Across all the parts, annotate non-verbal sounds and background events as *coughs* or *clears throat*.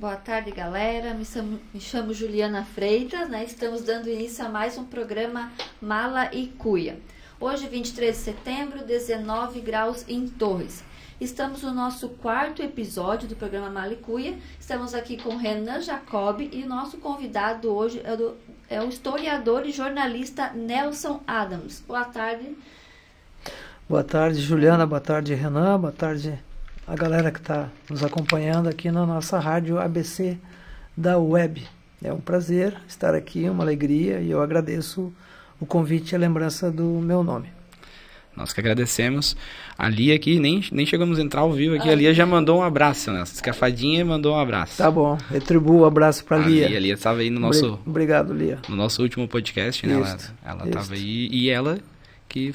Boa tarde, galera. Me chamo, me chamo, Juliana Freitas, né? Estamos dando início a mais um programa Mala e Cuia. Hoje, 23 de setembro, 19 graus em Torres. Estamos no nosso quarto episódio do programa Mala e Cuia. Estamos aqui com Renan Jacob e o nosso convidado hoje é, do, é o historiador e jornalista Nelson Adams. Boa tarde. Boa tarde, Juliana. Boa tarde, Renan. Boa tarde, a galera que está nos acompanhando aqui na nossa rádio ABC da web. É um prazer estar aqui, uma alegria e eu agradeço o convite e a lembrança do meu nome. Nós que agradecemos. A Lia aqui, nem, nem chegamos a entrar ao vivo aqui, a Lia já mandou um abraço, né? Escafadinha mandou um abraço. Tá bom, retribuo o abraço para a Lia. Lia. A Lia estava aí no nosso... Obrigado, Lia. No nosso último podcast, né? Isso, ela estava aí e ela que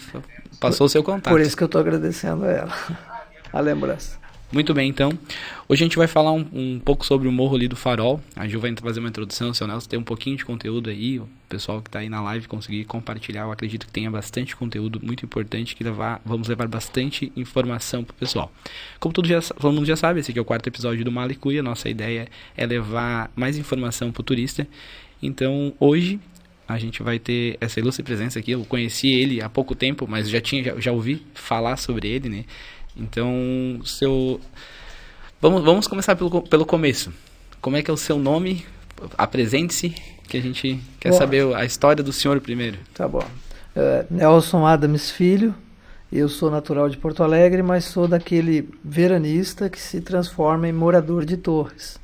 passou o seu contato. Por isso que eu estou agradecendo a ela, *laughs* a lembrança. Muito bem, então. Hoje a gente vai falar um, um, pouco sobre o Morro ali do Farol. A Ju vai fazer uma introdução, o seu Nelson tem um pouquinho de conteúdo aí. O pessoal que está aí na live conseguir compartilhar. Eu acredito que tenha bastante conteúdo muito importante que levar, vamos levar bastante informação para o pessoal. Como todo, já, todo mundo já sabe, esse aqui é o quarto episódio do Malicuia. Nossa ideia é levar mais informação para o turista. Então, hoje a gente vai ter essa ilustre presença aqui. Eu conheci ele há pouco tempo, mas já tinha já, já ouvi falar sobre ele, né? Então, seu. Vamos, vamos começar pelo, pelo começo. Como é que é o seu nome? Apresente-se, que a gente quer bom, saber a história do senhor primeiro. Tá bom. Uh, Nelson Adams Filho, eu sou natural de Porto Alegre, mas sou daquele veranista que se transforma em morador de Torres.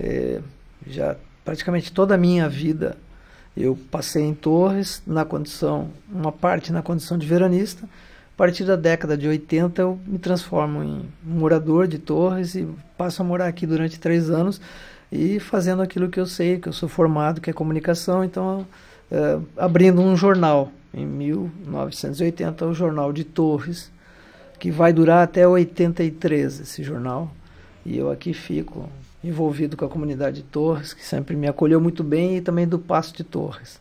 É, já praticamente toda a minha vida eu passei em Torres na condição, uma parte na condição de veranista a partir da década de 80 eu me transformo em morador de Torres e passo a morar aqui durante três anos e fazendo aquilo que eu sei, que eu sou formado, que é comunicação, então é, abrindo um jornal. Em 1980, o Jornal de Torres, que vai durar até 83 esse jornal, e eu aqui fico envolvido com a comunidade de Torres, que sempre me acolheu muito bem, e também do Passo de Torres.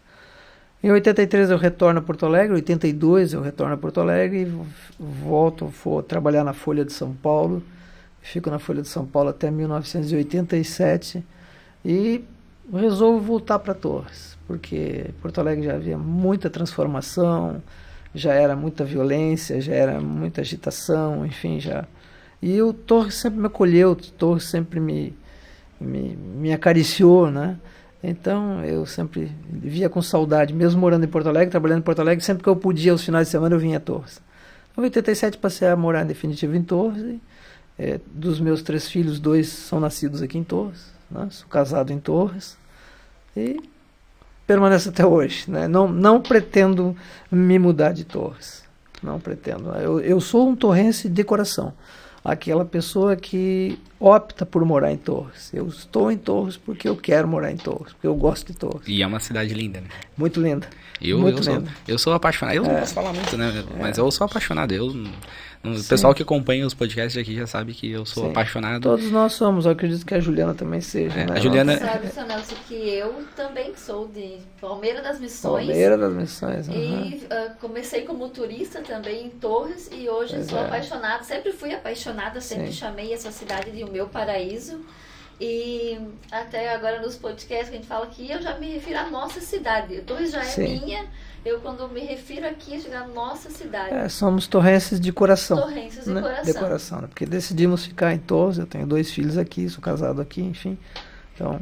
Em 83 eu retorno a Porto Alegre, em 82 eu retorno a Porto Alegre e volto, vou trabalhar na Folha de São Paulo. Fico na Folha de São Paulo até 1987 e resolvo voltar para Torres, porque Porto Alegre já havia muita transformação, já era muita violência, já era muita agitação, enfim, já. E o Torres sempre me acolheu, o Torres sempre me, me, me acariciou, né? Então eu sempre via com saudade, mesmo morando em Porto Alegre, trabalhando em Porto Alegre, sempre que eu podia, aos finais de semana, eu vinha a Torres. Em 87 passei a morar em definitivo em Torres. E, é, dos meus três filhos, dois são nascidos aqui em Torres. Né? Sou casado em Torres. E permaneço até hoje. Né? Não, não pretendo me mudar de Torres. Não pretendo. Eu, eu sou um torrense de coração aquela pessoa que opta por morar em Torres. Eu estou em Torres porque eu quero morar em Torres, porque eu gosto de Torres. E é uma cidade linda, né? Muito linda. Eu, muito eu, linda. Sou, eu sou apaixonado. Eu é. não posso falar muito, né? Mas é. eu sou apaixonado. Eu o pessoal que acompanha os podcasts aqui já sabe que eu sou Sim. apaixonado. Todos nós somos, eu acredito que a Juliana também seja. É, né? A Juliana. Sabe, seu Nelson, que eu também sou de Palmeira das Missões. Palmeira das Missões. Uhum. E uh, comecei como turista também em Torres e hoje pois sou é. apaixonada. Sempre fui apaixonada, sempre Sim. chamei essa cidade de o meu paraíso. E até agora nos podcasts que a gente fala aqui, eu já me refiro à nossa cidade. Torres já é Sim. minha eu, quando me refiro aqui, é a nossa cidade. É, somos torrenses de coração. Torrenses de né? coração. De coração, né? Porque decidimos ficar em Torres, eu tenho dois filhos aqui, sou casado aqui, enfim. Então,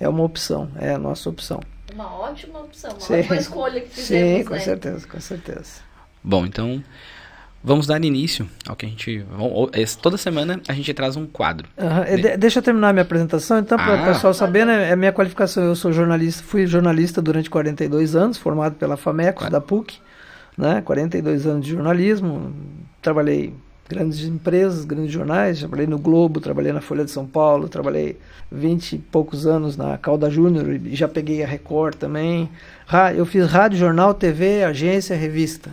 é uma opção, é a nossa opção. Uma ótima opção, uma Sim. ótima escolha que fizemos, Sim, com né? certeza, com certeza. Bom, então Vamos dar início ao que a gente. Toda semana a gente traz um quadro. Uhum. De, deixa eu terminar a minha apresentação, então, para o ah, pessoal saber, né? É a minha qualificação. Eu sou jornalista, fui jornalista durante 42 anos, formado pela FAMECOS, da PUC, né? 42 anos de jornalismo. Trabalhei grandes empresas, grandes jornais, trabalhei no Globo, trabalhei na Folha de São Paulo, trabalhei 20 e poucos anos na Calda Júnior e já peguei a Record também. Eu fiz rádio, jornal, TV, agência, revista.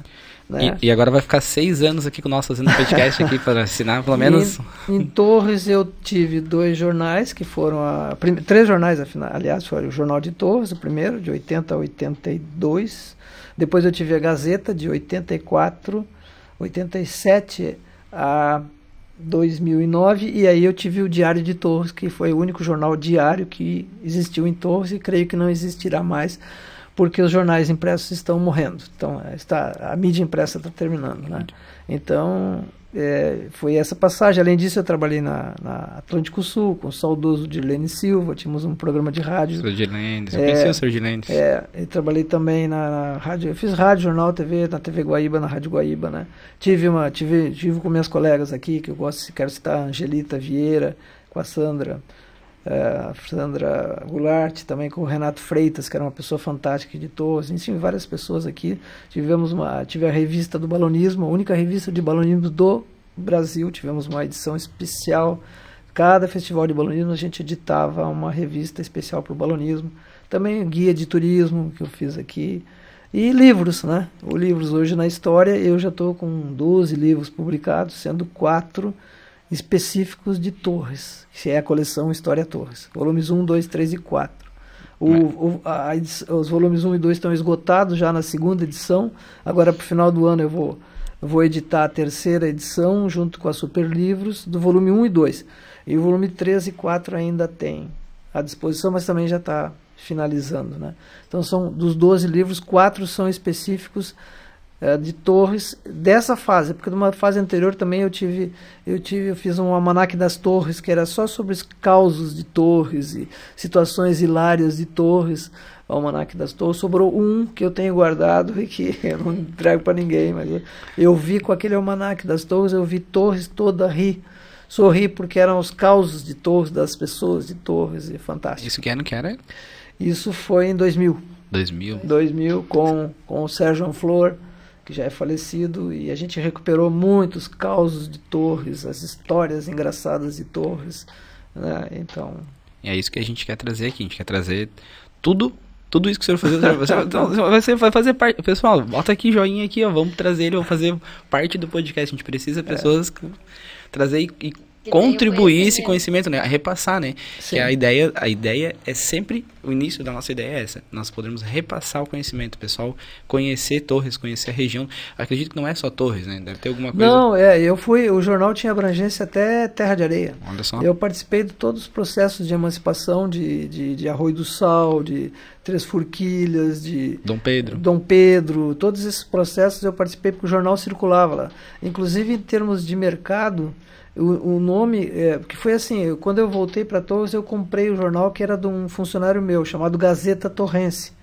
Né? E, e, agora vai ficar seis anos aqui com o nosso fazendo podcast aqui para assinar, pelo menos. Em, em, Torres eu tive dois jornais que foram a, três jornais, aliás, foi o Jornal de Torres, o primeiro, de 80 a 82. Depois eu tive a Gazeta de 84, 87 a 2009 e aí eu tive o Diário de Torres, que foi o único jornal diário que existiu em Torres e creio que não existirá mais porque os jornais impressos estão morrendo. Então, está, a mídia impressa está terminando. Né? Então, é, foi essa passagem. Além disso, eu trabalhei na, na Atlântico Sul com o saudoso Dirlene Silva, tínhamos um programa de rádio. Sr. Dirlene, eu é, conheci o Sr. Dirlene. É, e trabalhei também na, na, rádio, eu fiz rádio, jornal, TV, na TV Guaíba, na Rádio Guaíba, né? Tive uma, tive, tive com minhas colegas aqui, que eu gosto, quero citar a Angelita Vieira, com a Sandra, a Sandra Goulart, também com o Renato Freitas, que era uma pessoa fantástica, editor, enfim, várias pessoas aqui. Tivemos uma, tive a revista do balonismo, a única revista de balonismo do Brasil, tivemos uma edição especial. Cada festival de balonismo a gente editava uma revista especial para o balonismo. Também guia de turismo que eu fiz aqui. E livros, né? O livros hoje na história, eu já estou com 12 livros publicados, sendo quatro específicos de Torres, que é a coleção História Torres, volumes 1, 2, 3 e 4. O, o, a, os volumes 1 e 2 estão esgotados já na segunda edição. Agora, para o final do ano, eu vou, vou editar a terceira edição, junto com a Super Livros, do volume 1 e 2. E o volume 3 e 4 ainda tem à disposição, mas também já está finalizando. Né? Então, são dos 12 livros, quatro são específicos é, de torres dessa fase, porque numa fase anterior também eu tive, eu tive, eu fiz um almanaque das torres que era só sobre os causos de torres e situações hilárias de torres, o almanaque das torres. Sobrou um que eu tenho guardado e que *laughs* eu não entrego para ninguém, mas eu, eu, vi com aquele almanaque das torres, eu vi torres toda rir. Sorri porque eram os causos de torres das pessoas de torres e fantástico. Isso que ano que era? Isso foi em 2000. 2000. 2000 com com o Sérgio Flor que já é falecido, e a gente recuperou muitos causos de Torres, as histórias engraçadas de Torres. Né? Então. E é isso que a gente quer trazer aqui. A gente quer trazer tudo. Tudo isso que o senhor fazer, você vai fazer parte. Pessoal, bota aqui joinha aqui, ó. Vamos trazer ele, vamos fazer parte do podcast. A gente precisa é. pessoas é. trazer e contribuir conhecimento. esse conhecimento, né? A repassar, né? Sim. Que a ideia, a ideia é sempre o início da nossa ideia é essa. Nós podemos repassar o conhecimento, pessoal, conhecer Torres, conhecer a região. Acredito que não é só Torres, né? Deve ter alguma coisa. Não, é, eu fui, o jornal tinha abrangência até Terra de Areia. Olha só. Eu participei de todos os processos de emancipação de, de, de Arroio do Sal, de Três Forquilhas, de Dom Pedro. Dom Pedro, todos esses processos eu participei porque o jornal circulava lá. Inclusive em termos de mercado, o, o nome, é, que foi assim, quando eu voltei para Torres, eu comprei o jornal que era de um funcionário meu, chamado Gazeta Torrense.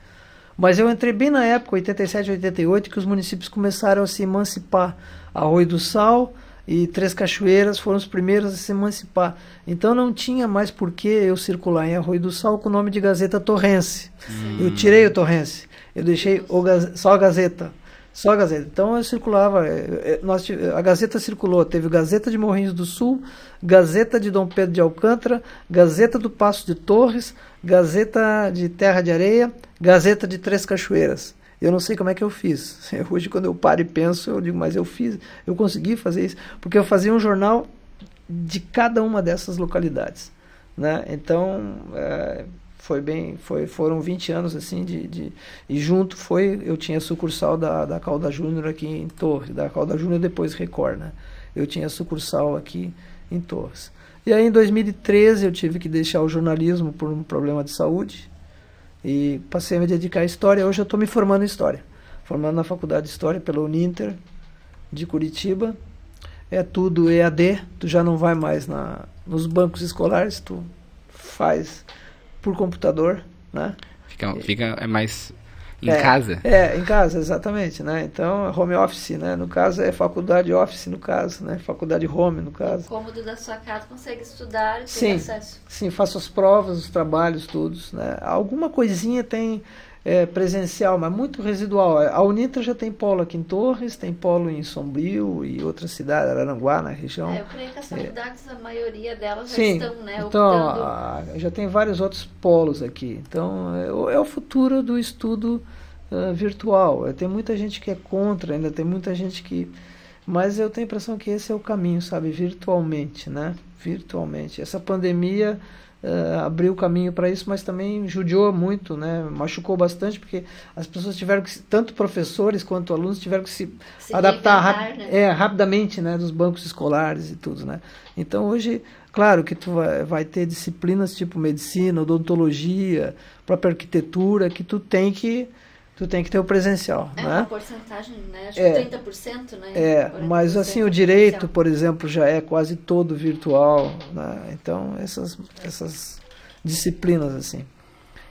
Mas eu entrei bem na época, 87, 88, que os municípios começaram a se emancipar. Arroio do Sal e Três Cachoeiras foram os primeiros a se emancipar. Então não tinha mais por que eu circular em Arroio do Sal com o nome de Gazeta Torrense. Hum. Eu tirei o Torrense. Eu deixei o, só a Gazeta. Só a Gazeta. Então eu circulava, é, é, nós, a Gazeta circulou, teve Gazeta de Morrinhos do Sul, Gazeta de Dom Pedro de Alcântara, Gazeta do Passo de Torres, Gazeta de Terra de Areia, Gazeta de Três Cachoeiras. Eu não sei como é que eu fiz. *laughs* Hoje, quando eu paro e penso, eu digo, mas eu fiz, eu consegui fazer isso, porque eu fazia um jornal de cada uma dessas localidades. Né? Então, é, foi bem foi foram 20 anos assim de, de e junto foi eu tinha sucursal da da Calda Júnior aqui em Torres da Calda Júnior depois Record né? Eu tinha sucursal aqui em Torres. E aí em 2013 eu tive que deixar o jornalismo por um problema de saúde e passei a me dedicar à história. Hoje eu estou me formando em história. Formando na faculdade de história pela Uninter de Curitiba. É tudo EAD tu já não vai mais na nos bancos escolares tu faz por computador, né? Fica, fica é mais em é, casa? É, em casa, exatamente, né? Então, é home office, né? No caso, é faculdade office, no caso, né? Faculdade home, no caso. O cômodo da sua casa consegue estudar e ter sim, acesso. Sim, faço as provas, os trabalhos, todos, né? Alguma coisinha tem é, presencial, mas muito residual. A Unitra já tem polo aqui em Torres, tem polo em Sombrio e outras cidades, Araranguá, na região. É, eu creio que as faculdades, é. a maioria delas Sim, já estão, né? Então, a, já tem vários outros polos aqui. Então, é, é o futuro do estudo uh, virtual. Tem muita gente que é contra, ainda tem muita gente que. Mas eu tenho a impressão que esse é o caminho, sabe? Virtualmente, né? Virtualmente. Essa pandemia uh, abriu o caminho para isso, mas também judiou muito, né? machucou bastante, porque as pessoas tiveram que, tanto professores quanto alunos, tiveram que se, se adaptar rap né? é, rapidamente né? dos bancos escolares e tudo. Né? Então hoje, claro que tu vai, vai ter disciplinas tipo medicina, odontologia, própria arquitetura, que tu tem que tu tem que ter o presencial. É né? uma porcentagem, né? Acho é, que 30%, né? É, mas assim, o direito, por exemplo, já é quase todo virtual. Né? Então, essas, essas disciplinas, assim.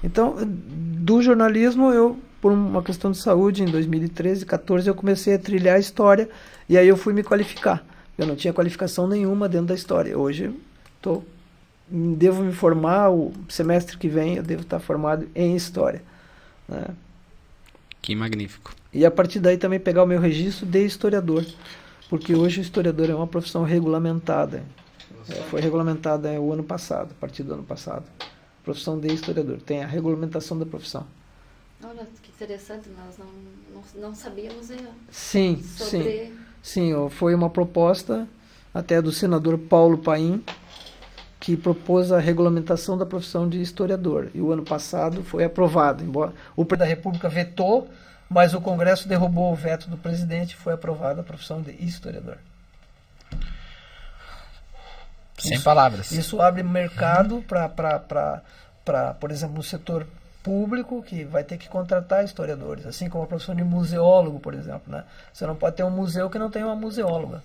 Então, do jornalismo, eu, por uma questão de saúde, em 2013, 14, eu comecei a trilhar a história e aí eu fui me qualificar. Eu não tinha qualificação nenhuma dentro da história. Hoje, tô, devo me formar, o semestre que vem eu devo estar formado em história. Né? Que magnífico. E a partir daí também pegar o meu registro de historiador, porque hoje o historiador é uma profissão regulamentada. É, foi regulamentada o ano passado, a partir do ano passado. Profissão de historiador. Tem a regulamentação da profissão. Olha, que interessante, nós não, não, não sabíamos. Eu, sim, sobre... sim. Sim, foi uma proposta até do senador Paulo Paim, que propôs a regulamentação da profissão de historiador. E o ano passado foi aprovado. Embora o presidente da República vetou, mas o Congresso derrubou o veto do presidente e foi aprovada a profissão de historiador. Sem isso, palavras. Isso abre mercado para, por exemplo, no setor público que vai ter que contratar historiadores, assim como a profissão de museólogo, por exemplo. Né? Você não pode ter um museu que não tenha uma museóloga.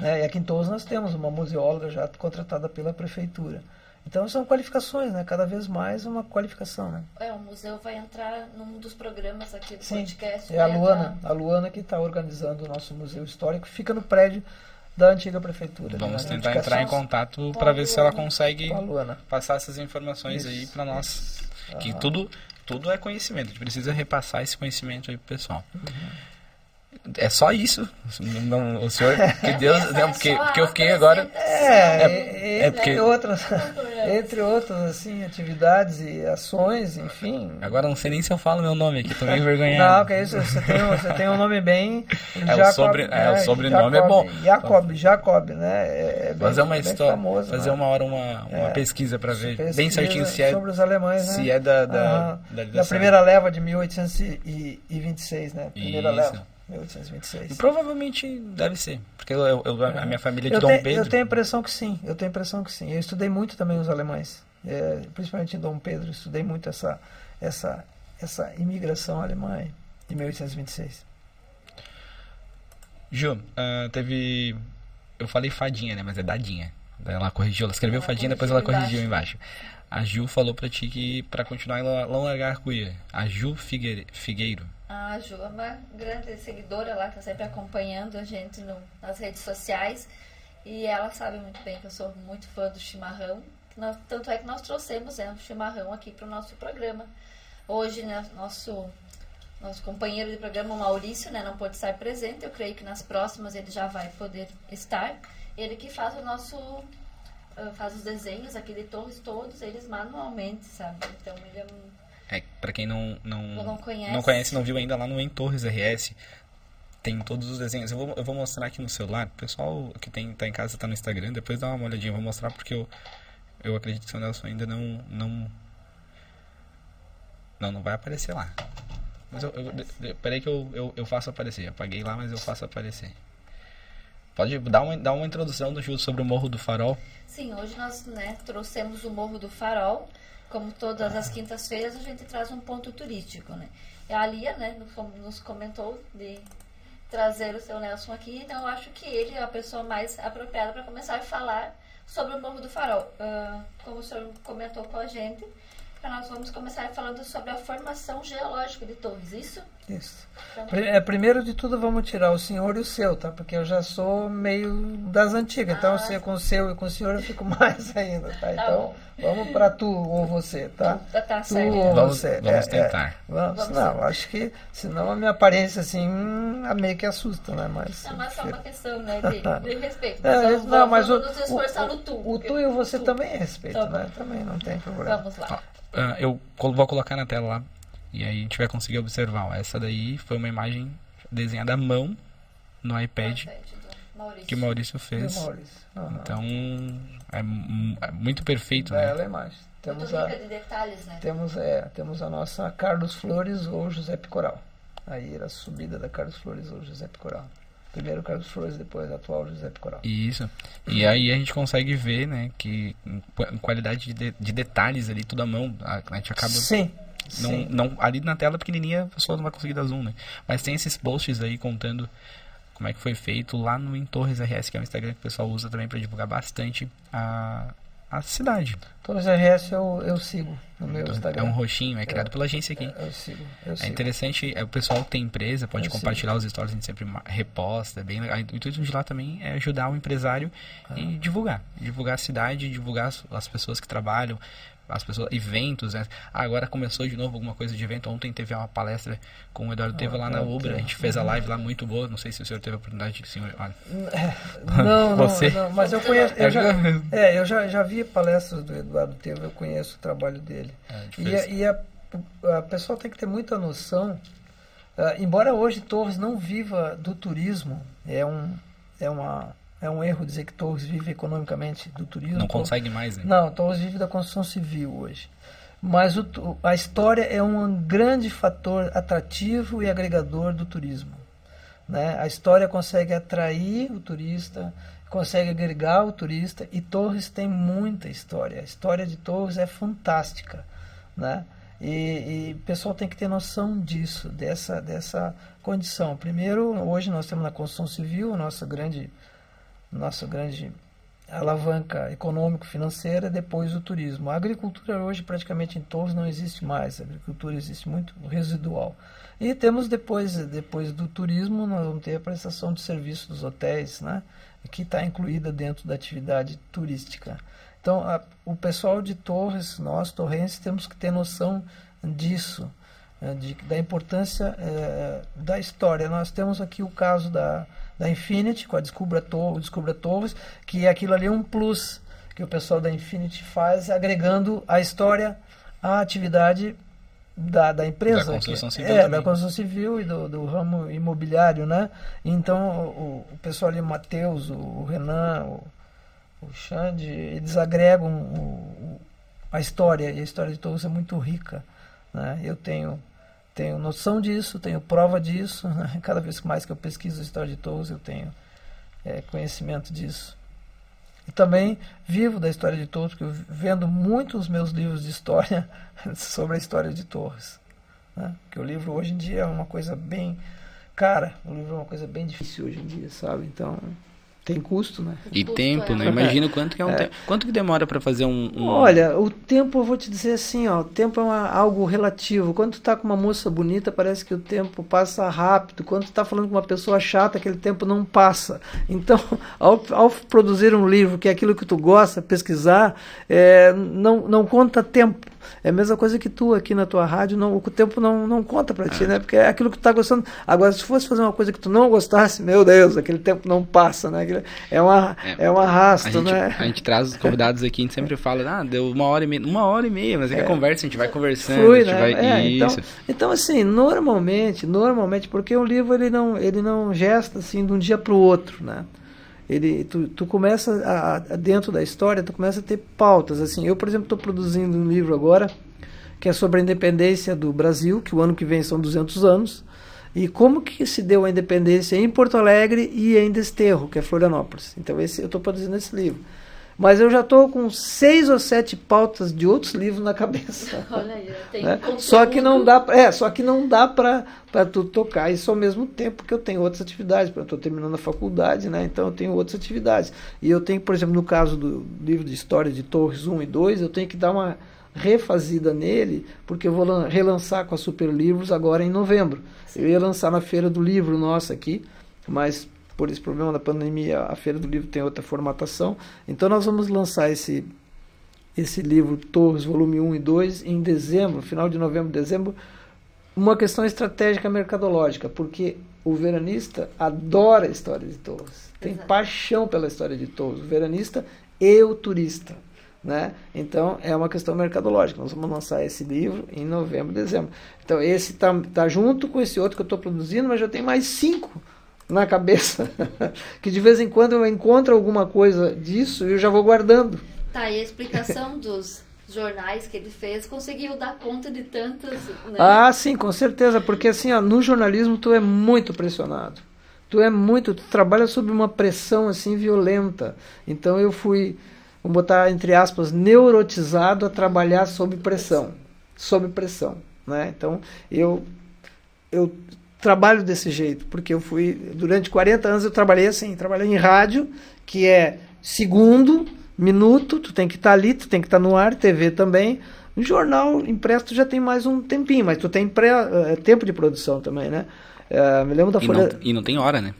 Né? E aqui em Tours nós temos uma museóloga já contratada pela prefeitura. Então são qualificações, né? Cada vez mais uma qualificação, né? É, o museu vai entrar num dos programas aqui do Sim, podcast. É a Luana, entrar... a Luana que está organizando o nosso museu histórico, fica no prédio da antiga prefeitura. Vamos né? tentar entrar em contato para ver se ela consegue passar essas informações Isso. aí para nós. Que tudo, tudo é conhecimento, a gente precisa repassar esse conhecimento aí pro pessoal. Uhum. É só isso. Não, o senhor, que Deus, *laughs* não, porque, porque eu fiquei agora. É, é, é porque outras, entre outras assim atividades e ações, enfim. Agora não sei nem se eu falo meu nome aqui, tô meio envergonhado. Não, que é isso. Você tem, você tem um nome bem. *laughs* É, Jacob, o, sobre, é, o sobrenome Jacob, é bom. Jacob, Jacob, né? É, bem, fazer uma história, famoso, fazer né? uma hora uma, uma é, pesquisa para ver pesquisa bem certinho se é sobre os alemães, né? Se é da da, da, da primeira leva de 1826, né? Primeira isso. leva. 1826. Provavelmente deve ser, porque eu, eu, a minha família é de eu Dom te, Pedro. Eu tenho a impressão que sim, eu tenho a impressão que sim. Eu estudei muito também os alemães, é, principalmente em Dom Pedro, estudei muito essa, essa, essa imigração alemã em 1826. Ju, uh, teve. Eu falei fadinha, né? Mas é dadinha. Ela corrigiu, ela escreveu ela fadinha, depois ela corrigiu embaixo. A Ju falou pra ti que pra continuar em Largar Cuia. A Ju Figueiro. A Ju é uma grande seguidora lá, que está sempre acompanhando a gente no, nas redes sociais. E ela sabe muito bem que eu sou muito fã do chimarrão. Nós, tanto é que nós trouxemos né, o chimarrão aqui para o nosso programa. Hoje, né, nosso, nosso companheiro de programa, Maurício, né, não pôde estar presente. Eu creio que nas próximas ele já vai poder estar. Ele que faz o nosso faz os desenhos aqui de torres todos eles manualmente, sabe? Então ele é um é, para quem não, não, não conhece. não conhece, não viu ainda lá no Em Torres RS, tem todos os desenhos. Eu vou, eu vou mostrar aqui no celular. O pessoal que tem, tá em casa tá no Instagram, depois dá uma olhadinha. Eu vou mostrar porque eu, eu acredito que o Nelson ainda não. Não, não, não vai aparecer lá. Mas eu, eu, peraí que eu, eu, eu faço aparecer. Apaguei lá, mas eu faço aparecer. Pode dar uma, dar uma introdução do Júlio sobre o Morro do Farol? Sim, hoje nós né, trouxemos o Morro do Farol como todas as quintas-feiras, a gente traz um ponto turístico, né? E a Lia, né, nos comentou de trazer o seu Nelson aqui, então eu acho que ele é a pessoa mais apropriada para começar a falar sobre o Morro do Farol. Uh, como o senhor comentou com a gente, nós vamos começar falando sobre a formação geológica de Torres, isso? Isso. Então, é, primeiro de tudo, vamos tirar o senhor e o seu, tá? Porque eu já sou meio das antigas. Então, ah. Então, se é com o seu e com o senhor, eu fico *laughs* mais ainda, tá? tá então, bom. vamos para tu ou você, tá? Tá, tá tu certo. ou vamos, você. Vamos é, tentar. É, vamos, vamos, não, acho que, senão a minha aparência, assim, hum, meio que assusta, né? Mas, não, mas só uma questão, né? De, *laughs* de respeito. É, vamos, não, mas o, o, tu. O tu e o você tu. também é respeito, tá né? Também não tem problema. Vamos lá. Uh, eu vou colocar na tela lá e aí a gente vai conseguir observar. Essa daí foi uma imagem desenhada à mão no iPad. Maurício. que o Maurício fez. Maurício. Uhum. Então, é, é, muito perfeito, né? Ela é mais. Temos muito a, de detalhes, né? Temos, é, temos a nossa Carlos Flores ou José Picoral. Aí era a subida da Carlos Flores ou José Picoral. Primeiro Carlos Flores, depois atual José Picoral. Isso. E aí a gente consegue ver, né, que em qualidade de, de detalhes ali, tudo à mão, a, a gente acaba... Sim. Não, Sim. não, ali na tela pequenininha, a pessoa não vai conseguir dar zoom, né? Mas tem esses posts aí contando como é que foi feito lá no Em Torres RS, que é um Instagram que o pessoal usa também para divulgar bastante a, a cidade. Torres RS eu, eu sigo no meu então, Instagram. É um roxinho, é criado é, pela agência aqui. Eu, eu sigo, eu é sigo. interessante, é o pessoal que tem empresa, pode compartilhar os stories, a gente sempre reposta, é bem legal. O intuito de lá também é ajudar o empresário ah. e divulgar. Divulgar a cidade, divulgar as, as pessoas que trabalham, as pessoas, eventos, né? Ah, agora começou de novo alguma coisa de evento. Ontem teve uma palestra com o Eduardo Teva lá na Ubra. A gente fez a live lá muito boa. Não sei se o senhor teve a oportunidade de senhor. Olha. Não, Você? Não, não, mas eu conheço. Eu já, é, eu já, já vi palestras do Eduardo Teva, eu conheço o trabalho dele. É, e, a, e a, a pessoa tem que ter muita noção. Uh, embora hoje Torres não viva do turismo, é, um, é uma é um erro dizer que Torres vive economicamente do turismo. Não consegue mais, né? Não, Torres vive da construção civil hoje. Mas o, a história é um grande fator atrativo e agregador do turismo. Né? A história consegue atrair o turista, consegue agregar o turista e Torres tem muita história. A história de Torres é fantástica. Né? E, e o pessoal tem que ter noção disso, dessa, dessa condição. Primeiro, hoje nós temos na construção civil, nossa grande nossa grande alavanca econômico-financeira, depois o turismo. A agricultura hoje praticamente em Torres não existe mais, a agricultura existe muito residual. E temos depois, depois do turismo, nós vamos ter a prestação de serviço dos hotéis, né, que está incluída dentro da atividade turística. Então, a, o pessoal de Torres, nós torrenses, temos que ter noção disso, né, de, da importância é, da história. Nós temos aqui o caso da da Infinity, com a Descubra, Tor Descubra Torres, que é aquilo ali um plus que o pessoal da Infinity faz, agregando a história à atividade da, da empresa. Da construção que, civil. É, também. da construção civil e do, do ramo imobiliário, né? Então, o, o pessoal ali, o Matheus, o Renan, o, o Xande, eles agregam o, o, a história, e a história de todos é muito rica. Né? Eu tenho tenho noção disso, tenho prova disso. Né? *laughs* Cada vez mais que eu pesquiso a história de Torres, eu tenho é, conhecimento disso. E também vivo da história de eu vendo muitos meus livros de história *laughs* sobre a história de Torres. Né? Porque o livro hoje em dia é uma coisa bem cara, o livro é uma coisa bem difícil hoje em dia, sabe? Então tem custo, né? E tempo, né? Imagina quanto que é um é. tempo. Quanto que demora para fazer um, um, Olha, o tempo eu vou te dizer assim, ó, o tempo é uma, algo relativo. Quando tu tá com uma moça bonita, parece que o tempo passa rápido. Quando tu tá falando com uma pessoa chata, aquele tempo não passa. Então, *laughs* ao, ao produzir um livro que é aquilo que tu gosta, pesquisar, é, não, não conta tempo. É a mesma coisa que tu aqui na tua rádio, não, o tempo não, não conta para ti, é. né? Porque é aquilo que tu tá gostando. Agora, se fosse fazer uma coisa que tu não gostasse, meu Deus, aquele tempo não passa, né? É, uma, é, é um arrasto, a gente, né? A gente traz os convidados aqui, a gente sempre fala, ah, deu uma hora e meia, uma hora e meia, mas é é. conversa, a gente vai conversando, Flui, a gente né? vai... É, então, Isso. Então, então, assim, normalmente, normalmente, porque o livro ele não, ele não gesta assim de um dia para o outro, né? Ele tu, tu começa a, a, dentro da história tu começa a ter pautas assim eu por exemplo estou produzindo um livro agora que é sobre a independência do Brasil, que o ano que vem são 200 anos, e como que se deu a independência em Porto Alegre e em Desterro, que é Florianópolis. Então esse, eu estou produzindo esse livro. Mas eu já estou com seis ou sete pautas de outros livros na cabeça. *laughs* Olha aí, tem né? Só que não dá, é, só que não dá para para tu tocar isso ao mesmo tempo que eu tenho outras atividades. Eu estou terminando a faculdade, né? Então eu tenho outras atividades. E eu tenho, por exemplo, no caso do livro de história de Torres 1 e 2, eu tenho que dar uma refazida nele, porque eu vou relançar com a Super Livros agora em novembro. Sim. Eu ia lançar na Feira do Livro nossa aqui, mas por esse problema da pandemia, a Feira do Livro tem outra formatação. Então nós vamos lançar esse esse livro Torres, volume 1 e 2, em dezembro, final de novembro, dezembro, uma questão estratégica mercadológica, porque o veranista adora a história de Torres, tem Exato. paixão pela história de Torres, o veranista e o turista. Né? Então é uma questão mercadológica. Nós vamos lançar esse livro em novembro, dezembro. Então esse está tá junto com esse outro que eu estou produzindo, mas já tem mais cinco na cabeça, *laughs* que de vez em quando eu encontro alguma coisa disso e eu já vou guardando. Tá, e a explicação *laughs* dos jornais que ele fez conseguiu dar conta de tantas. Né? Ah, sim, com certeza, porque assim, ó, no jornalismo tu é muito pressionado. Tu é muito, tu trabalha sob uma pressão assim violenta. Então eu fui, vou botar entre aspas, neurotizado a trabalhar sob pressão, sob pressão, né? Então eu eu trabalho desse jeito, porque eu fui durante 40 anos eu trabalhei assim, trabalhei em rádio, que é segundo, minuto, tu tem que estar tá ali, tu tem que estar tá no ar, TV também. No jornal impresso tu já tem mais um tempinho, mas tu tem pré, uh, tempo de produção também, né? Uh, me lembro da e Folha... Não, e não tem hora, né?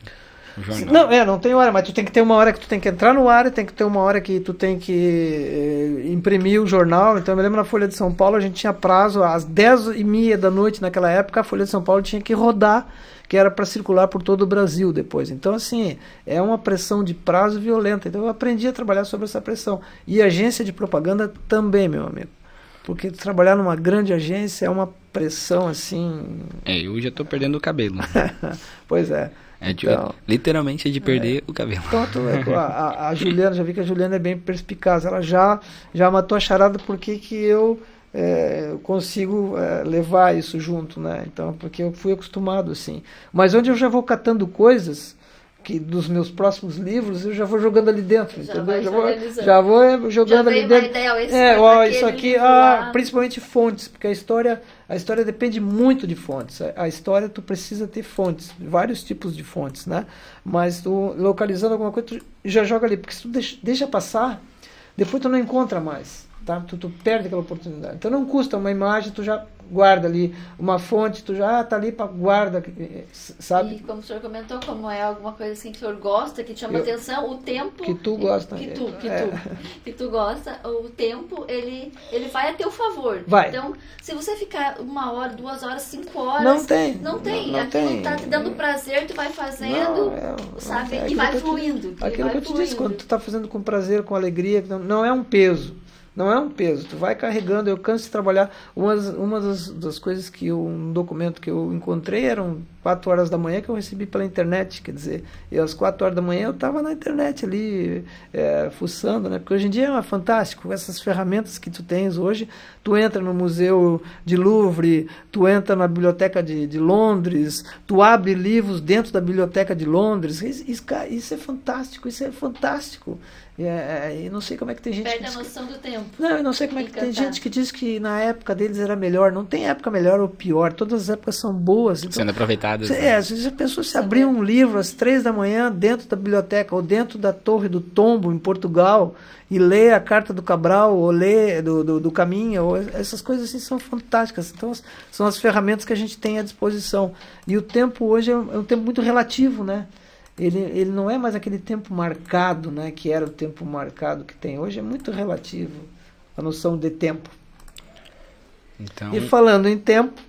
Não, é, não tem hora, mas tu tem que ter uma hora que tu tem que entrar no ar e tem que ter uma hora que tu tem que eh, imprimir o jornal. Então eu me lembro na Folha de São Paulo a gente tinha prazo às 10 e meia da noite naquela época, a Folha de São Paulo tinha que rodar que era para circular por todo o Brasil depois. Então, assim, é uma pressão de prazo violenta. Então, eu aprendi a trabalhar sobre essa pressão. E agência de propaganda também, meu amigo. Porque trabalhar numa grande agência é uma pressão assim. É, eu já estou perdendo o cabelo. *laughs* pois é. É de, então, literalmente é de perder é, o cabelo. Então, a, a, *laughs* Juliana, já vi que a Juliana é bem perspicaz. Ela já, já matou a charada porque que eu é, consigo é, levar isso junto, né? Então, porque eu fui acostumado assim. Mas onde eu já vou catando coisas que dos meus próximos livros eu já vou jogando ali dentro, já entendeu? Já vou, já vou é, jogando já ali dentro. Ideia, é, ó, isso aqui, ah, principalmente fontes, porque a história, a história depende muito de fontes. A, história tu precisa ter fontes, vários tipos de fontes, né? Mas tu localizando alguma coisa, tu já joga ali, porque se tu deixa, deixa passar, depois tu não encontra mais tá? Tu, tu perde aquela oportunidade. Então não custa uma imagem, tu já guarda ali uma fonte, tu já tá ali para guarda, sabe? E como o senhor comentou, como é alguma coisa assim que o senhor gosta, que te chama Eu, atenção, o tempo que tu gosta, que tu, que é. tu, que tu gosta, o tempo ele ele vai a teu favor. Vai. Então, se você ficar uma hora, duas horas, cinco horas, não tem, não tem, não, não aquilo tem. tá te dando prazer, tu vai fazendo, não, é, sabe? É, e vai fluindo. aquilo vai que eu te disse, quando tu tá fazendo com prazer, com alegria, não, não é um peso não é um peso, tu vai carregando, eu canso de trabalhar. Uma, uma das, das coisas que eu, um documento que eu encontrei eram quatro horas da manhã que eu recebi pela internet, quer dizer, e às quatro horas da manhã eu estava na internet ali, é, fuçando, né? Porque hoje em dia é fantástico, essas ferramentas que tu tens hoje, tu entra no Museu de Louvre, tu entra na Biblioteca de, de Londres, tu abre livros dentro da Biblioteca de Londres, isso, isso é fantástico, isso é fantástico. É, é, e não sei como é que tem gente. Perde a noção que... do tempo. Não, eu não sei como é que tem gente que diz que na época deles era melhor. Não tem época melhor ou pior. Todas as épocas são boas. Então, Sendo aproveitadas. Né? É, você já pensou se abrir um livro às três da manhã dentro da biblioteca ou dentro da Torre do Tombo, em Portugal, e ler a carta do Cabral, ou ler do, do, do Caminho, ou essas coisas assim são fantásticas. Então, são as ferramentas que a gente tem à disposição. E o tempo hoje é um, é um tempo muito relativo, né? Ele, ele não é mais aquele tempo marcado, né, que era o tempo marcado que tem hoje, é muito relativo a noção de tempo. Então... E falando em tempo,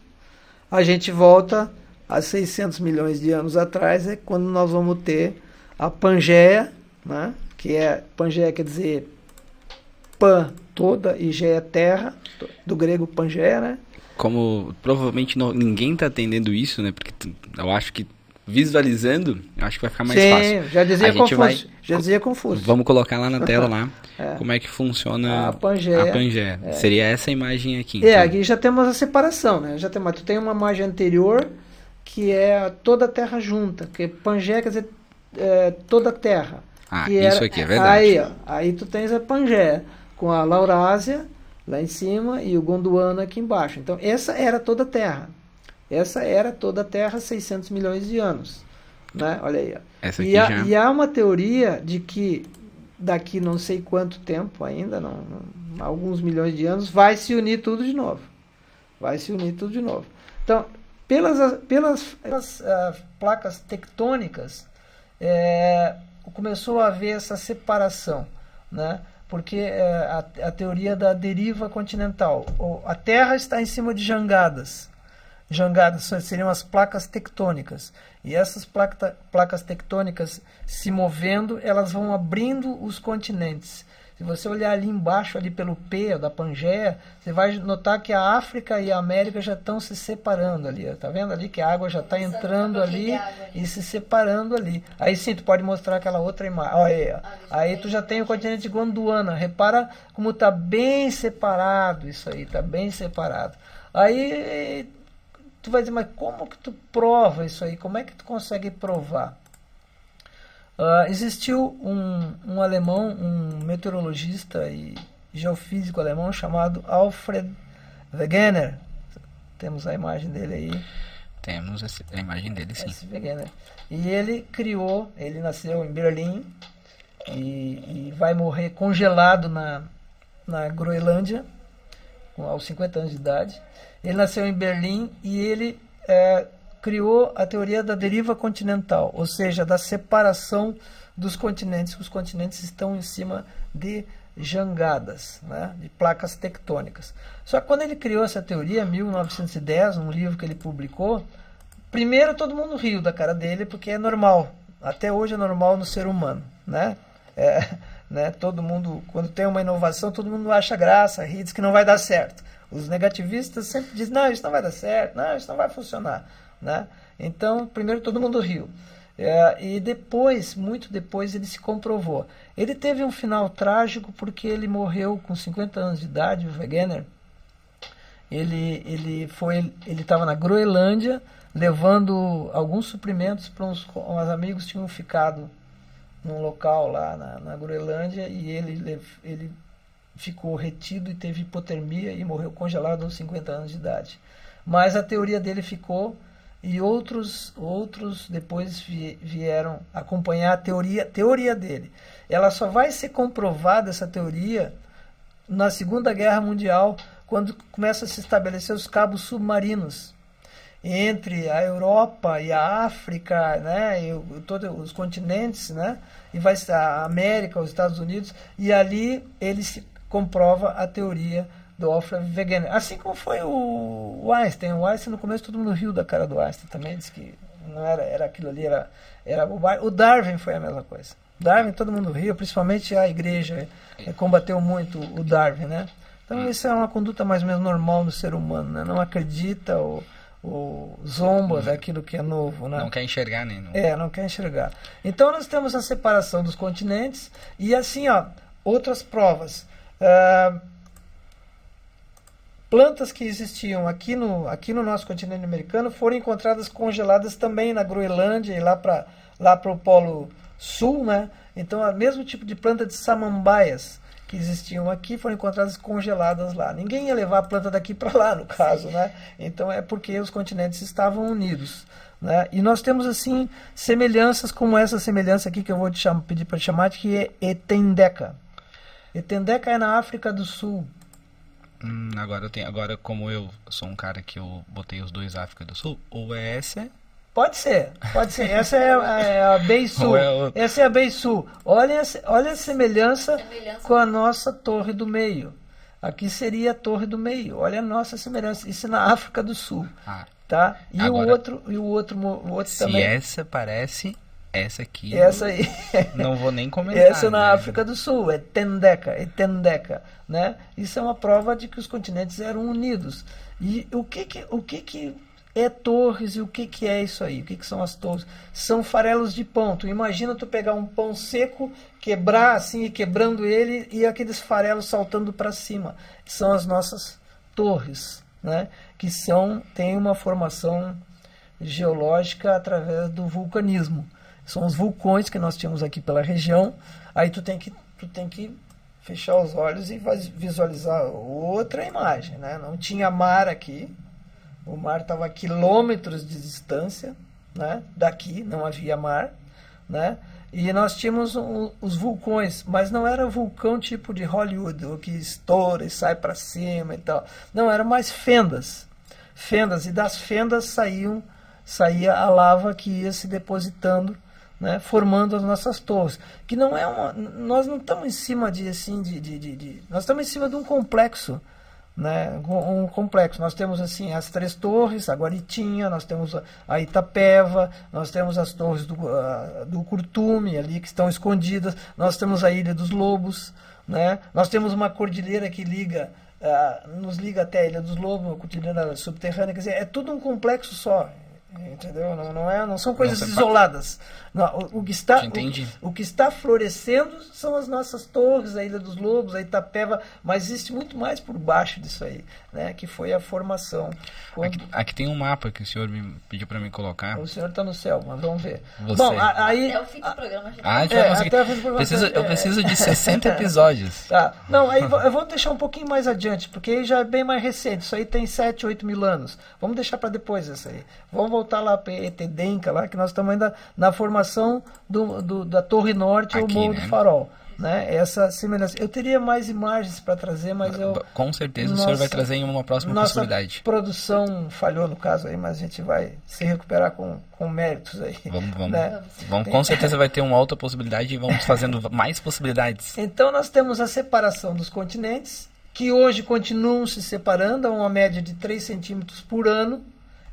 a gente volta a 600 milhões de anos atrás, é quando nós vamos ter a Pangeia, né, que é, Pangeia quer dizer pan toda e Geia terra, do grego Pangeia, né? Como provavelmente não, ninguém está entendendo isso, né? Porque eu acho que visualizando, acho que vai ficar mais Sim, fácil. já dizia a confuso. Vai, já dizia confuso. Vamos colocar lá na *laughs* tela lá é. como é que funciona a Pangeia. A Pangeia. É. Seria essa imagem aqui. É, então. É, aqui já temos a separação, né? Já tem, tu tem uma imagem anterior que é toda a Terra junta, que Pangeia quer dizer é, toda a Terra. Ah, isso era, aqui é verdade. Aí, ó, aí tu tens a Pangeia com a Laurásia lá em cima e o Gondwana aqui embaixo. Então essa era toda a Terra. Essa era toda a Terra 600 milhões de anos. Né? Olha aí. Essa e, há, já... e há uma teoria de que daqui não sei quanto tempo ainda, não, não, alguns milhões de anos, vai se unir tudo de novo. Vai se unir tudo de novo. Então, pelas, pelas, pelas uh, placas tectônicas, é, começou a haver essa separação, né? porque é, a, a teoria da deriva continental. A Terra está em cima de jangadas, jangadas seriam as placas tectônicas. E essas placa, placas tectônicas se movendo, elas vão abrindo os continentes. Se você olhar ali embaixo, ali pelo P da Pangeia, você vai notar que a África e a América já estão se separando ali. Está vendo ali que a água já está entrando ali, ali, e se separando ali. Aí sim, tu pode mostrar aquela outra imagem. Olha aí, aí tu já tem o continente Gondwana. Repara como está bem separado isso aí, está bem separado. Aí tu vai dizer, mas como que tu prova isso aí? Como é que tu consegue provar? Uh, existiu um, um alemão, um meteorologista e geofísico alemão chamado Alfred Wegener. Temos a imagem dele aí. Temos a imagem dele, sim. Esse Wegener. E ele criou, ele nasceu em Berlim e, e vai morrer congelado na, na Groenlândia, aos 50 anos de idade. Ele nasceu em Berlim e ele é, criou a teoria da deriva continental, ou seja, da separação dos continentes. Os continentes estão em cima de jangadas, né, de placas tectônicas. Só que quando ele criou essa teoria, em 1910, num livro que ele publicou, primeiro todo mundo riu da cara dele, porque é normal. Até hoje é normal no ser humano, né? É, *laughs* né? Todo mundo, quando tem uma inovação, todo mundo acha graça, ri, diz que não vai dar certo. Os negativistas sempre dizem, não, isso não vai dar certo, não, isso não vai funcionar. Né? Então, primeiro todo mundo riu. É, e depois, muito depois, ele se comprovou. Ele teve um final trágico porque ele morreu com 50 anos de idade, o Wegener. Ele ele foi ele estava na Groenlândia levando alguns suprimentos para uns, uns amigos tinham ficado num local lá na, na Groenlândia e ele ele ficou retido e teve hipotermia e morreu congelado aos 50 anos de idade. Mas a teoria dele ficou e outros outros depois vieram acompanhar a teoria teoria dele. Ela só vai ser comprovada essa teoria na Segunda Guerra Mundial, quando começa a se estabelecer os cabos submarinos entre a Europa e a África, né, e todos os continentes, né, e vai a América, os Estados Unidos, e ali ele se comprova a teoria do Alfred Wegener. Assim como foi o, Einstein. O Einstein no começo todo mundo riu da cara do Einstein também, disse que não era, era aquilo ali, era, era bobagem. O Darwin foi a mesma coisa. Darwin todo mundo riu, principalmente a igreja é, combateu muito o Darwin, né? Então hum. isso é uma conduta mais ou menos normal no ser humano, né? Não acredita ou, ou zomba hum. daquilo que é novo, né? Não quer enxergar, né? Não. É, não quer enxergar. Então nós temos a separação dos continentes e assim, ó, outras provas. Plantas que existiam aqui no, aqui no nosso continente americano foram encontradas congeladas também na Groenlândia e lá para lá o Polo Sul, né? Então, o mesmo tipo de planta de samambaias que existiam aqui foram encontradas congeladas lá. Ninguém ia levar a planta daqui para lá, no caso, né? Então, é porque os continentes estavam unidos. Né? E nós temos, assim, semelhanças como essa semelhança aqui que eu vou te chamar, pedir para chamar, que é Etendeca. Etendeca é na África do Sul. Hum, agora, tem, agora, como eu sou um cara que eu botei os dois África do Sul, ou é essa. Pode ser, pode ser. Essa é a, é a Beisul. *laughs* É o... Essa é a Beisul. Olha, olha a semelhança, semelhança com a nossa Torre do Meio. Aqui seria a Torre do Meio. Olha a nossa semelhança. Isso é na África do Sul. Ah, tá? E agora, o outro, e o outro, o outro se também. essa parece essa aqui. Essa aí. Não vou nem *laughs* comentar. Essa na né? África do Sul, é Tendeca, é Tendeca, né? Isso é uma prova de que os continentes eram unidos. E o que que, o que, que é torres e o que, que é isso aí? O que, que são as torres? São farelos de pão. Tu imagina tu pegar um pão seco, quebrar assim, e quebrando ele e aqueles farelos saltando para cima. São as nossas torres, né? Que são têm uma formação geológica através do vulcanismo. São os vulcões que nós tínhamos aqui pela região. Aí tu tem que, tu tem que fechar os olhos e visualizar outra imagem. Né? Não tinha mar aqui. O mar estava a quilômetros de distância né? daqui, não havia mar. Né? E nós tínhamos um, os vulcões, mas não era vulcão tipo de Hollywood, o que estoura e sai para cima e tal. Não, eram mais fendas. Fendas, e das fendas saíam, saía a lava que ia se depositando né, formando as nossas torres. Que não é uma. Nós não estamos em cima de assim de, de, de, de nós estamos em cima de um complexo. Né, um complexo. Nós temos assim as três torres, a Guaritinha, nós temos a Itapeva, nós temos as torres do, uh, do Curtume ali que estão escondidas, nós temos a Ilha dos Lobos, Né? Nós temos uma cordilheira que liga, uh, nos liga até a Ilha dos Lobos, uma cordilheira subterrânea, quer dizer, é tudo um complexo só. Entendeu? Não, não, é, não são coisas não, isoladas. O, o, que está, o, o, que está florescendo são as nossas torres, a Ilha dos Lobos, a Itapeva, mas existe muito mais por baixo disso aí, né? que foi a formação. Quando... Aqui, aqui, tem um mapa que o senhor me pediu para me colocar. O senhor está no céu, mas vamos ver. Você. Bom, aí, até o fim do programa. Ah, a gente é, vai conseguir. Preciso, eu preciso de *laughs* 60 episódios. Tá. Não, aí eu vou deixar um pouquinho mais adiante, porque aí já é bem mais recente. Isso aí tem 7, 8 mil anos. Vamos deixar para depois isso aí. Vamos voltar lá para Etedenca, lá, que nós estamos ainda na formação do, do da Torre Norte ou Morro né? do Farol. Né? Essa semelhança. Eu teria mais imagens para trazer, mas eu. Com certeza nossa, o senhor vai trazer em uma próxima nossa possibilidade. produção falhou no caso aí, mas a gente vai se recuperar com, com méritos aí. Vamos, vamos. Né? vamos com certeza vai ter uma outra possibilidade e vamos fazendo *laughs* mais possibilidades. Então nós temos a separação dos continentes, que hoje continuam se separando a uma média de 3 centímetros por ano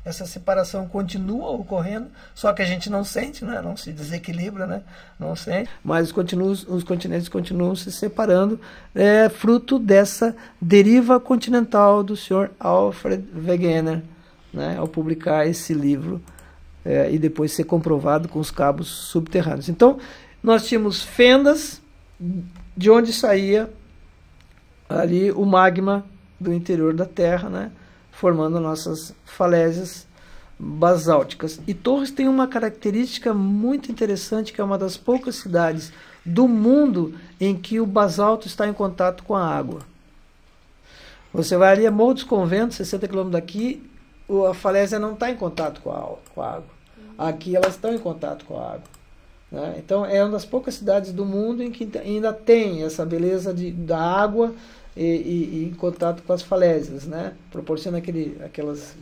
essa separação continua ocorrendo, só que a gente não sente, né? não se desequilibra, né? não sente. Mas os, os continentes continuam se separando, é fruto dessa deriva continental do senhor Alfred Wegener, né? ao publicar esse livro é, e depois ser comprovado com os cabos subterrâneos. Então, nós tínhamos fendas de onde saía ali o magma do interior da Terra, né? Formando nossas falésias basálticas. E Torres tem uma característica muito interessante, que é uma das poucas cidades do mundo em que o basalto está em contato com a água. Você vai ali a Morro dos Conventos, 60 quilômetros daqui, a falésia não está em contato com a, com a água. Aqui elas estão em contato com a água. Né? Então é uma das poucas cidades do mundo em que ainda tem essa beleza de, da água e, e, e, em contato com as falésias, né? Proporciona aquele, aquelas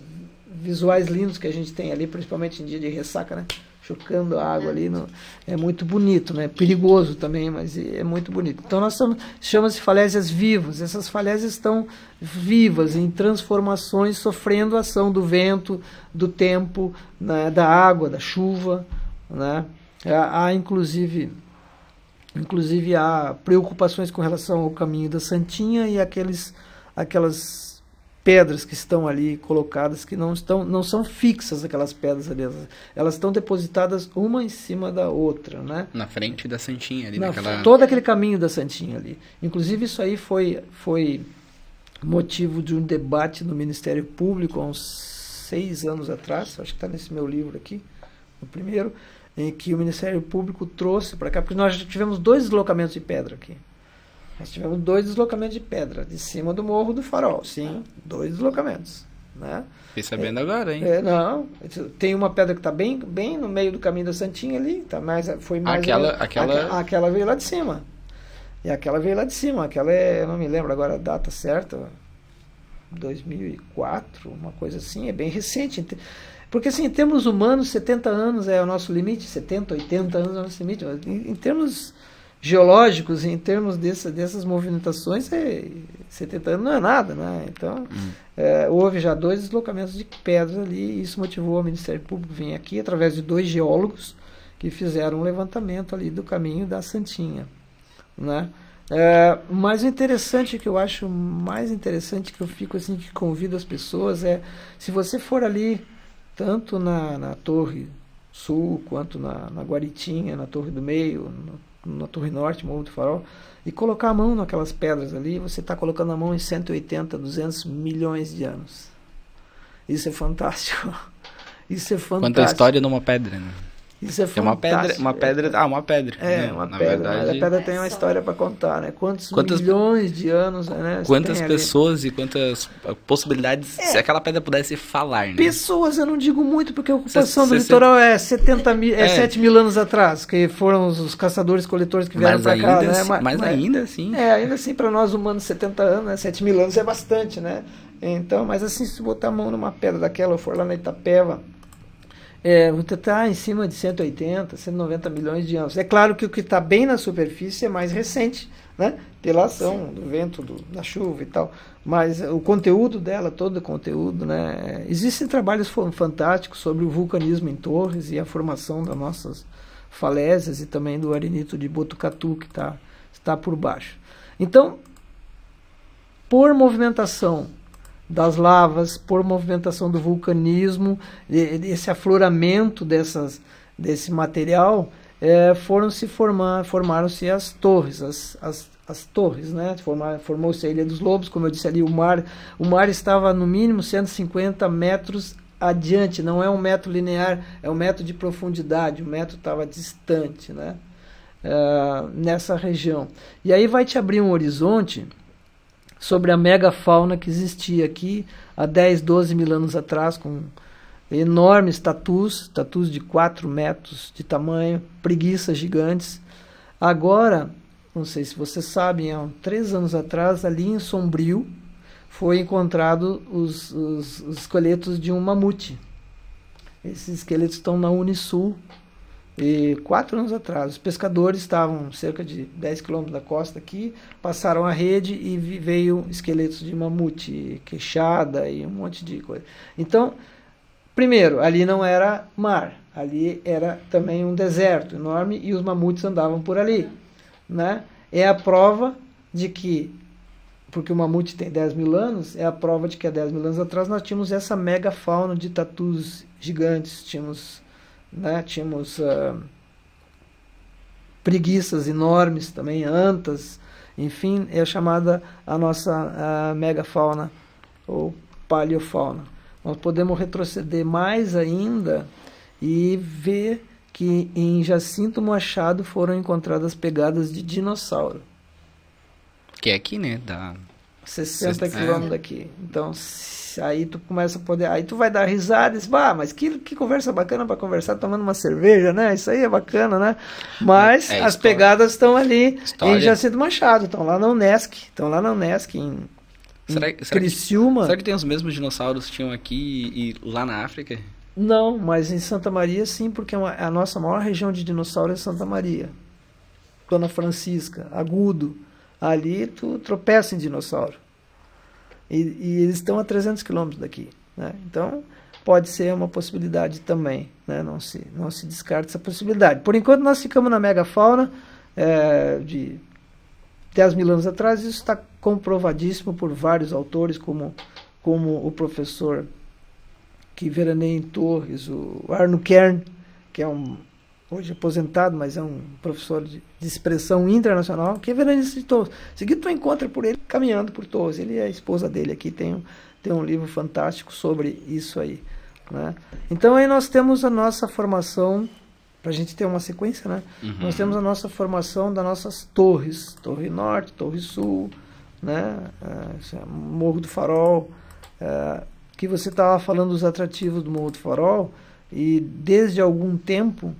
visuais lindos que a gente tem ali, principalmente em dia de ressaca, né? Chocando a água ali, no, é muito bonito, né? Perigoso também, mas é muito bonito. Então nós estamos, chama-se falésias vivas. Essas falésias estão vivas, em transformações, sofrendo a ação do vento, do tempo, né? da água, da chuva, né? Há inclusive Inclusive há preocupações com relação ao caminho da Santinha e aqueles, aquelas pedras que estão ali colocadas que não estão não são fixas aquelas pedras ali. Elas estão depositadas uma em cima da outra né? Na frente da santinha ali na, naquela... todo aquele caminho da santinha ali. Inclusive isso aí foi foi motivo de um debate no Ministério Público há uns seis anos atrás acho que está nesse meu livro aqui o primeiro em que o Ministério Público trouxe para cá, porque nós já tivemos dois deslocamentos de pedra aqui. Nós tivemos dois deslocamentos de pedra, de cima do Morro do Farol, sim, dois deslocamentos. Né? Fiquei sabendo é, agora, hein? É, não, tem uma pedra que está bem, bem no meio do caminho da Santinha ali, tá mais, foi mais... Aquela, aquela... aquela veio lá de cima. E aquela veio lá de cima, aquela é, eu não me lembro agora a data certa, 2004, uma coisa assim, é bem recente. Porque, assim, em termos humanos, 70 anos é o nosso limite, 70, 80 anos é o nosso limite. Em, em termos geológicos, em termos dessa, dessas movimentações, é, 70 anos não é nada, né? Então, hum. é, houve já dois deslocamentos de pedras ali, e isso motivou o Ministério Público vir aqui, através de dois geólogos, que fizeram um levantamento ali do caminho da Santinha, né? É, mas o interessante que eu acho mais interessante que eu fico assim que convido as pessoas é se você for ali tanto na, na Torre Sul, quanto na, na Guaritinha, na Torre do Meio, na, na Torre Norte, Morro do Farol, e colocar a mão naquelas pedras ali, você está colocando a mão em 180, 200 milhões de anos. Isso é fantástico. *laughs* Isso é fantástico. Quanta história numa pedra, né? Isso é fantástico. É uma pedra, uma pedra, ah, uma pedra. É, né? uma Na pedra. Verdade, a pedra tem uma história para contar, né? Quantos quantas, milhões de anos, né? Quantas pessoas e quantas possibilidades é. se aquela pedra pudesse falar, né? Pessoas eu não digo muito, porque a ocupação cê, do cê, litoral é 70 mil, é, é 7 mil anos atrás, que foram os caçadores-coletores que vieram para cá, né? Mas, mas, ainda assim. É, ainda assim, para nós humanos, 70 anos, né? 7 mil anos é bastante, né? Então, mas assim, se botar a mão numa pedra daquela, eu for lá na Itapeva é, está em cima de 180, 190 milhões de anos. É claro que o que está bem na superfície é mais recente, né? pela ação Sim. do vento, do, da chuva e tal. Mas o conteúdo dela, todo o conteúdo, né? Existem trabalhos fantásticos sobre o vulcanismo em Torres e a formação das nossas falésias e também do arenito de Botucatu que está está por baixo. Então, por movimentação das lavas, por movimentação do vulcanismo, esse afloramento dessas, desse material, é, foram se formar, formaram-se as torres, as, as, as torres, né? Formou-se a Ilha dos Lobos, como eu disse ali, o mar, o mar estava no mínimo 150 metros adiante, não é um metro linear, é um metro de profundidade, o metro estava distante, né? É, nessa região. E aí vai te abrir um horizonte sobre a megafauna que existia aqui há 10, 12 mil anos atrás, com enormes tatus, tatus de 4 metros de tamanho, preguiças gigantes. Agora, não sei se vocês sabem, há três anos atrás, ali em Sombrio, foi encontrado os, os, os esqueletos de um mamute. Esses esqueletos estão na Unisul, e quatro anos atrás, os pescadores estavam cerca de 10 quilômetros da costa aqui, passaram a rede e veio esqueletos de mamute, queixada e um monte de coisa. Então, primeiro, ali não era mar, ali era também um deserto enorme e os mamutes andavam por ali. Né? É a prova de que, porque o mamute tem 10 mil anos, é a prova de que há 10 mil anos atrás nós tínhamos essa mega fauna de tatus gigantes, tínhamos né? tínhamos uh, preguiças enormes também, antas, enfim, é chamada a nossa uh, megafauna ou paleofauna. Nós podemos retroceder mais ainda e ver que em Jacinto Machado foram encontradas pegadas de dinossauro. Que é aqui, né? Da 60 quilômetros é. daqui. Então, aí tu começa a poder. Aí tu vai dar risada e diz, bah, mas que, que conversa bacana para conversar tomando uma cerveja, né? Isso aí é bacana, né? Mas é, as história. pegadas estão ali história. em Jacinto Machado, estão lá na Unesc, estão lá na Unesc, em, será, em será Criciúma. Que, será que tem os mesmos dinossauros que tinham aqui e lá na África? Não, mas em Santa Maria sim, porque é a nossa maior região de dinossauros é Santa Maria. Dona Francisca, Agudo. Ali tu tropeça em dinossauro. E, e eles estão a 300 quilômetros daqui. Né? Então, pode ser uma possibilidade também. Né? Não, se, não se descarta essa possibilidade. Por enquanto, nós ficamos na megafauna é, de 10 mil anos atrás. Isso está comprovadíssimo por vários autores, como, como o professor que veraneia em Torres, o Arno Kern, que é um hoje aposentado, mas é um professor de, de expressão internacional, que é veranista de Torres. Seguido tu encontra por ele caminhando por Torres. Ele é a esposa dele aqui, tem um, tem um livro fantástico sobre isso aí. Né? Então aí nós temos a nossa formação, para a gente ter uma sequência, né? Uhum. Nós temos a nossa formação das nossas torres, Torre Norte, Torre Sul, né? É, Morro do Farol, é, que você estava falando dos atrativos do Morro do Farol, e desde algum tempo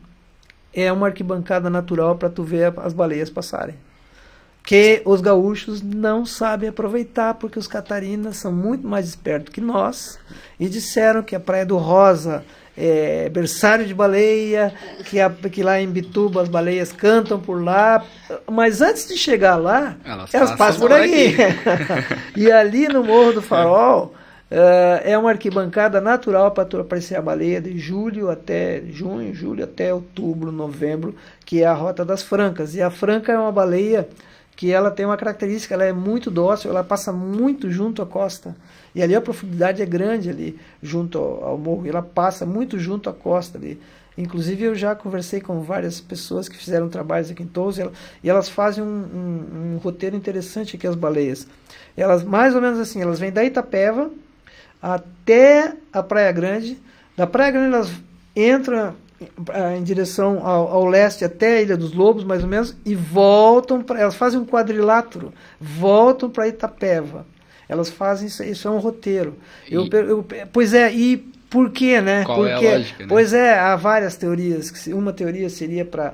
é uma arquibancada natural para tu ver as baleias passarem. Que os gaúchos não sabem aproveitar, porque os catarinas são muito mais espertos que nós e disseram que a Praia do Rosa é berçário de baleia, que, a, que lá em Bituba as baleias cantam por lá, mas antes de chegar lá, elas, elas passam, por aqui. *laughs* e ali no Morro do Farol, Uh, é uma arquibancada natural para aparecer a baleia de julho até junho, julho até outubro, novembro, que é a rota das francas. E a franca é uma baleia que ela tem uma característica, ela é muito dócil, ela passa muito junto à costa. E ali a profundidade é grande ali junto ao, morro, ela passa muito junto à costa ali. Inclusive eu já conversei com várias pessoas que fizeram trabalhos aqui em Touros e elas fazem um, um, um roteiro interessante aqui as baleias. Elas mais ou menos assim, elas vêm da Itapeva, até a Praia Grande. Da Praia Grande elas entram eh, em direção ao, ao, leste até a Ilha dos Lobos, mais ou menos, e voltam para. Elas fazem um quadrilátero, voltam para Itapeva. Elas fazem isso, isso é um roteiro. E... Eu, eu, pois é, e por quê, né? Qual Porque, é a lógica, né? Pois é, há várias teorias. Uma teoria seria para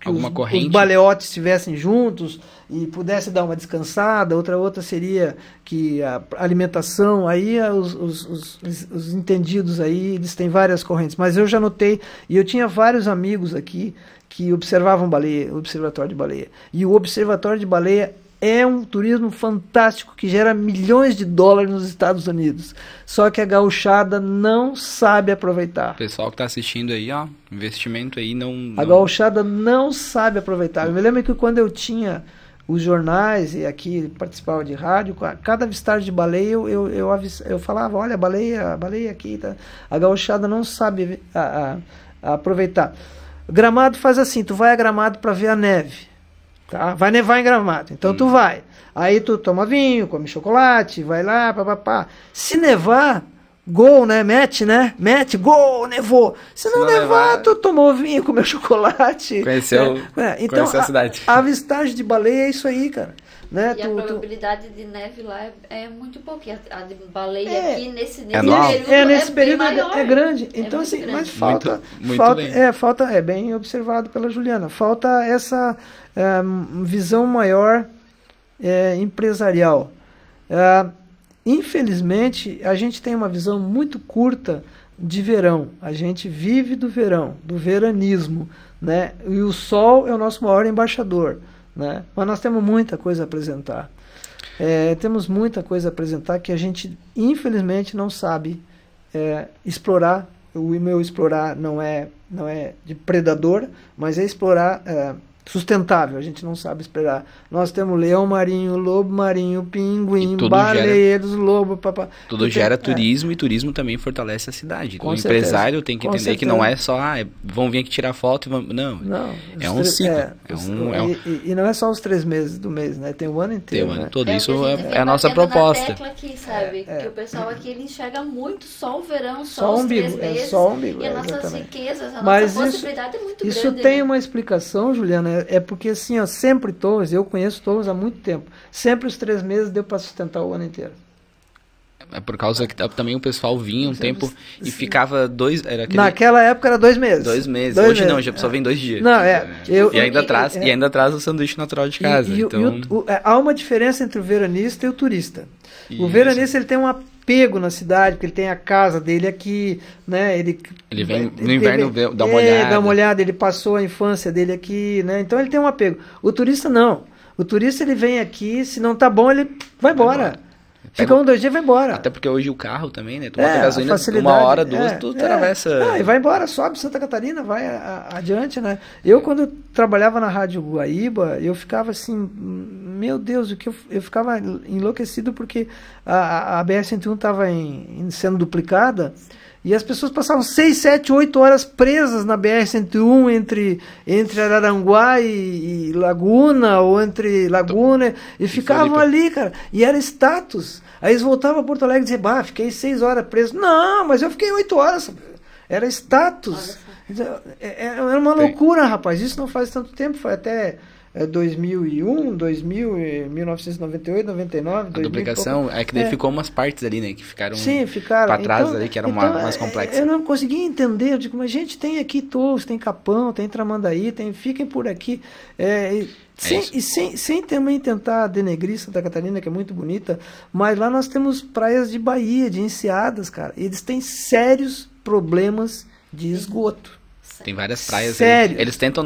que Alguma os, corrente. os baleotes estivessem juntos e pudesse dar uma descansada. Outra outra seria que a alimentação, aí os, os, os, os entendidos aí, eles têm várias correntes. Mas eu já notei, e eu tinha vários amigos aqui que observavam baleia, o observatório de baleia. E o observatório de baleia é um turismo fantástico que gera milhões de dólares nos Estados Unidos. Só que a gauchada não sabe aproveitar. Pessoal que está assistindo aí, ó, investimento aí não, não... A gauchada não sabe aproveitar. Eu me lembro que quando eu tinha os jornais e aqui participava de rádio, cada avistar de baleia eu, eu, eu, eu falava, olha, baleia, baleia aqui. Tá. A gauchada não sabe a, a, a aproveitar. Gramado faz assim, tu vai a Gramado para ver a neve. Tá? Vai nevar em Gramado. Então hum. tu vai. Aí tu toma vinho, come chocolate, vai lá, papapá. Se nevar, gol, né? Mete, né? Mete, gol, nevou. Se, Se não, não nevar, levar... tu tomou vinho, comeu *laughs* chocolate. Conheceu, é. É. Então, conheceu a cidade. A, a avistagem de baleia é isso aí, cara. Né? E tu, a probabilidade tu... de neve lá é, é muito pouquinha. A de baleia é, aqui nesse, nesse é período é, nesse período é, é grande. Então, assim, grande. mas falta. Muito, muito falta bem. É, falta. É bem observado pela Juliana. Falta essa é, visão maior é, empresarial. É, infelizmente, a gente tem uma visão muito curta de verão. A gente vive do verão, do veranismo. Né? E o sol é o nosso maior embaixador. Né? Mas nós temos muita coisa a apresentar. É, temos muita coisa a apresentar que a gente, infelizmente, não sabe é, explorar. O meu explorar não é, não é de predador, mas é explorar é, sustentável, a gente não sabe esperar. Nós temos leão marinho, lobo marinho, pinguim, baleiros, gera, lobo, papá. Tudo então, gera é. turismo e turismo também fortalece a cidade. Com o certeza. empresário tem que Com entender certeza. que não é só, ah, vão vir aqui tirar foto e vão... Não, não é um ciclo. É, é um, é um... E, e, não é só os três meses do mês, né? Tem o ano inteiro. Tem o ano né? todo. Isso é, é a nossa proposta. aqui, sabe? É, que o pessoal aqui ele enxerga muito só o verão, só, só os umbigo, três meses. É só o umbigo, e as nossas riquezas, a Mas nossa possibilidade isso, é muito isso grande. Isso tem uma explicação, Juliana, é porque assim, ó, sempre Torres, eu conheço Torres há muito tempo, sempre os três meses deu para sustentar o ano inteiro. É por causa que também o pessoal vinha um tempo e ficava dois. Era aquele... Naquela época era dois meses. Dois meses. Dois Hoje meses. não, já pessoa é. vem dois dias. Não, é. Eu, e, ainda traz, é, e ainda traz o sanduíche natural de casa. E, então... O, o, é, há uma diferença entre o veranista e o turista. Isso. O veranista ele tem um apego na cidade, porque ele tem a casa dele aqui, né? Ele, ele vem no inverno ele, dá uma é, olhada. Dá uma olhada, ele passou a infância dele aqui, né? Então ele tem um apego. O turista não. O turista ele vem aqui, se não tá bom, ele vai embora. Vai embora. Fica um, dois dias e vai embora. Até porque hoje o carro também, né? Tu bota é, gasolina uma hora, duas, é, tu é. atravessa. Ah, e vai embora, sobe Santa Catarina, vai a, a, adiante, né? Eu, quando eu trabalhava na Rádio Guaíba, eu ficava assim, meu Deus, o que eu, eu ficava enlouquecido porque a, a BR-101 estava sendo duplicada. E as pessoas passavam 6, 7, 8 horas presas na BR-101 entre, entre Araranguá e, e, Laguna, ou entre Laguna, e ficavam ali, cara. E era status. Aí eles voltavam a Porto Alegre e diziam, bah, fiquei 6 horas preso. Não, mas eu fiquei 8 horas. Era status. Era uma loucura, rapaz. Isso não faz tanto tempo, foi até 2001, 2000, 1998, 99, A 2000, duplicação pouco. é que daí é. ficou umas partes ali, né, que ficaram Sim, ficaram. para trás então, ali, que eram então, mais é, complexas. Eu não conseguia entender, eu digo, mas gente, tem aqui Torres, tem Capão, tem Tramandaí, tem, fiquem por aqui. É, e, sem, e sem, sem também tentar denegrir Santa Catarina, que é muito bonita, mas lá nós temos praias de Bahia, de Enseadas, cara. Eles têm sérios problemas de esgoto. Tem várias praias Sério? Eles tentam.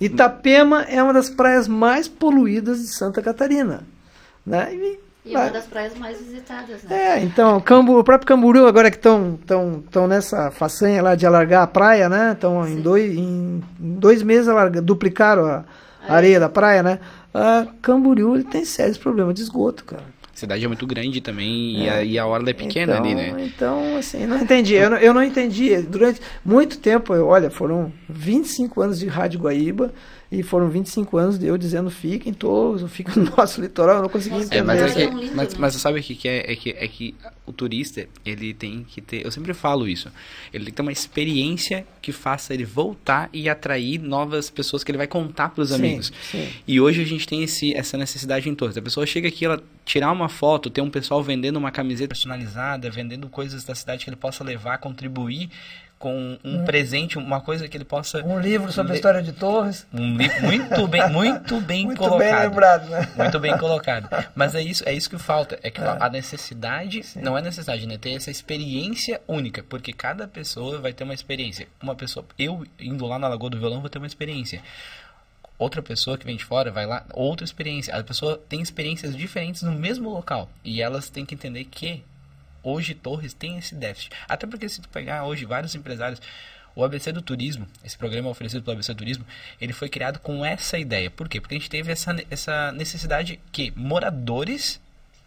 Itapema é uma das praias mais poluídas de Santa Catarina. Né? E, e uma das praias mais visitadas, né? É, então, Cambu, o próprio Camburu, agora que estão tão, tão nessa façanha lá de alargar a praia, né? Então, em dois, em dois meses alarga, duplicaram a, a areia da praia, né? A Camboriú ele tem sérios problemas de esgoto, cara cidade é muito grande também é. e, a, e a orla é pequena então, ali, né? Então, assim, não entendi. Eu não, eu não entendi. Durante muito tempo, eu, olha, foram 25 anos de Rádio Guaíba e foram 25 anos de eu dizendo fiquem todos, fiquem no *laughs* nosso litoral, eu não consegui entender. É, mas, é que, mas, mas sabe o que, é? É que, é que o turista, ele tem que ter, eu sempre falo isso, ele tem que ter uma experiência que faça ele voltar e atrair novas pessoas que ele vai contar para os amigos. Sim. E hoje a gente tem esse, essa necessidade em todos. A pessoa chega aqui, ela tirar uma foto, ter um pessoal vendendo uma camiseta personalizada, vendendo coisas da cidade que ele possa levar, contribuir com um, presente, uma coisa que ele possa. Um livro sobre a história de Torres. Um livro muito bem, *laughs* muito bem muito colocado. Muito bem lembrado, né? Muito bem colocado. *laughs* Mas é isso, é isso que falta. É que é. a necessidade, Sim. não é necessidade, né? Ter essa experiência única. Porque cada pessoa vai ter uma experiência. Uma pessoa, eu indo lá na Lagoa do Violão, vou ter uma experiência outra pessoa que vem de fora vai lá, outra experiência. A pessoa tem experiências diferentes no mesmo local. E elas têm que entender que hoje Torres tem esse déficit. Até porque se tu pegar hoje vários empresários, o ABC do Turismo, esse programa oferecido pelo ABC do Turismo, ele foi criado com essa ideia. Por quê? Porque a gente teve essa, essa necessidade que moradores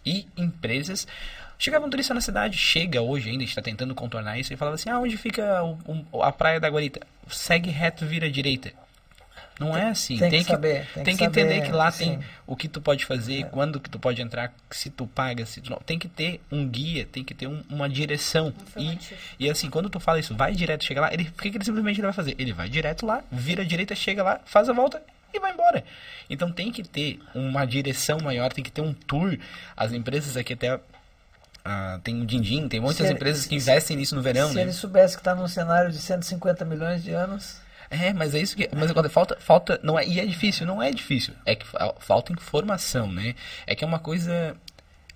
e empresas Chegava um turista na cidade, chega hoje ainda, a gente está tentando contornar isso, e falava assim, ah, onde fica o, o, a praia da Guarita? Segue reto, vira direita. Não é assim. Tem, tem que, saber. Tem, tem que, que, entender saber, que lá sim. tem o que tu pode fazer, é. quando que tu pode entrar, se tu paga, se tu não. Tem que ter um guia, tem que ter um, uma direção. E, e assim, quando tu fala isso, vai direto, chega lá, ele, o que, que ele simplesmente ele vai fazer? Ele vai direto lá, vira à direita, chega lá, faz a volta e vai embora. Então tem que ter uma direção maior, tem que ter um tour. As empresas aqui até ah, tem o Dindim, tem muitas Se empresas ele- que investem nisso no verão, Se né? ele soubesse que está num cenário de 150 milhões de anos, É, mas é isso que. Mas quando falta, falta. Não é, e é difícil, não é difícil. É que fa- falta informação, né? É que é uma coisa.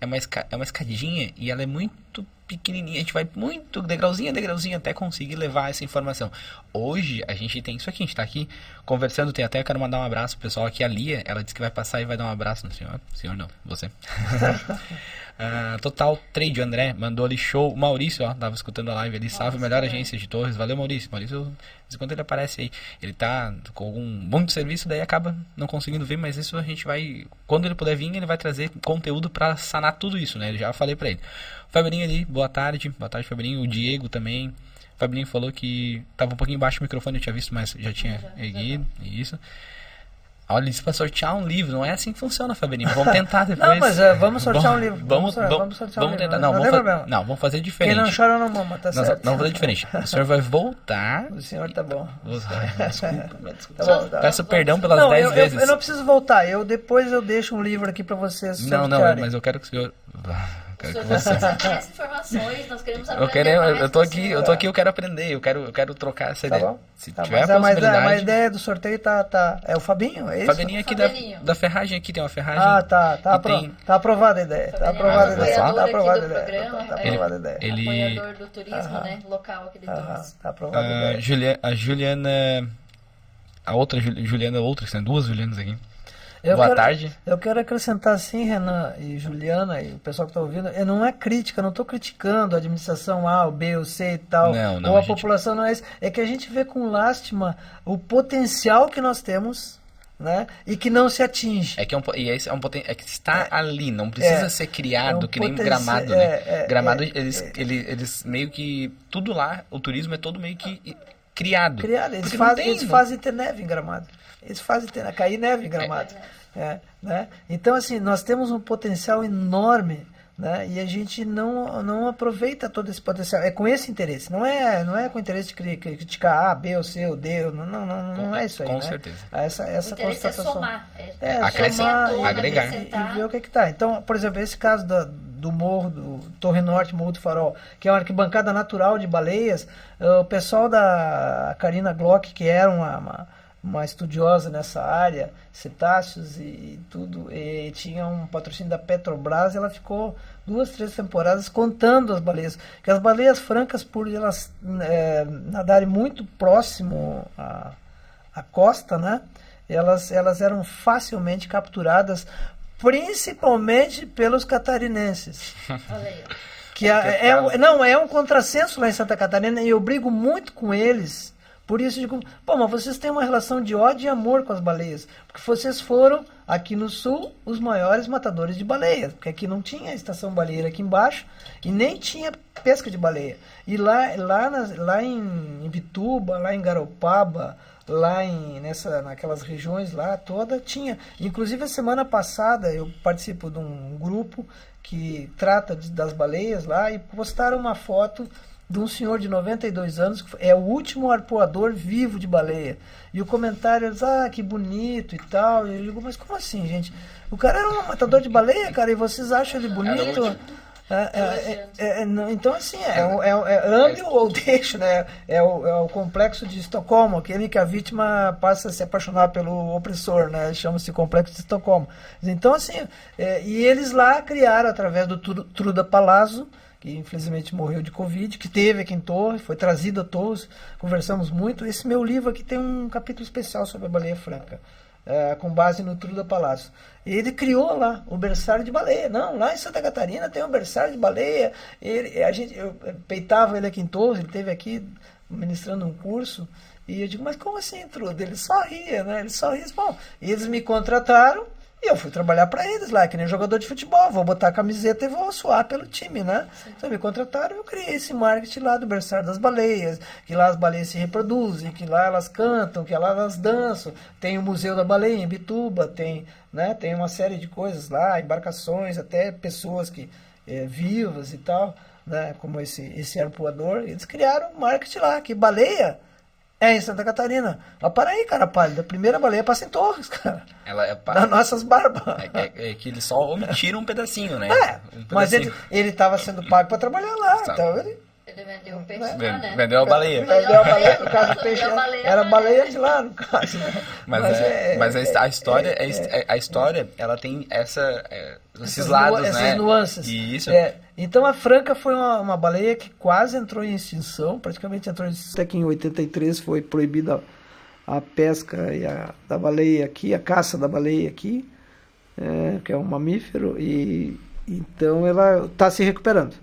É uma, esca, é uma escadinha e ela é muito pequenininha. A gente vai muito degrauzinho a degrauzinho até conseguir levar essa informação. Hoje a gente tem isso aqui, a gente tá aqui conversando. Tem até, eu quero mandar um abraço pro pessoal aqui. A Lia, ela disse que vai passar e vai dar um abraço no senhor. Senhor não, você. *laughs* Ah, Total Trade, André, mandou ali show. O Maurício, ó, tava escutando a live ali. Salve, melhor agência de Torres. Valeu, Maurício. Maurício, de vez em quando ele aparece aí. Ele tá com algum muito serviço, daí acaba não conseguindo vir, mas isso a gente vai. Quando ele puder vir, ele vai trazer conteúdo pra sanar tudo isso, né? Eu já falei pra ele. O Fabrinho ali, boa tarde. Boa tarde, Fabrinho. O Diego também. O Fabrinho falou que tava um pouquinho baixo o microfone, eu tinha visto, mas já tinha erguido. Isso. Olha, disse pra sortear um livro. Não é assim que funciona, Fabrinho. Vamos tentar *laughs* depois. Não, mas, é, vamos sortear um livro. Vamos, Vamos, vamos, vamos sortear um vamos livro. tentar. Não, Não vamos problema. não, vamos fazer quem diferente. não chora não mama, tá Nós certo. não vamos fazer diferente. O senhor vai voltar. *laughs* O senhor tá bom. Ai, desculpa, me desculpa. Tá bom, tá. Peço perdão pelas Não, 10 eu, eu, vezes. eu não preciso voltar. Eu depois eu deixo um livro aqui pra vocês Não, não, mas eu quero que o senhor. Ah, quero que você. trazer mais informações, nós queremos aprender Eu, quero, eu, mais eu tô aqui, eu tô aqui, eu quero aprender, eu quero, eu quero trocar essa Tá ideia. bom? Se Tá, tiver mas, a é, é, possibilidade. mas a ideia do sorteio tá, tá. É o Fabinho? É isso? Fabianinho aqui da, Fabianinho. da ferragem aqui, tem uma ferragem. Ah, tá. Tá, apro- tem- tá aprovada a ideia. Tá Fabianinho aprovada a é ideia. Tá aprovada a do ideia. Tá é. aprovada a ideia. Ele- Apoiador do turismo, né? Local aqui de Torres. Tá aprovada a a, ideia. A Juliana. A outra Juli- Juliana, outra, que são duas Julianas aqui. Eu Boa quero- tarde. Eu quero acrescentar assim, Renan e Juliana e o pessoal que está ouvindo, é, não é crítica, não estou criticando a administração A, B, ou C e tal, Não, não, ou a, a gente- população não é isso. É que a gente vê com lástima o potencial que nós temos, né, e que não se atinge. É que é um, e esse é um poten- é que está ali, não precisa é, ser criado é um que nem gramado, é, né? é, gramado é, eles, é. ele- eles meio que tudo lá, o turismo é todo meio que criado. Criado, eles, fazem, tem, eles fazem ter neve em Gramado. Eles fazem ter, cair neve em Gramado. É, né? Então, assim, nós temos um potencial enorme né? e a gente não, não aproveita todo esse potencial. É com esse interesse, não é, não é com interesse de cri- criticar A, B, ou C, ou D. Não, não, não, não é isso aí. Com né? certeza. Essa, O essa interesse é constatação. somar. É, É, Acrescentar, somar agregar. E, e ver o que é que tá. Então, por exemplo, esse caso da- do morro, do Torre Norte, Morro do Farol, que é uma arquibancada natural de baleias, eh, o pessoal da Karina Glock, que era uma, uma, uma estudiosa nessa área, cetáceos e, e tudo, e tinha um patrocínio da Petrobras, ela ficou duas, três temporadas contando as baleias. Que as baleias francas, por elas eh, nadarem muito próximo a a costa, né? Elas, elas eram facilmente capturadas, principalmente pelos catarinenses. *laughs* Olha. Que é, é não, é um contrassenso lá em Santa Catarina e eu brigo muito com eles. Por isso digo, pô, mas vocês têm uma relação de ódio e amor com as baleias. Porque vocês foram, aqui no sul, os maiores matadores de baleias. Porque aqui não tinha estação baleeira aqui embaixo e nem tinha pesca de baleia. E lá, lá, nas- lá em Ibituba, lá em Garopaba, lá em, nessa, naquelas regiões lá toda, tinha. Inclusive, a semana passada eu participo de um grupo que trata de- das baleias lá e postaram uma foto de um senhor de 92 anos, que é o último arpoador vivo de baleia. E o comentário eles, ah, que bonito e tal. E eu digo, mas como assim, gente? O cara era um matador de baleia, cara, e vocês acham ele bonito? É, é, é, é, é, então, assim, é, é, é ame ou *laughs* deixe, né? É o, é o complexo de Estocolmo, aquele que a vítima passa a se apaixonar pelo opressor, né? Chama-se complexo de Estocolmo. Então, assim, e eles lá criaram, através do Tru- Truda Palazzo, que infelizmente morreu de Covid, que teve aqui em Torres, foi trazido a Torres, conversamos muito. Esse meu livro aqui tem um capítulo especial sobre a baleia franca. é, com base no Truda Palácio. E ele criou lá o berçário de baleia. Não, lá em Santa Catarina tem um berçário de baleia. Ele, a gente, eu peitava ele aqui em Torres, ele teve aqui ministrando um curso. E eu digo, mas como assim, Truda? Ele só ria, né? Ele só ria. Bom, eles me contrataram e eu fui trabalhar para eles lá, que nem jogador de futebol. Vou botar a camiseta e vou suar pelo time, né? Sim. Então me contrataram e eu criei esse marketing lá do berçário das baleias, que lá as baleias se reproduzem, que lá elas cantam, que lá elas dançam. Tem o Museu da Baleia em Bituba, tem, né, tem uma série de coisas lá, embarcações, até pessoas que é, vivas e tal, né, como esse, esse arpoador. Eles criaram um marketing lá, que baleia é, em Santa Catarina. Mas para aí, cara pálida. A primeira baleia passa em Torres, cara. Ela é para... Nas nossas barbas. É, é, é, que eles só omitiram um pedacinho, né? É, um mas ele estava sendo pago para trabalhar lá. Tá. Então ele... Ele vendeu o peixe lá, né? Vendeu a baleia. Vendeu a baleia, no caso o peixe era, baleia, era baleia de lá, no caso. Mas, mas, é, é mas a, a história, é, é, a história, ela tem essa, esses lados, essas né? Essas nuances. Isso. É, então a franca foi uma, uma baleia que quase entrou em extinção, praticamente entrou em extinção. Até que em 83 foi proibida a pesca e a, da baleia aqui, a caça da baleia aqui, é, que é um mamífero, e então ela está se recuperando.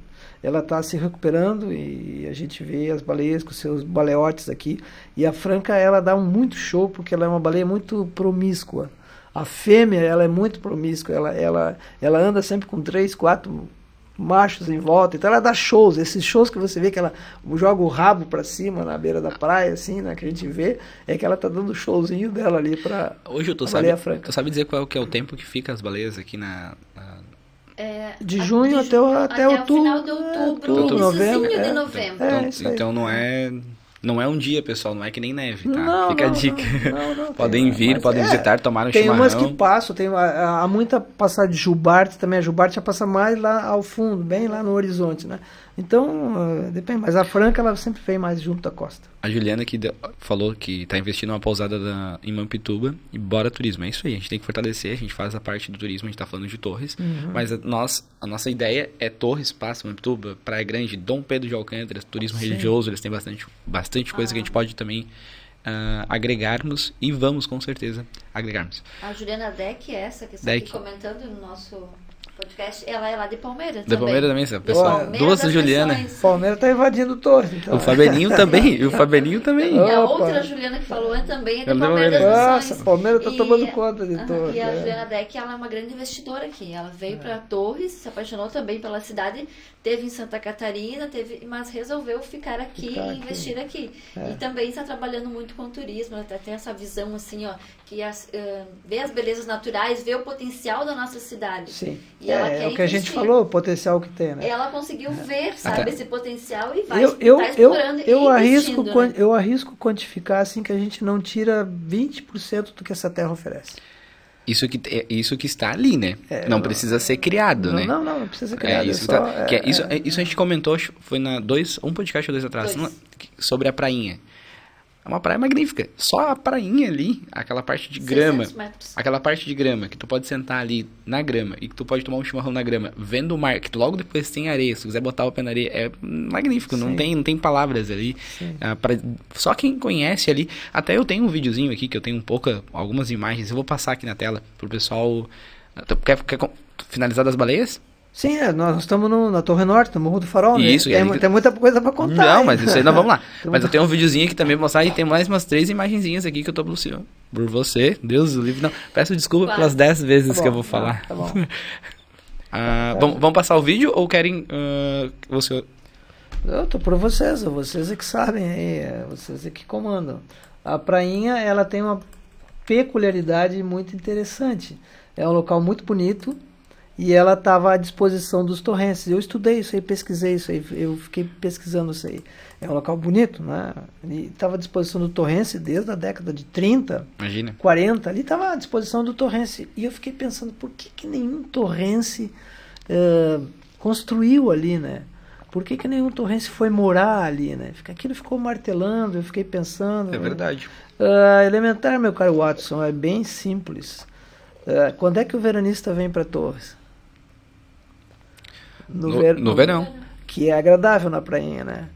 Ela está se recuperando e a gente vê as baleias com seus baleotes aqui. E a franca ela dá um muito show porque ela é uma baleia muito promíscua. A fêmea ela é muito promíscua, ela, ela, ela anda sempre com três, quatro machos em volta. Então ela dá shows, esses shows que você vê que ela joga o rabo para cima na beira da praia, assim, né? Que a gente vê, é que ela tá dando showzinho dela ali para Hoje eu tô sabe, franca. Tu sabe dizer qual é, que é o tempo que fica as baleias aqui na, na... É, de junho até, até, até outubro. final de outubro, outubro novembro. de é, novembro. É, então, então não é não é um dia, pessoal, não é que nem neve, tá? Não, Fica não, a dica. Não, não, *laughs* podem vir, podem é, visitar, tomar um tem chimarrão. Tem umas que passam, tem, há, há muita passagem de Jubarte também. A Jubarte já passa mais lá ao fundo, bem lá no horizonte, né? Então, uh, depende. Mas a Franca, ela sempre vem mais junto da costa. A Juliana que falou que está investindo numa pousada da, em Mampituba e bora turismo. É isso aí, a gente tem que fortalecer, a gente faz a parte do turismo, a gente está falando de Torres, uhum. mas a, nós, a nossa ideia é Torres, Passo, Mampituba, Praia Grande, Dom Pedro de Alcântara, turismo Sim. religioso, eles têm bastante, bastante coisa ah. que a gente pode também uh, agregarmos e vamos com certeza agregarmos. A Juliana Deck, essa que está Deck. aqui comentando no nosso podcast, ela é lá de Palmeiras de Palmeiras também, pessoal. Palmeiras duas Juliana. Palmeiras tá invadindo o Torre. Então. O Fabelinho também, e o *laughs* Fabelinho também. E a outra Juliana que falou é também é de Palmeiras. Nossa, Palmeiras tá e, tomando conta de Torre. E a é. Juliana Deck, ela é uma grande investidora aqui. Ela veio é. para Torres, se apaixonou também pela cidade, teve em Santa Catarina, teve, mas resolveu ficar aqui ficar e investir aqui. É. E também está trabalhando muito com turismo, ela tem essa visão assim, ó, que as, uh, vê as belezas naturais, vê o potencial da nossa cidade. Sim. E é, ela é quer o que a gente falou, o potencial que tem, né? Ela conseguiu ver, sabe, Até. esse potencial e vai eu, eu, tá explorando eu, eu arrisco, né? eu arrisco quantificar assim que a gente não tira 20% do que essa terra oferece. Isso que, é, isso que está ali, né? É, não precisa ser criado, não, né? Não, não, não precisa ser criado. É, isso, só, tá, é, isso, é, isso a gente comentou, foi na dois, um podcast ou dois atrás, dois. sobre a prainha. É uma praia magnífica. Só a prainha ali, aquela parte de grama. Metros. Aquela parte de grama, que tu pode sentar ali na grama e que tu pode tomar um chimarrão na grama, vendo o mar, que tu logo depois tem areia, se tu quiser botar o pé na areia, é magnífico, não tem, não tem palavras ali. Ah, pra, só quem conhece ali. Até eu tenho um videozinho aqui que eu tenho um pouco, algumas imagens, eu vou passar aqui na tela pro pessoal. Quer, quer finalizar das baleias? Sim, é, nós estamos no, na Torre Norte, no Morro do Farol, né? Isso, tem, tem muita coisa para contar. Não, hein? mas isso aí nós vamos lá. *laughs* mas eu tenho um videozinho aqui também pra mostrar e tem mais umas três imagenzinhas aqui que eu tô por, por você. Deus do livre. Não, peço desculpa Quase. pelas dez vezes Tá bom, que eu vou tá, falar. Tá bom. *laughs* Ah, vamos, vamos passar o vídeo ou querem uh, você... Eu tô por vocês, vocês é que sabem aí, é vocês é que comandam. A prainha, ela tem uma peculiaridade muito interessante. É um local muito bonito e ela estava à disposição dos torrenses. Eu estudei isso aí, pesquisei isso aí, eu fiquei pesquisando isso aí. É um local bonito, né? E estava à disposição do torrense desde a década de 30, Imagina. 40, ali estava à disposição do torrense. E eu fiquei pensando, por que, que nenhum torrense eh, construiu ali, né? Por que, que nenhum torrense foi morar ali, né? Aquilo ficou martelando, eu fiquei pensando. É né? verdade. Ah, elementar, meu caro Watson, é bem simples. Ah, quando é que o veranista vem para Torres? No, ver- no verão. Que é agradável na prainha, né?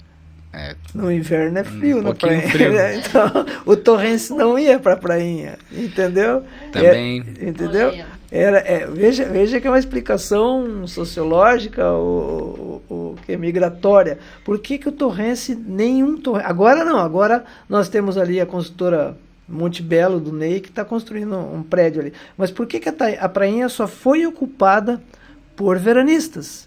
É, no inverno é frio um na praia. Frio. então, o Torrense não ia para a prainha, entendeu? Também. É, entendeu? Era, é, veja, veja que é uma explicação sociológica ou, ou, que é migratória. Por que, que o Torrense, nenhum Torrense... Agora não, agora nós temos ali a consultora Monte Belo, do Ney, que está construindo um prédio ali. Mas por que, que a, a prainha só foi ocupada por veranistas?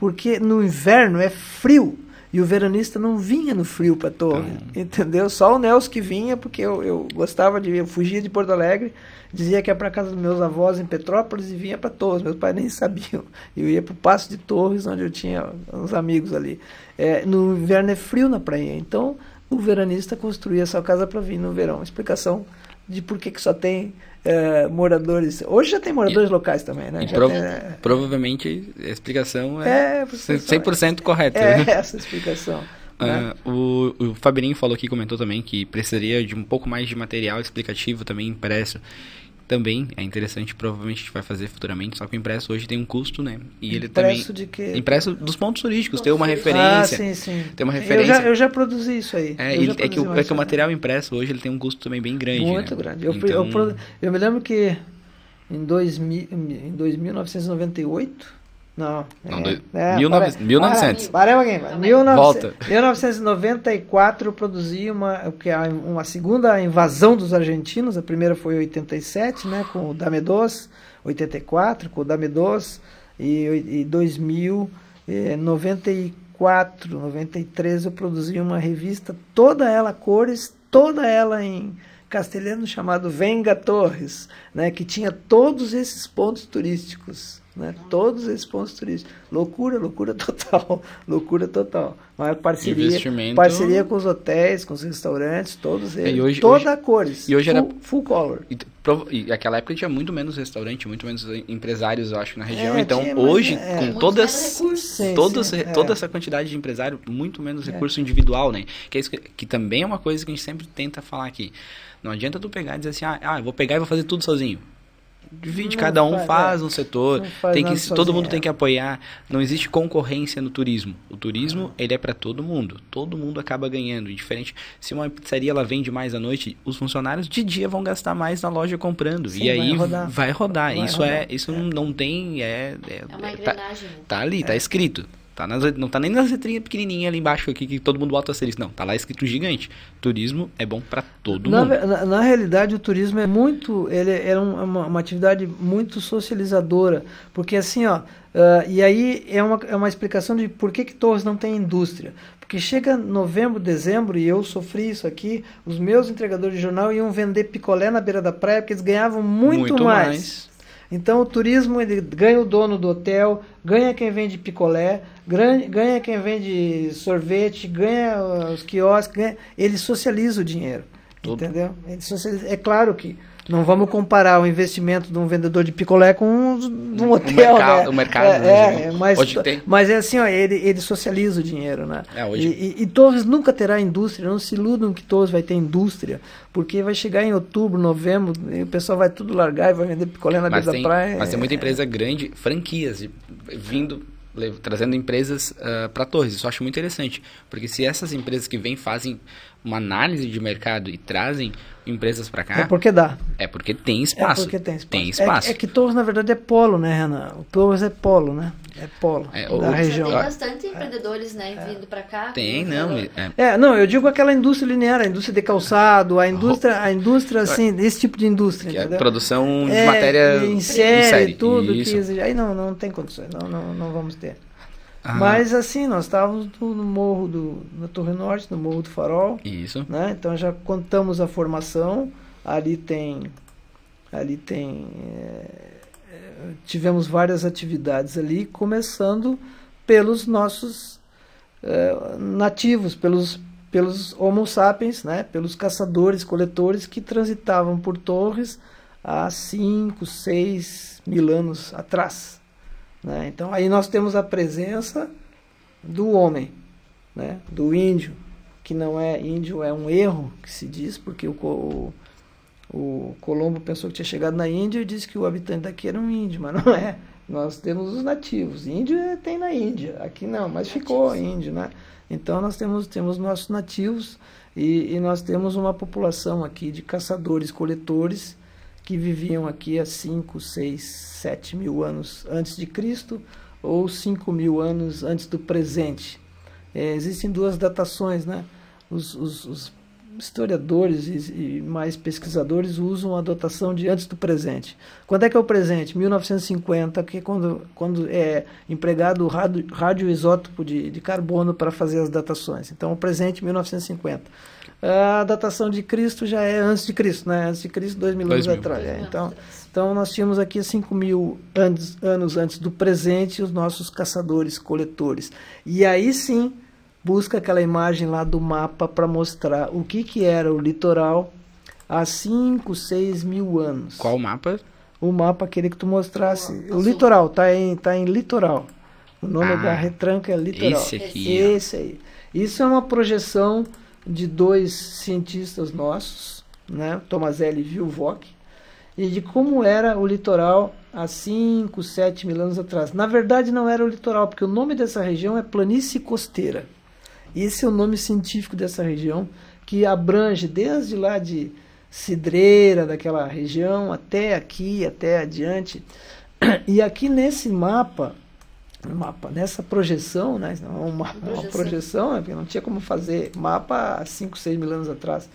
Porque no inverno é frio. E o veranista não vinha no frio para Torre, entendeu? Só o Nelson que vinha, porque eu, eu gostava de. Eu fugia de Porto Alegre, dizia que ia para casa dos meus avós em Petrópolis e vinha para Torres. Meus pais nem *laughs* sabiam. Eu ia para o Passo de Torres, onde eu tinha uns amigos ali. É, no inverno é frio na praia, então o veranista construía essa casa para vir no verão. Explicação de por que, que só tem é, moradores. Hoje já tem moradores e, locais também, né? Prov tem, é, provavelmente a explicação é, é 100% correta. É né? *laughs* essa a explicação. Né? Uh, o, o Fabrinho falou aqui, comentou também que precisaria de um pouco mais de material explicativo também impresso também é interessante, provavelmente a gente vai fazer futuramente, só que o impresso hoje tem um custo, né? E ele impresso também de quê? impresso dos pontos turísticos, tem uma referência. Ah, sim, sim. Tem uma referência. Eu já, eu já produzi isso aí. É, ele, é, que, o, é que o material impresso hoje ele tem um custo também bem grande, Muito né? grande. Eu, então... eu, eu, me lembro que em, 2000, em 2998 não. Não é, do, é, 19, para, 1900. Para, para, para, 1900, Volta. 1994 produzi uma, que é uma segunda invasão dos argentinos. A primeira foi em 87, né, com o Dame 2, 84 com o Dame 2 e, e 2000, eh, 94, 93 eu produzi uma revista toda ela cores, toda ela em castelhano chamado Venga Torres, né, que tinha todos esses pontos turísticos. Né? Todos esses pontos turísticos. Loucura, loucura total. *laughs* loucura total. Mas parceria, Investimento... parceria com os hotéis, com os restaurantes, todos eles. E hoje, toda hoje, a cores. E hoje full, era full color. E, e naquela época tinha muito menos restaurante, muito menos empresários, eu acho, na região. É, então, tinha, hoje, é, com todas, sim, toda é. essa quantidade de empresário, muito menos é. recurso individual, né? Que, é isso que, que, também é uma coisa que a gente sempre tenta falar aqui. Não adianta tu pegar e dizer assim, ah, ah eu vou pegar e vou fazer tudo sozinho divide, não cada um faz, faz é. um setor. Tem que todo mundo tem que apoiar. Não existe concorrência no turismo. O turismo ele é para todo mundo. Todo mundo acaba ganhando. Diferente. Se uma pizzaria ela vende mais à noite, os funcionários de dia vão gastar mais na loja comprando Sim, e aí vai rodar. Vai rodar. Vai isso rodar. é isso é. não tem é, é, é uma tá, tá, ali, tá escrito. Tá nas, não tá nem nas letrinhas pequenininhas ali embaixo aqui que todo mundo bota asterisco. Não, tá lá escrito gigante. Turismo é bom para todo na, mundo. Na, na, realidade, o turismo é muito. Ele é uma, uma atividade muito socializadora. Porque assim, ó. Uh, e aí é uma, é uma explicação de por que, que Torres não tem indústria. Porque chega novembro, dezembro, e eu sofri isso aqui, os meus entregadores de jornal iam vender picolé na beira da praia, porque eles ganhavam muito, muito mais. mais. Então o turismo ele ganha o dono do hotel, ganha quem vende picolé, ganha, quem vende sorvete, ganha os quiosques, ganha, ele socializa o dinheiro. Tudo. Entendeu? Ele socializa, é claro que não vamos comparar o investimento de um vendedor de picolé com um, de um hotel, o mercado, né? O mercado, é, é, mas, mas é assim, ó, ele, ele socializa o dinheiro, né? É, hoje... e, e, e, Torres nunca terá indústria, não se iludam que Torres vai ter indústria, porque vai chegar em outubro, novembro, e o pessoal vai tudo largar e vai vender picolé na beira da praia. Mas tem muita empresa grande, franquias, vindo trazendo empresas uh, para Torres. Isso eu acho muito interessante, porque se essas empresas que vêm fazem uma análise de mercado e trazem empresas para cá. É porque dá. É porque tem espaço. É porque tem espaço. Tem espaço. É, é que Torres, na verdade, é polo, né, Renan? O Torres é polo, né? É polo é, da o, região. Tem bastante empreendedores, né, é. vindo para cá. Tem, não. É. é. não, eu digo aquela indústria linear, a indústria de calçado, a indústria, a indústria assim, esse tipo de indústria. Que é produção de matéria em série, em série. tudo. Que, aí não, não tem condições, não, não, não vamos ter. Ah. Mas assim, nós estávamos no, no morro do na Torre Norte, no Morro do Farol. Isso. Né? Então já contamos a formação. Ali tem ali tem é, tivemos várias atividades ali, começando pelos nossos é, nativos, pelos pelos Homo sapiens, né? Pelos caçadores, coletores que transitavam por Torres há 5, 6 mil anos atrás. Né? Então aí nós temos a presença do homem, né? do índio, que não é índio, é um erro que se diz, porque o, o, o Colombo pensou que tinha chegado na Índia e disse que o habitante daqui era um índio, mas não é. Nós temos os nativos. Índio é, tem na Índia, aqui não, mas ficou índio, né? Então nós temos, temos nossos nativos e, e nós temos uma população aqui de caçadores-coletores que viviam aqui há 5, 6, 7 mil anos antes de Cristo ou 5 mil anos antes do presente. É, existem duas datações, né? Os, os, os historiadores e, e, mais pesquisadores usam a datação de antes do presente. Quando é que é o presente? 1950, que é quando, quando é empregado o rádio, radioisótopo de, de carbono para fazer as datações. Então, o presente, 1950. A datação de Cristo já é antes de Cristo, né? Antes de Cristo, dois mil anos atrás. É, então, então, nós tínhamos aqui 5 mil anos, anos antes do presente os nossos caçadores-coletores. E aí sim busca aquela imagem lá do mapa para mostrar o que, que era o litoral há 5, 6 mil anos. Qual mapa? O mapa aquele que tu mostrasse. O, o litoral, tá em, tá em litoral. O nome ah, da retranca é litoral. Esse aqui. Esse aí. Isso é uma projeção de dois cientistas nossos, né? Tomazelli e Vilvoc, e de como era o litoral há 5, 7 mil anos atrás. Na verdade, não era o litoral, porque o nome dessa região é planície costeira. Esse é o nome científico dessa região, que abrange desde lá de Cidreira, daquela região, até aqui, até adiante. E aqui nesse mapa, mapa nessa projeção, né? uma, projeção. uma projeção, né? não tinha como fazer mapa há 5, 6 mil anos atrás.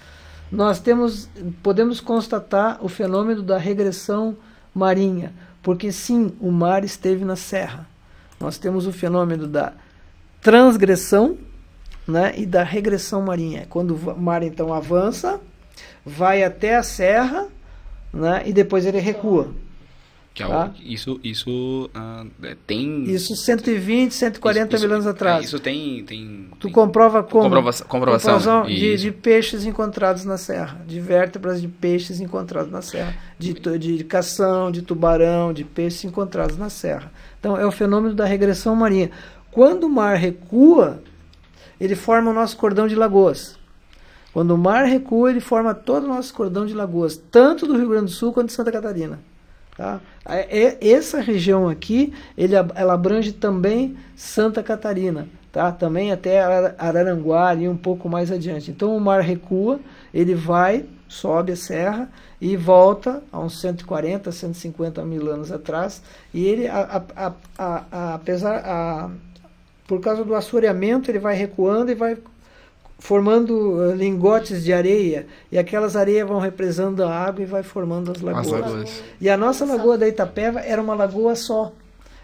Nós temos, podemos constatar o fenômeno da regressão marinha, porque sim, o mar esteve na serra. Nós temos o fenômeno da transgressão né, e da regressão marinha. Quando o mar então avança, vai até a serra né, e depois ele recua. Que é tá? isso isso uh, tem. Isso 120, 140 isso, mil anos atrás. É, isso tem. tem tu comprova como? Comprovação, comprovação de, de, peixes encontrados na serra. De vértebras de peixes encontrados na serra. De, de cação, de tubarão, de peixes encontrados na serra. Então é o fenômeno da regressão marinha. Quando o mar recua, ele forma o nosso cordão de lagoas. Quando o mar recua, ele forma todo o nosso cordão de lagoas, tanto do Rio Grande do Sul quanto de Santa Catarina. Tá? É, é, essa região aqui, ele, ela abrange também Santa Catarina, tá? também até Araranguá e um pouco mais adiante. Então o mar recua, ele vai, sobe a serra e volta a uns 140, 150 mil anos atrás, e ele, a, a, a, apesar, a, por causa do assoreamento, ele vai recuando e vai formando eh, lingotes de areia e aquelas areias vão represando a água e vai formando as lagoas. As lagoas. E a nossa lagoa da Itapeva era uma lagoa só.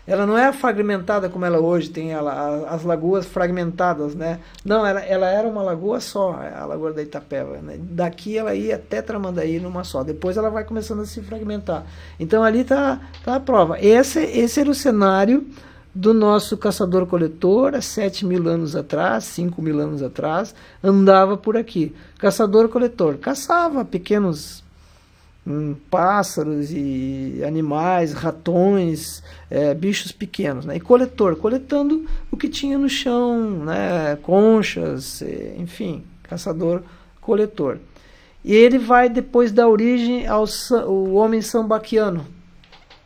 Ela não é fragmentada como ela hoje tem ela, as lagoas fragmentadas, né? Não, ela, ela era uma lagoa só, a lagoa da Itapeva. Né? Daqui ela ia até Tramandaí numa só. Depois ela vai começando a se fragmentar. Então ali está tá a prova. Esse, esse era o cenário do nosso caçador-coletor há 7 mil anos atrás, 5 mil anos atrás, andava por aqui. Caçador-coletor caçava pequenos hum, pássaros e animais, ratões, é, bichos pequenos. Né? E coletor, coletando o que tinha no chão, né? conchas, é, enfim, caçador-coletor. E ele vai depois dar origem ao o homem sambaquiano.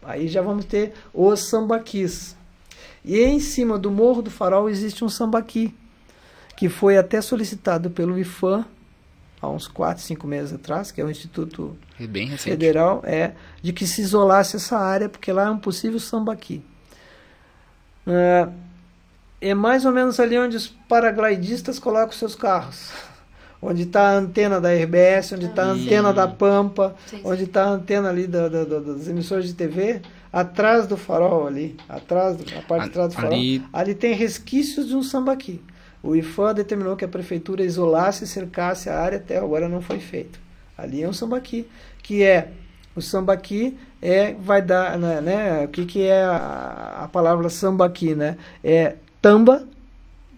Aí já vamos ter os sambaquis. E em cima do Morro do Farol existe um sambaqui, que foi até solicitado pelo IFAM há uns 4, 5 meses atrás, que é o Instituto é Federal, é, de que se isolasse essa área, porque lá é um possível sambaqui. É, é mais ou menos ali onde os paraglidistas colocam seus carros. *laughs* Onde está a antena da RBS, onde está a antena da Pampa, sim, sim. onde está a antena ali da, da, da, das emissoras de TV, atrás do farol ali, atrás, a parte de trás do farol, ali... ali tem resquícios de um sambaqui. O IFAM determinou que a prefeitura isolasse e cercasse a área, até agora não foi feito. Ali é um sambaqui, que é o sambaqui é vai dar, né, né o que que é a, a palavra sambaqui, né? É tamba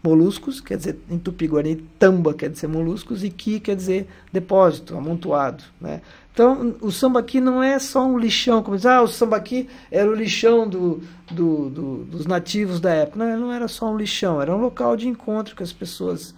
moluscos, quer dizer, em tupi-guarani, tamba quer dizer moluscos e ki quer dizer depósito, amontoado, né? Então, o sambaqui não é só um lixão, como diz, ah, o sambaqui era o lixão do, do, do, dos nativos da época. Não, não era só um lixão, era um local de encontro que as pessoas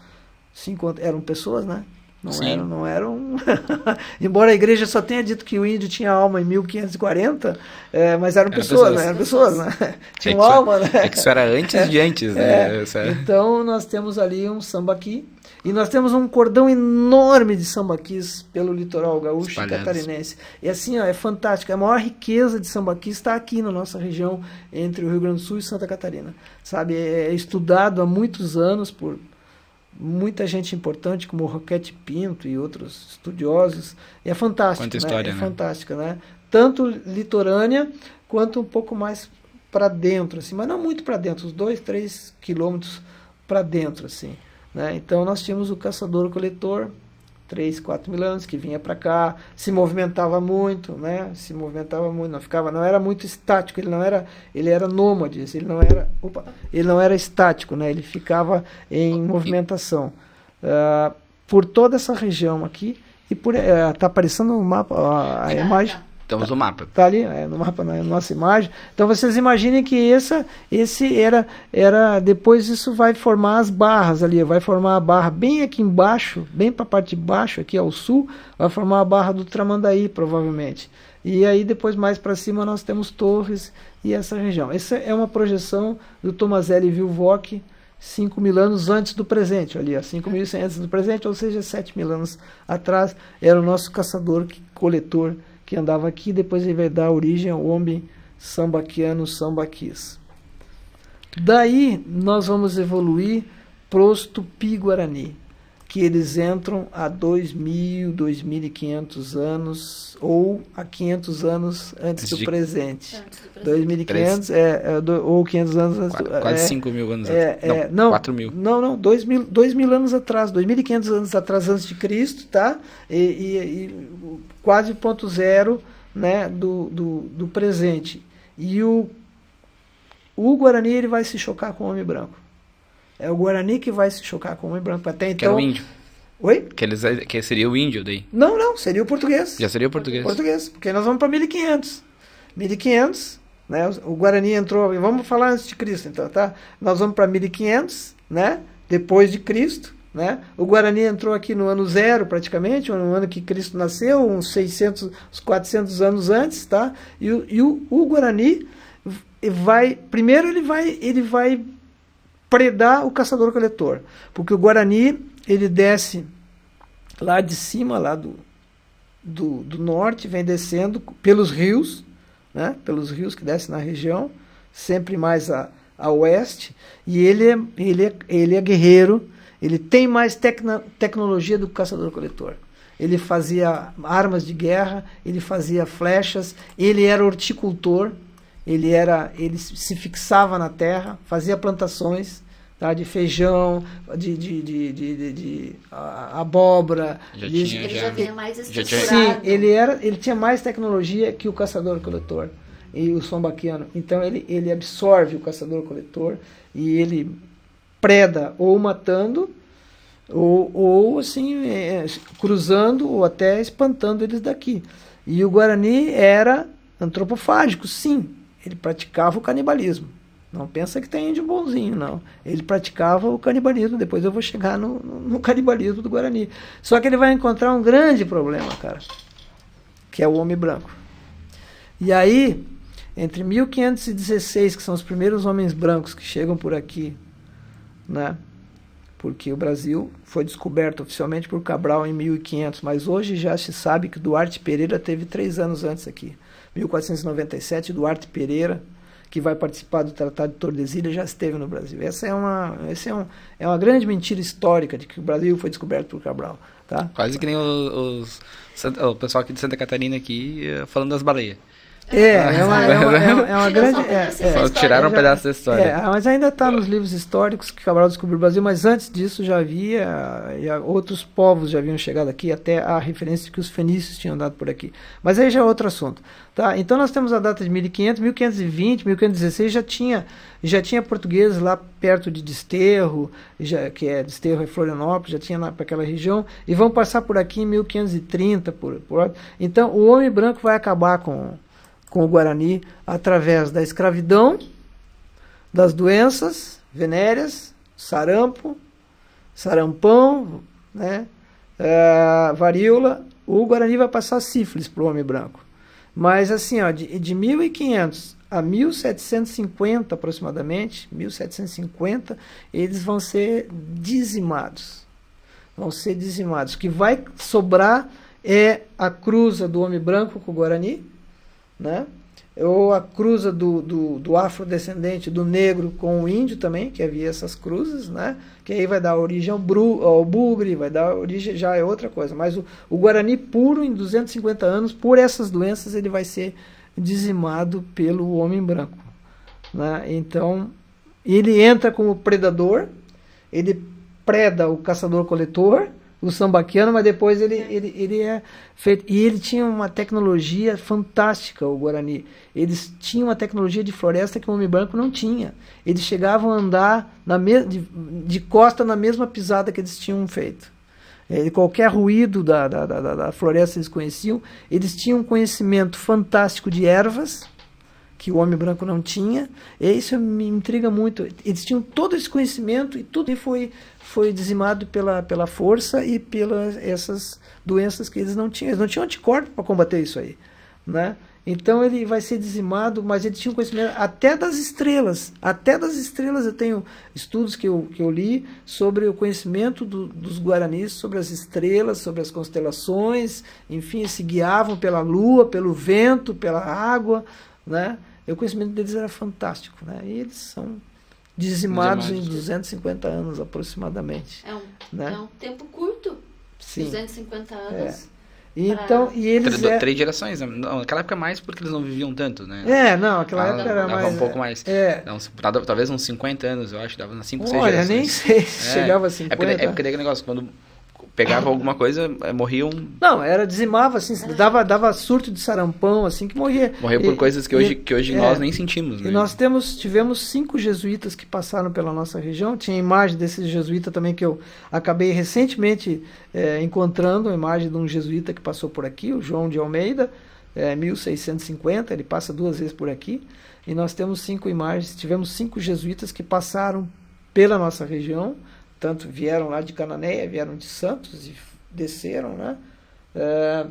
se encontram. Eram pessoas, né? Não Sim. era, não era um. *laughs* Embora a igreja só tenha dito que o índio tinha alma em 1540, é, mas eram Eram pessoas, pessoas. né? Eram pessoas, né? *laughs* Tinham que isso- alma, né? É que isso era antes de antes, né? É, é- Então nós temos ali um sambaqui e nós temos um cordão enorme de sambaquis pelo litoral gaúcho e Espalhados. catarinense. E assim, ó, é fantástico. A maior riqueza de sambaquis está aqui na nossa região, entre o Rio Grande do Sul e Santa Catarina. Sabe, é estudado há muitos anos por muita gente importante como o Roquete Pinto e outros estudiosos. E é fantástico, Quanta né? história, é né? fantástica, né? Tanto litorânea quanto um pouco mais para dentro, assim, mas não muito para dentro, uns dois, três quilômetros para dentro, assim. Né? Então nós tínhamos o caçador-coletor, três, quatro mil anos, que vinha para cá, se movimentava muito, né? Se movimentava muito, não ficava, não era muito estático, ele não era, ele era nômade, ele não era, opa, ele não era estático, né? Ele ficava em movimentação Ah, por toda essa região aqui e por está aparecendo no mapa a, a Tá, imagem tá. No mapa. Está ali é, no mapa, na nossa imagem. Então vocês imaginem que essa, esse era, era. Depois isso vai formar as barras ali, vai formar a barra bem aqui embaixo, bem para a parte de baixo, aqui ao sul, vai formar a barra do Tramandaí, provavelmente. E aí depois mais para cima nós temos Torres e essa região. Essa é uma projeção do Tomazelli Vilvoc, 5 mil anos antes do presente, ali, ó, 5.100 antes do presente, ou seja, 7 mil anos atrás, era o nosso caçador, que- andava aqui, depois ele vai dar origem ao homem sambaquiano sambaquis. Daí nós vamos evoluir para os Tupi-Guarani, que eles entram há 2.000, 2.500 anos, ou há 500 anos antes Antes do de- presente. Antes do presente. 2.500, é, é, do- ou 500 anos antes Qua- do, Quase é, 5 mil anos é, atrás. é, não, não, 4 mil. Não, não, dois mil, dois mil anos atrás, 2.500 anos atrás antes de Cristo, tá? E, e- e quase ponto zero né, do, do, do presente. E o, o Guarani ele vai se chocar com o homem branco. É o Guarani que vai se chocar com o homem branco. Até Que era então. o índio. Oi? Que, eles, que seria o índio daí. Não, não, seria o português. Já seria o português. Português, porque nós vamos para 1500. 1500, né? O Guarani entrou, vamos falar antes de Cristo, então, tá? Nós vamos para 1500, né? Depois de Cristo, né? O Guarani entrou aqui no ano zero, praticamente, no ano que Cristo nasceu, uns 600, uns 400 anos antes, tá? E, o- e o, o Guarani vai, primeiro ele vai, ele vai predar o caçador-coletor, porque o Guarani ele desce lá de cima, lá do, do, do norte, vem descendo pelos rios, né? pelos rios que descem na região, sempre mais a, a oeste, e ele é, ele, é, ele é guerreiro, ele tem mais tecna, tecnologia do caçador-coletor. Ele fazia armas de guerra, ele fazia flechas, ele era horticultor, ele era ele se fixava na terra, fazia plantações tá, de feijão, de, de, de, de, de- abóbora. Já de- tinha, Ele já- já vinha mais tinha- estruturado. Sim, ele era, ele tinha mais tecnologia que o caçador-coletor e o sombaquiano. Então ele, ele absorve o caçador-coletor e ele preda ou matando ou, ou assim é, cruzando ou até espantando eles daqui. E o Guarani era antropofágico, sim. Ele praticava o canibalismo. Não pensa que tem índio bonzinho, não. Ele praticava o canibalismo. Depois eu vou chegar no, no, canibalismo do Guarani. Só que ele vai encontrar um grande problema, cara, que é o homem branco. E aí, entre 1516, que são os primeiros homens brancos que chegam por aqui, né? Porque o Brasil foi descoberto oficialmente por Cabral em 1500, mas hoje já se sabe que Duarte Pereira teve três anos antes aqui. 1497, Duarte Pereira, que vai participar do Tratado de Tordesilhas, já esteve no Brasil. Essa é uma, essa é, um, é uma grande mentira histórica de que o Brasil foi descoberto por Cabral. Tá? Quase que nem os, os- o pessoal aqui de Santa Catarina aqui eh, falando das baleias. É, é uma, é uma, é uma- é uma grande. só É, conheci é. essa Só história. tiraram um pedaço da história. É, mas ainda está nos livros históricos que Cabral descobriu o Brasil, mas antes disso já havia, já outros povos já haviam chegado aqui, até a referência de que os fenícios tinham andado por aqui. Mas aí já é outro assunto. Tá? Então nós temos a data de 1500, 1520, 1516 já tinha, já tinha portugueses lá perto de Desterro, já, que é Desterro é Florianópolis, já tinha para aquela região, e vão passar por aqui em 1530. Por, por, então o homem branco vai acabar com com o Guarani através da escravidão, das doenças venéreas, sarampo, sarampão, né? uh, varíola, o Guarani vai passar sífilis para o homem branco. Mas assim, ó, de, de 1500 a 1750 aproximadamente, 1750, eles vão ser dizimados. Vão ser dizimados. O que vai sobrar é a cruza do homem branco com o Guarani, né? ou a cruza do, do, do afrodescendente do negro com o índio também, que havia essas cruzes, né? que aí vai dar origem ao, bru, ao bugre, vai dar origem, já é outra coisa. Mas o, o Guarani puro, em 250 anos, por essas doenças, ele vai ser dizimado pelo homem branco. Né? Então, ele entra como predador, ele preda o caçador-coletor, o sambaquiano, mas depois ele, ele, ele é feito. E ele tinha uma tecnologia fantástica, o Guarani. Eles tinham uma tecnologia de floresta que o homem branco não tinha. Eles chegavam a andar na me, de, de costa na mesma pisada que eles tinham feito. É, qualquer ruído da, da, da, da floresta eles conheciam. Eles tinham um conhecimento fantástico de ervas que o homem branco não tinha. E isso me intriga muito. Eles tinham todo esse conhecimento e tudo foi foi dizimado pela, pela força e pelas essas doenças que eles não tinham. Eles não tinham anticorpo para combater isso aí, né? Então ele vai ser dizimado, mas ele tinha conhecimento até das estrelas. Até das estrelas eu tenho estudos que eu, que eu li sobre o conhecimento do, dos guaranis, sobre as estrelas, sobre as constelações, enfim, se guiavam pela lua, pelo vento, pela água, né? E o conhecimento deles era fantástico, né? E eles são dizimados, dizimados. em 250 anos aproximadamente. É um, né? é um tempo curto. Sim. 250 anos. É. E então, e eles três, é... três gerações, né? não, naquela época mais porque eles não viviam tanto, né? É, não, aquela ah, época era dava mais. um pouco mais. É. Dava, talvez uns 50 anos, eu acho, dava uns 5, 6 Olha, gerações. nem sei se é. chegava a 50. É porque, é porque daí negócio, quando pegava alguma coisa, eh, morriam. Não, era dizimava assim, dava, dava surto de sarampão assim que morria. Morreu por coisas que hoje, que hoje é, nós nem sentimos. Né? E nós temos tivemos cinco jesuítas que passaram pela nossa região. Tinha imagem desse jesuíta também que eu acabei recentemente é, encontrando, a imagem de um jesuíta que passou por aqui, o João de Almeida, é, 1650. Ele passa duas vezes por aqui. E nós temos cinco imagens. Tivemos cinco jesuítas que passaram pela nossa região tanto vieram lá de Cananéia, vieram de Santos e desceram, né? É,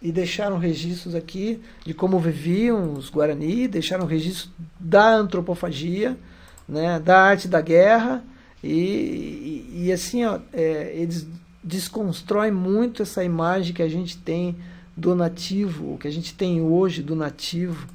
e deixaram registros aqui de como viviam os Guarani, deixaram registros da antropofagia, né, da arte da guerra, e, e, e assim, ó, é, eles desconstroem muito essa imagem que a gente tem do nativo, que a gente tem hoje do nativo,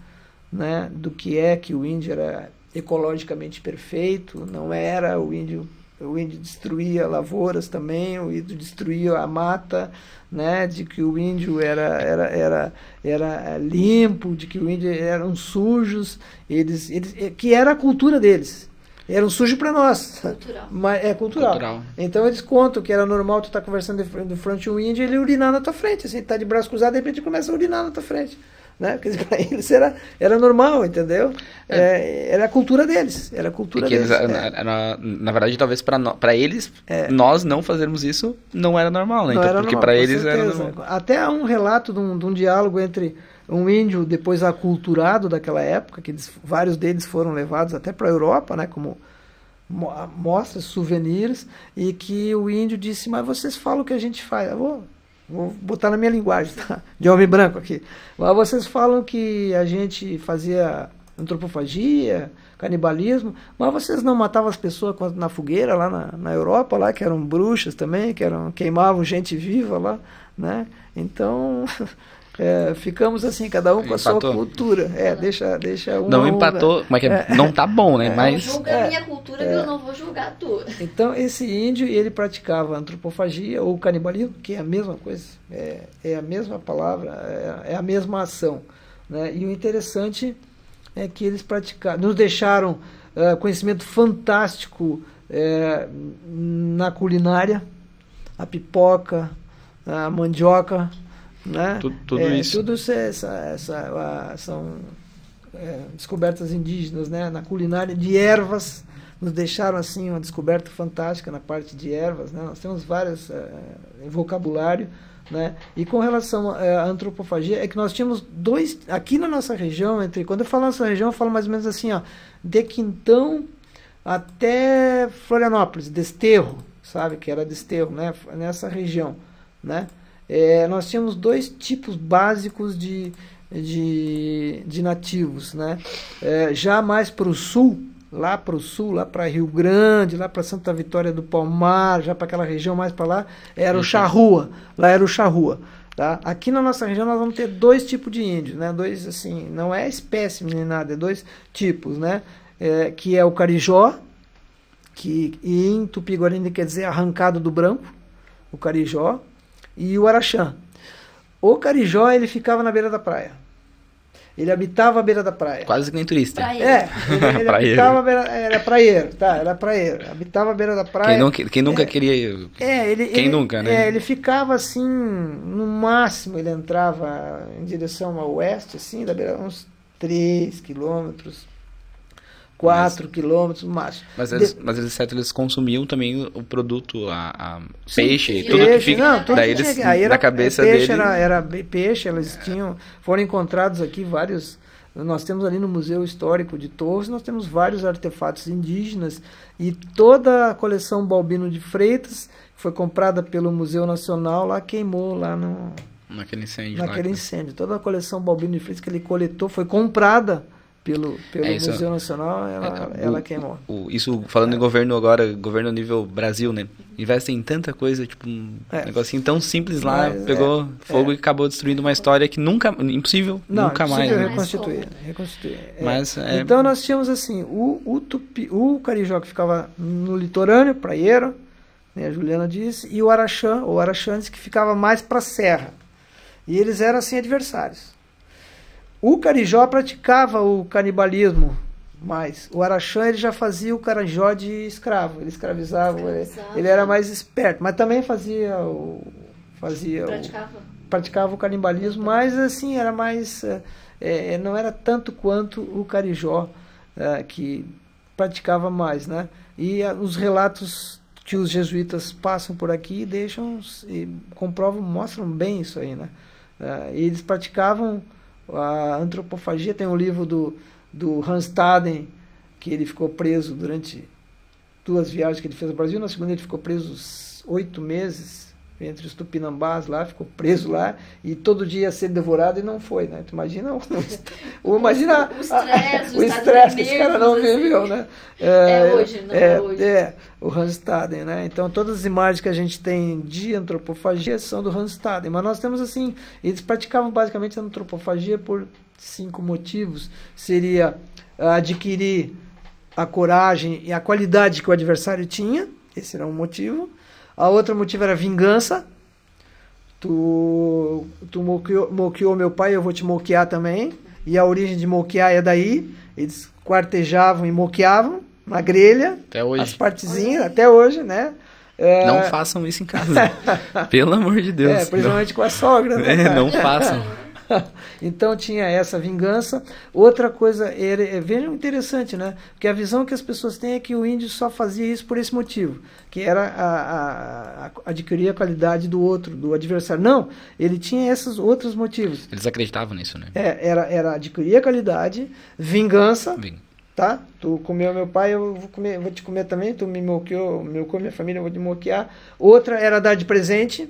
né, do que é que o índio era ecologicamente perfeito, não era o índio o índio destruía lavouras também, o índio destruía a mata, né, de que o índio era, era, era, era limpo, de que o índio eram sujos, eles, eles, é, que era a cultura deles. Eram sujos para nós. Cultural. *laughs* Mas é cultural. cultural. Então eles contam que era normal tu estar tá conversando de frente de um índio e ele urinar na tua frente. Assim, tá de braço cruzado, de repente começa a urinar na tua frente. Né? Dizer, *laughs* para eles era, era normal, entendeu? É. É, era a cultura deles. Era a cultura deles. Eles, é. na, na, verdade, talvez para eles, é. nós não fazermos isso não era normal, né? Não então, era porque para eles certeza. era normal. Até há um relato de um, de um diálogo entre um índio depois aculturado daquela época, que eles, vários deles foram levados até para a Europa, né? Como mostras, souvenirs, e que o índio disse, mas vocês falam o que a gente faz. Eu vou Vou botar na minha linguagem, tá? De homem branco aqui. Lá vocês falam que a gente fazia antropofagia, canibalismo, mas vocês não matavam as pessoas na fogueira lá na, na Europa, lá que eram bruxas também, que eram queimavam gente viva lá, né? Então *laughs* É, ficamos assim, cada um com a sua cultura. É, deixa, deixa um. Não empatou, mas é, é, não tá bom, né? É, mas. Não julga a minha cultura que eu não vou julgar a tua. Então, esse índio, ele praticava antropofagia ou canibalismo, que é a mesma coisa, é, é a mesma palavra, é, é a mesma ação. Né? E o interessante é que eles praticaram, nos deixaram uh, conhecimento fantástico uh, na culinária, a pipoca, a mandioca né? Tudo, tudo é, isso. Tudo é essa, essa, são é, descobertas indígenas né? na culinária de ervas. Nos deixaram assim uma descoberta fantástica na parte de ervas. Né? Nós temos vários é, em vocabulário. Né? E com relação à antropofagia, é que nós tínhamos dois, aqui na nossa região, entre quando eu falo nossa região, eu falo mais ou menos assim, ó, de Quintão até Florianópolis, Desterro, sabe? Que era desterro, né? Nessa região, né? É, nós tínhamos dois tipos básicos de, de, de nativos, né? É, já mais para o sul, lá para o sul, lá para Rio Grande, lá para Santa Vitória do Palmar, já para aquela região mais para lá, era o charrua. Lá era o charrua. Tá? Aqui na nossa região nós vamos ter dois tipos de índios, né? Dois assim, não é espécie nem nada, é dois tipos, né? É, que é o carijó, que em Tupi-Guarani quer dizer arrancado do branco, o carijó, e o araxã. O carijó ele ficava na beira da praia. Ele habitava à beira da praia. Quase que nem turista. Praia. É, ele, *laughs* ele habitava à beira, era praieiro, tá, era praieiro. Habitava à beira da praia. Quem, nunca, quem nunca queria. É, ele, Quem ele- nunca, né? É, ele ficava assim, no máximo ele entrava em direção ao oeste, assim, da beira, uns 3 quilômetros, 4 quilômetros no máximo. Mas De- eles, mas eles, certo, eles consumiam também o produto, a, a Sim, peixe, sim. tudo que Peixe, fica. não, tudo daí que eles, era- na cabeça peixe dele. Era, era peixe, eles tinham. Foram encontrados aqui vários. Nós temos ali no Museu Histórico de Torres, nós temos vários artefatos indígenas e toda a coleção Balbino de Freitas, que foi comprada pelo Museu Nacional, lá queimou lá no, Naquele incêndio naquele lá. incêndio. Toda a coleção Balbino de Freitas que ele coletou foi comprada pelo, pelo É, isso- Museu Nacional, ela, É, ela o- queimou. o- isso falando em governo agora, governo a nível Brasil, né? Investem em tanta coisa, tipo, um É. negocinho tão simples lá, Mas, pegou é, fogo é. e acabou destruindo uma história que nunca, impossível, Não, nunca mais. impossível né? né? reconstituir. reconstituir. É. Mas é, Então nós tínhamos assim, o, o, tupi, o carijó que ficava no litorâneo, praieiro, né, a Juliana disse, e o araxã, ou araxantes, que ficava mais para a serra. E eles eram assim adversários. O carijó praticava o canibalismo mais. O araxã ele já fazia o carijó de escravo, ele escravizava, ele, Escravizava. ele era mais esperto, mas também fazia o fazia o, Praticava. praticava o canibalismo, mas assim, era mais. eh, não era tanto quanto o carijó eh, que praticava mais, né? E ah, os relatos que os jesuítas passam por aqui deixam e comprovam, mostram bem isso aí, né? E eles praticavam a antropofagia, tem um livro do, do Hans Taden, que ele ficou preso durante duas viagens que ele fez ao Brasil, na segunda ele ficou preso oito meses entre os tupinambás lá, ficou preso lá e todo dia ia ser devorado e não foi, né? Tu imagina o, o- imagina O estresse, o estresse que esse cara não assim. viveu, né? É hoje, não é hoje. É, o Hans Taden, né? Então todas as imagens que a gente tem de antropofagia são do Hans Taden, mas nós temos assim, eles praticavam basicamente a antropofagia por cinco motivos. Seria ah, adquirir a coragem e a qualidade que o adversário tinha, esse era um motivo. A outra motivo era vingança. Tu, tu moqueou, moqueou meu pai, eu vou te moquear também. E a origem de moquear é daí. Eles quartejavam e moqueavam na grelha, até hoje. as partezinhas, até hoje, né? É, Não façam isso em casa. *laughs* Pelo amor de Deus. É, principalmente com a sogra. né, É, não façam. *laughs* então tinha essa vingança. Outra coisa, era, é, vejam interessante, né? Porque a visão que as pessoas têm é que o índio só fazia isso por esse motivo, que era a, a- a- adquirir a qualidade do outro, do adversário. Não, ele tinha esses outros motivos. Eles acreditavam nisso, né? É, era, era adquirir a qualidade, vingança, Vem. tá? Tu comeu meu pai, eu vou, comer, vou te comer também. Tu me moqueou, meu com minha família, eu vou te moquear. Outra era dar de presente.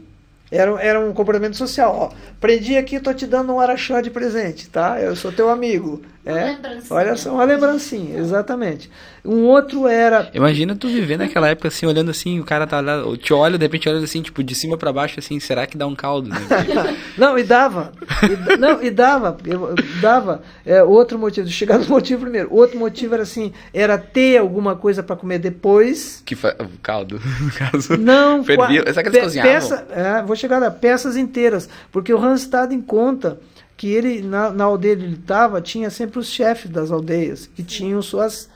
Era, era um comportamento social. Ó, prendi aqui, tô te dando um araxá de presente, tá? Eu sou teu amigo. Uma É? lembrancinha. Olha só, uma lembrancinha, exatamente. Um outro era. Imagina tu viver naquela época assim, olhando assim, o cara tá lá, te olha, de repente olha assim, tipo, de cima pra baixo, assim, será que dá um caldo? Né? *laughs* Não, e dava. E, não, e dava. Eu, dava. É, outro motivo, chegar no motivo primeiro. Outro motivo era assim: era ter alguma coisa para comer depois. que fa... o caldo, *laughs* no caso. Não, qua- Será que eles pe- cozinhavam? peça- é, vou chegar lá, peças inteiras. Porque o Hans Staden conta que ele, na, na aldeia onde ele estava, tinha sempre os chefes das aldeias, que tinham suas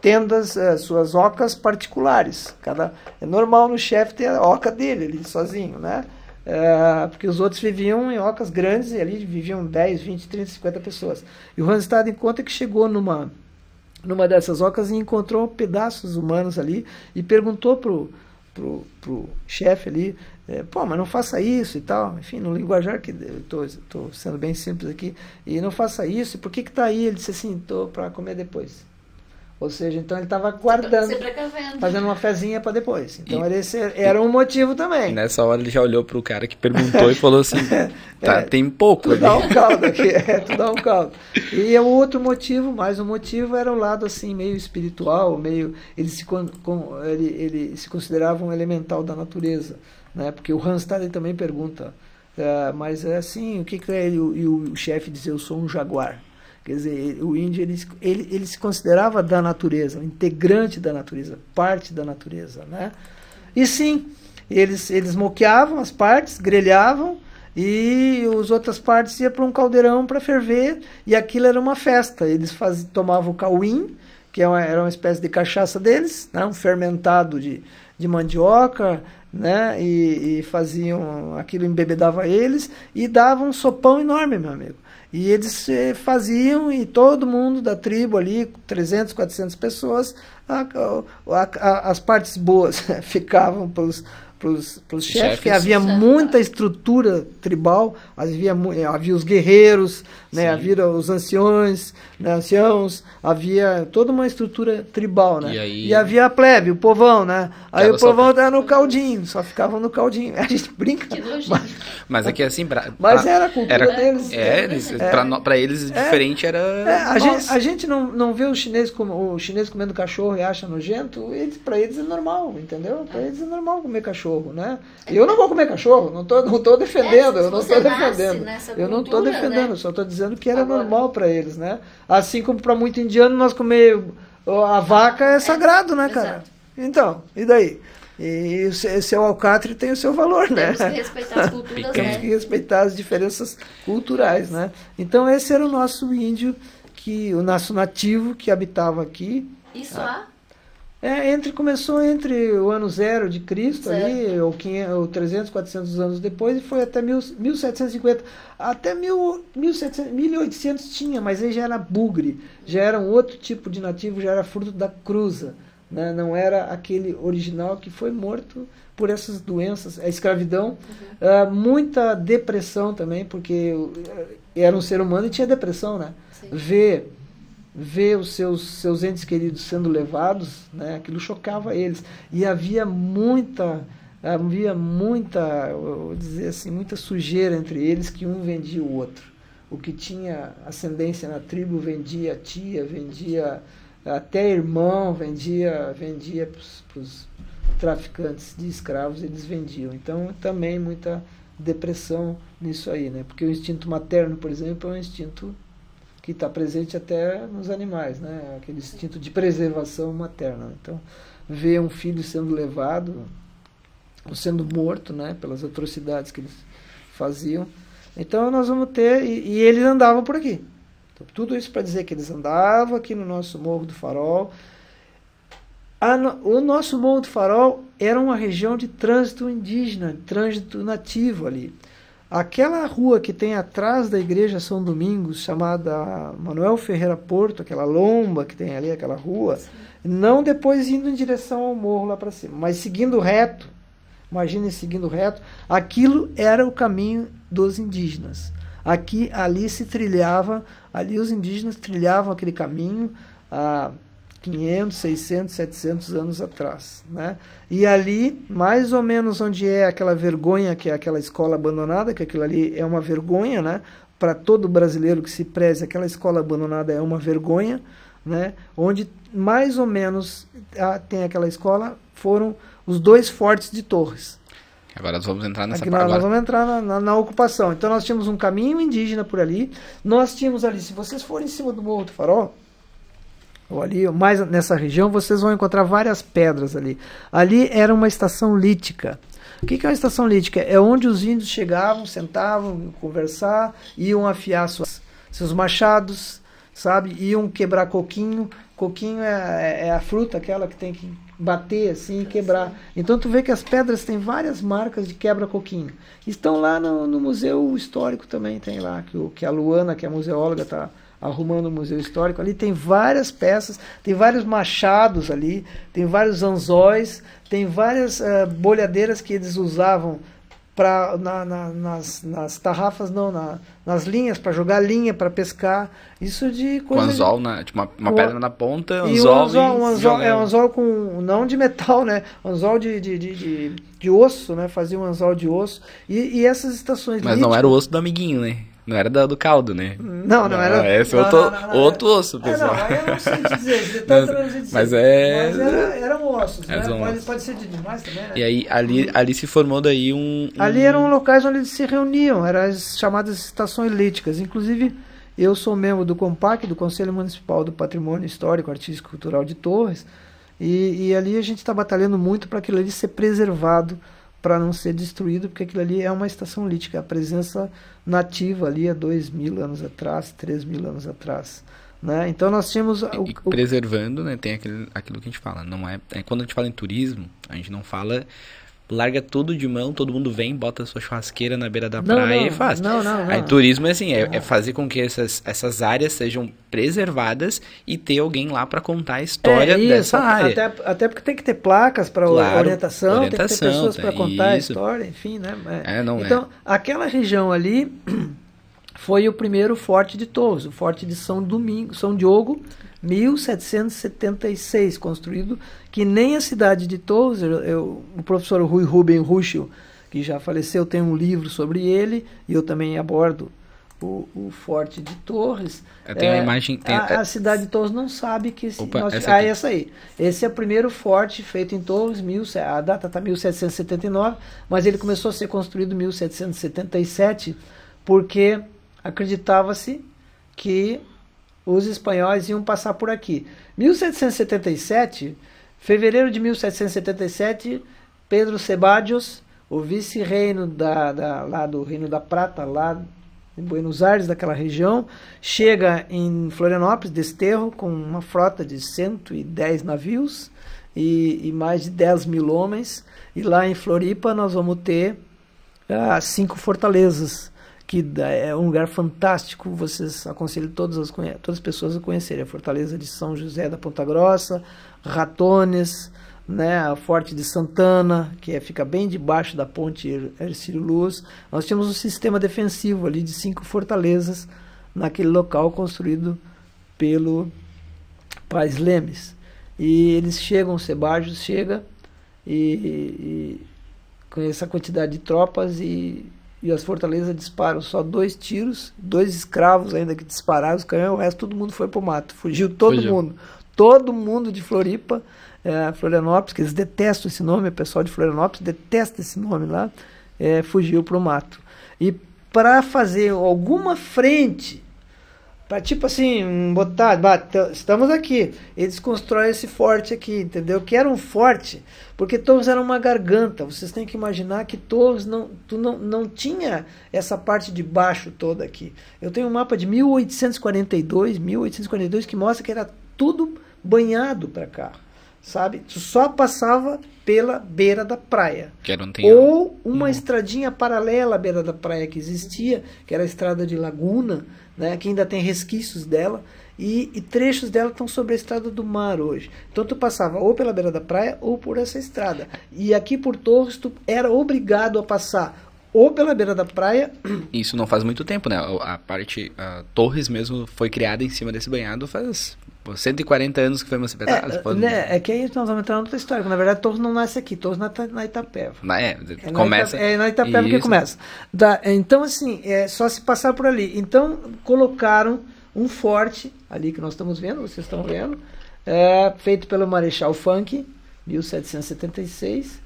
tendas, eh, suas ocas particulares. Cada, é normal no chefe ter a oca dele, ele sozinho, né? É, porque os outros viviam em ocas grandes e ali viviam 10, 20, 30, 50 pessoas. E o Hans Staden conta que chegou numa numa dessas ocas e encontrou pedaços humanos ali e perguntou pro, pro, pro chefe ali, é, pô, mas não faça isso e tal, enfim, no linguajar que eu tô, tô sendo bem simples aqui, e não faça isso, e por que que tá aí? Ele disse assim, tô para comer depois. Ou seja, então ele estava guardando, precavendo. fazendo uma fezinha para depois. Então e, esse era um motivo também. Nessa hora ele já olhou para o cara que perguntou e falou assim: *laughs* tá, é, tem pouco. Tu dá um caldo aqui, é, tu dá um caldo. E o outro motivo, mais um motivo, era o lado assim meio espiritual, meio ele se com, ele, ele se considerava um elemental da natureza, né? Porque o Hans também pergunta, uh, mas é assim, o que, que é ele, e o, o chefe dizer eu sou um jaguar? Quer dizer, o índio ele, ele, ele se considerava da natureza, integrante da natureza, parte da natureza. Né? E sim, eles, eles moqueavam as partes, grelhavam, e as outras partes iam para um caldeirão para ferver, e aquilo era uma festa. Eles faz, tomavam o cauim, que é era uma espécie de cachaça deles, né? um fermentado de, de mandioca, né? E, e, faziam aquilo embebedava eles e davam um sopão enorme, meu amigo. E eles eh, faziam, e todo mundo da tribo ali, 300, 400 pessoas, a, a, a, as partes boas *laughs* ficavam para os para os chefes, que havia muita estrutura tribal, havia, havia os guerreiros, né, havia os anciões, né, anciãos, havia toda uma estrutura tribal, né? E, aí... e havia a plebe, o povão, né? Aí o povão estava no caldinho, só ficavam no caldinho. *laughs* A gente brinca. Mas, mas aqui assim, pra, mas era a cultura era, deles. É, eles, é, para eles é, diferente era. É, a, gente, a gente não, não vê o chinês, como, o chinês comendo cachorro e acha nojento, para eles é normal, entendeu? Para eles é normal comer cachorro, né? Eu não vou comer cachorro, não tô, não tô defendendo, eu não estou defendendo. Eu não estou defendendo, né? só estou dizendo que era Agora. normal para eles, né? Assim como para muito indiano nós comer a vaca é sagrado, né, cara? Exato. Então, e daí? E o seu alcatre tem o seu valor, né? Temos que respeitar as culturas, *laughs* né? Temos que respeitar as diferenças culturais, né? Então esse era o nosso índio, que o nosso nativo que habitava aqui. Isso há? É, entre, começou entre o ano zero de Cristo, certo. ali, ou, 500, ou 300, 400 anos depois, e foi até mil, 1750. Até mil, 1700, 1800 tinha, mas aí já era bugre, já era um outro tipo de nativo, já era fruto da cruza. Né? Não era aquele original que foi morto por essas doenças, a escravidão, uhum. uh, muita depressão também, porque era um ser humano e tinha depressão, né? Sim. Ver ver os seus, seus entes queridos sendo levados, né, aquilo chocava eles. E havia muita, havia muita, vou dizer assim, muita sujeira entre eles que um vendia o outro. O que tinha ascendência na tribo vendia tia, vendia até irmão, vendia, vendia para os traficantes de escravos, eles vendiam. Então também muita depressão nisso aí, né? Porque o instinto materno, por exemplo, é um instinto que está presente até nos animais, né? aquele instinto de preservação materna. Então, ver um filho sendo levado ou sendo morto né? pelas atrocidades que eles faziam. Então, nós vamos ter. E, e eles andavam por aqui. Então, tudo isso para dizer que eles andavam aqui no nosso Morro do Farol. o nosso Morro do Farol era uma região de trânsito indígena, trânsito nativo ali. Aquela rua que tem atrás da igreja São Domingos, chamada Manuel Ferreira Porto, aquela lomba que tem ali, aquela rua, Sim. não depois indo em direção ao morro lá para cima, mas seguindo reto, imagine seguindo reto, aquilo era o caminho dos indígenas. Aqui, ali se trilhava, ali os indígenas trilhavam aquele caminho, a 500, 600, 700 anos atrás. Né? E ali, mais ou menos onde é aquela vergonha, que é aquela escola abandonada, que aquilo ali é uma vergonha, né? para todo brasileiro que se preze, aquela escola abandonada é uma vergonha, né? onde mais ou menos a, tem aquela escola, foram os dois fortes de Torres. Agora nós vamos entrar nessa Aqui nós, nós vamos entrar na, na, na, ocupação. Então nós tínhamos um caminho indígena por ali. Nós tínhamos ali, se vocês forem em cima do Morro do Farol, ou ali, mais nessa região, vocês vão encontrar várias pedras ali. Ali era uma estação lítica. O que, é uma estação lítica? É onde os índios chegavam, sentavam, conversar, iam afiar suas, seus machados, sabe? Iam quebrar coquinho. Coquinho é, é, é a fruta, aquela que tem que bater assim e quebrar. Então tu vê que as pedras têm várias marcas de quebra-coquinho. Estão lá no, no, Museu Histórico também, tem lá, que, o, que a Luana, que é museóloga, está arrumando o museu histórico. Ali tem várias peças, tem vários machados ali, tem vários anzóis, tem várias uh, bolhadeiras que eles usavam pra, na, na, nas, nas tarrafas, não, na, nas linhas, para jogar linha, para pescar. Isso de Com coisa. anzol, na, tipo, uma, uma pedra na ponta, anzol, um anzol, um anzol, é um anzol com, não de metal, né? Anzol de, de, de, de, de osso, né? Fazia um anzol de osso. E, e essas estações Mas não líticas- era o osso do amiguinho, né? Não era da- do caldo, né? Não, não era. Esse é não, outro, não, não, não, outro osso, É, pessoal. não, aí eu não sei dizer, de *laughs* tanto Mas- não dizer. mas é- Mas era, eram ossos, né? Eram Pode, pode ser de demais também, né? E aí, ali, ali se formou daí um... um- Ali eram locais onde eles se reuniam, eram as chamadas estações líticas. Inclusive, eu sou membro do COMPAC, do Conselho Municipal do Patrimônio Histórico, Artístico e Cultural de Torres, e, e ali a gente está batalhando muito para aquilo ali ser preservado, para não ser destruído, porque aquilo ali é uma estação lítica, a presença nativa ali há dois mil anos atrás, três mil anos atrás. Né? Então nós tínhamos... o- E o- preservando, né, tem aquele, aquilo que a gente fala, não é, é quando a gente fala em turismo, a gente não fala larga tudo de mão, todo mundo vem, bota sua churrasqueira na beira da Não, praia não, e faz. não, não, não. Aí turismo é assim, é, é fazer com que essas, essas áreas sejam preservadas e ter alguém lá para contar a história É, isso, dessa área. Até, até porque tem que ter placas para Claro, orientação, tem que ter orientação, pessoas tá, para contar isso. a história, enfim, né? É, não é. então, aquela região ali *clears throat* foi o primeiro forte de Torres, o forte de São Domingo, São Diogo, 1776, construído, que nem a cidade de Torres, eu, o professor Rui Ruben Ruschel, que já faleceu, tem um livro sobre ele, e eu também abordo o, o forte de Torres. Eu tenho É, uma imagem... Tem, a, a cidade de Torres não sabe que esse, Opa, nós- essa ah, essa aí. Esse é o primeiro forte feito em Torres, mil, a data está 1779, mas ele começou a ser construído em 1777 porque acreditava-se que os espanhóis iam passar por aqui. 1777, fevereiro de 1777, Pedro Ceballos, o vice-reino da, da, lá do Reino da Prata, lá em Buenos Aires, daquela região, chega em Florianópolis, Desterro, com uma frota de 110 navios e, e mais de 10 mil homens. E lá em Floripa nós vamos ter ah, cinco fortalezas, que é um lugar fantástico. Vocês aconselho todas as, todas as pessoas a conhecerem. A fortaleza de São José da Ponta Grossa, Ratones, né, a Forte de Santana, que é, fica bem debaixo da ponte Er- Ercílio Luz. Nós tínhamos um sistema defensivo ali de cinco fortalezas naquele local construído pelo Pais Lemes. E eles chegam, o Sebajos chega e, e com essa quantidade de tropas e, e as fortalezas disparam só dois tiros, dois escravos ainda que dispararam os canhões, o resto todo mundo foi pro mato, fugiu todo Fugiu. mundo, todo mundo de Floripa, eh, Florianópolis, que eles detestam esse nome, o pessoal de Florianópolis detesta esse nome lá, eh, fugiu pro mato. E para fazer alguma frente Pra, tipo assim, botar, estamos aqui. Eles constroem esse forte aqui, entendeu? Que era um forte, porque Torres era uma garganta. Vocês têm que imaginar que Torres não, tu não, não tinha essa parte de baixo toda aqui. Eu tenho um mapa de 1842, 1842 que mostra que era tudo banhado para cá, sabe? Tu só passava pela beira da praia. Ou uma Uhum. estradinha paralela à beira da praia que existia, que era a estrada de Laguna, né, que ainda tem resquícios dela, e, e trechos dela estão sobre a estrada do mar hoje. Então tu passava ou pela beira da praia ou por essa estrada. E aqui por Torres tu era obrigado a passar ou pela beira da praia, *clears throat* Isso não faz muito tempo, né? A a parte a Torres mesmo foi criada em cima desse banhado faz pô, 140 anos que foi emancipada. é, Pô, né, é que aí nós vamos entrar em outra história, que na verdade Torres não nasce aqui, Torres na, na Itapeva. na- é, É começa. Na é na Itapeva que Isso. começa. Tá, então, assim, é só se passar por ali. Então, colocaram um forte, ali que nós estamos vendo, vocês estão vendo, é, feito pelo Marechal Funk, 1776,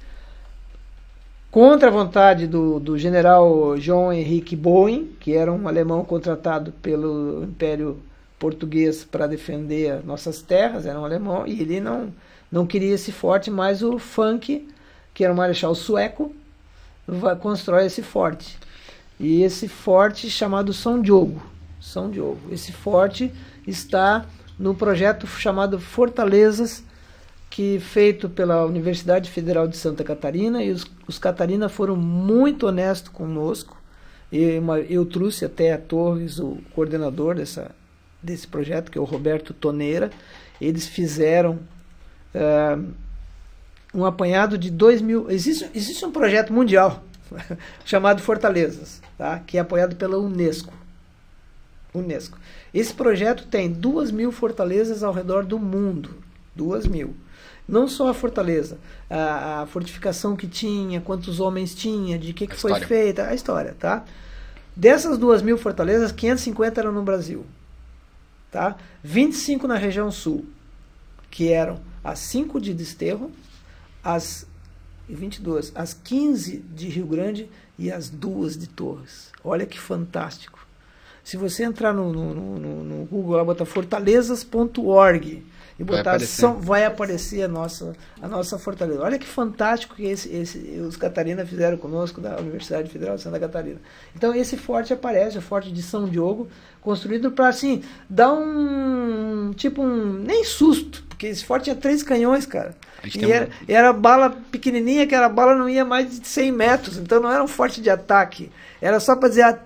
contra a vontade do, do general João Henrique Boeing, que era um alemão contratado pelo Império Português para defender nossas terras, era um alemão, e ele não, não queria esse forte, mas o Funk, que era um marechal sueco, vai, constrói esse forte. E esse forte chamado São Diogo. São Diogo. Esse forte está no projeto chamado Fortalezas, que feito pela Universidade Federal de Santa Catarina, e os, os Catarina foram muito honestos conosco. E uma- eu trouxe até a Torres, o coordenador dessa, desse projeto, que é o Roberto Toneira. Eles fizeram ah, um apanhado de 2 mil. Existe, existe um projeto mundial *laughs* chamado Fortalezas, tá? que é apoiado pela Unesco. Unesco. Esse projeto tem duas mil fortalezas ao redor do mundo. Duas mil. Não só a fortaleza, a, a fortificação que tinha, quantos homens tinha, de que, que foi feita, a história, tá? Dessas duas mil fortalezas, 550 eram no Brasil, tá? 25 na região sul, que eram as 5 de Desterro, as 22, as 15 de Rio Grande e as duas de Torres. Olha que fantástico. Se você entrar no, no, no, no Google, lá botar fortalezas.org, e botar vai aparecer, São, vai aparecer a, nossa, a nossa fortaleza. Olha que fantástico que esse, esse, os Catarina fizeram conosco da Universidade Federal de Santa Catarina. Então esse forte aparece, o forte de São Diogo, construído para assim, dar um tipo um nem susto, porque esse forte tinha três canhões, cara. E era, um... era bala pequenininha, que era bala não ia mais de 100 metros, então não era um forte de ataque. Era só para dizer,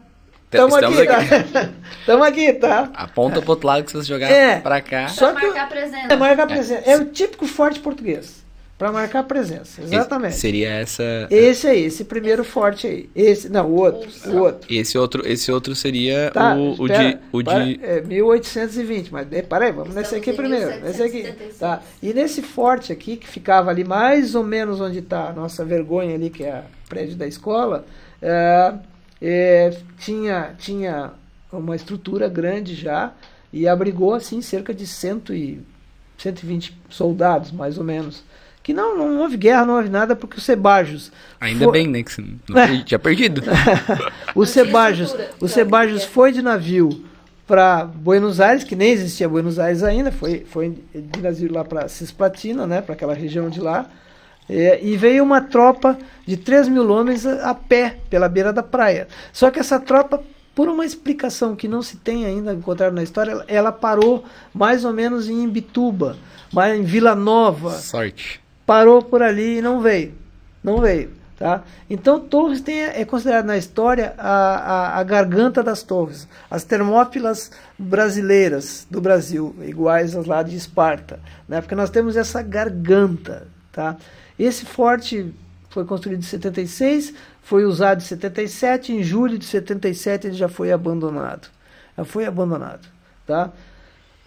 ah, Estamos aqui, aqui. *laughs* Estamos tá? aqui, tá? Aponta pro outro lado que vocês jogaram é, pra cá. Só pra marcar presença. É, marcar presença. É. é o típico forte português. Pra marcar presença, exatamente. Esse seria essa. Esse aí, esse primeiro forte aí. Esse, não, o outro. O outro. Esse outro, esse outro seria tá, o, o de. O para, de... É, 1820, mas para aí, vamos nesse aqui primeiro. Nesse aqui. Tá. E nesse forte aqui, que ficava ali mais ou menos onde está a nossa vergonha ali, que é o prédio da escola. É, é, tinha, tinha uma estrutura grande já e abrigou assim cerca de cento e, 120 soldados, mais ou menos. Que não, não houve guerra, não houve nada, porque o Sebajos. Ainda foi... bem, né? Que você não tinha perdido. *laughs* o Sebajos, o Sebajos foi de navio para Buenos Aires, que nem existia Buenos Aires ainda, foi, foi de navio lá para Cisplatina, né? Para aquela região de lá. É, e veio uma tropa de 3 mil homens a, a, pé pela beira da praia. Só que essa tropa, por uma explicação que não se tem ainda encontrado na história, ela, ela parou mais ou menos em Imbituba, mas em Vila Nova. Sorte. Parou por ali e não veio. Não veio. Tá? Então Torres tem, é considerado na história a, a, a, garganta das torres, as termópilas brasileiras do Brasil, iguais às lá de Esparta, né? porque nós temos essa garganta. Tá? Esse forte foi construído em 76, foi usado em 77, em julho de 77 ele já foi abandonado. Já foi abandonado, tá?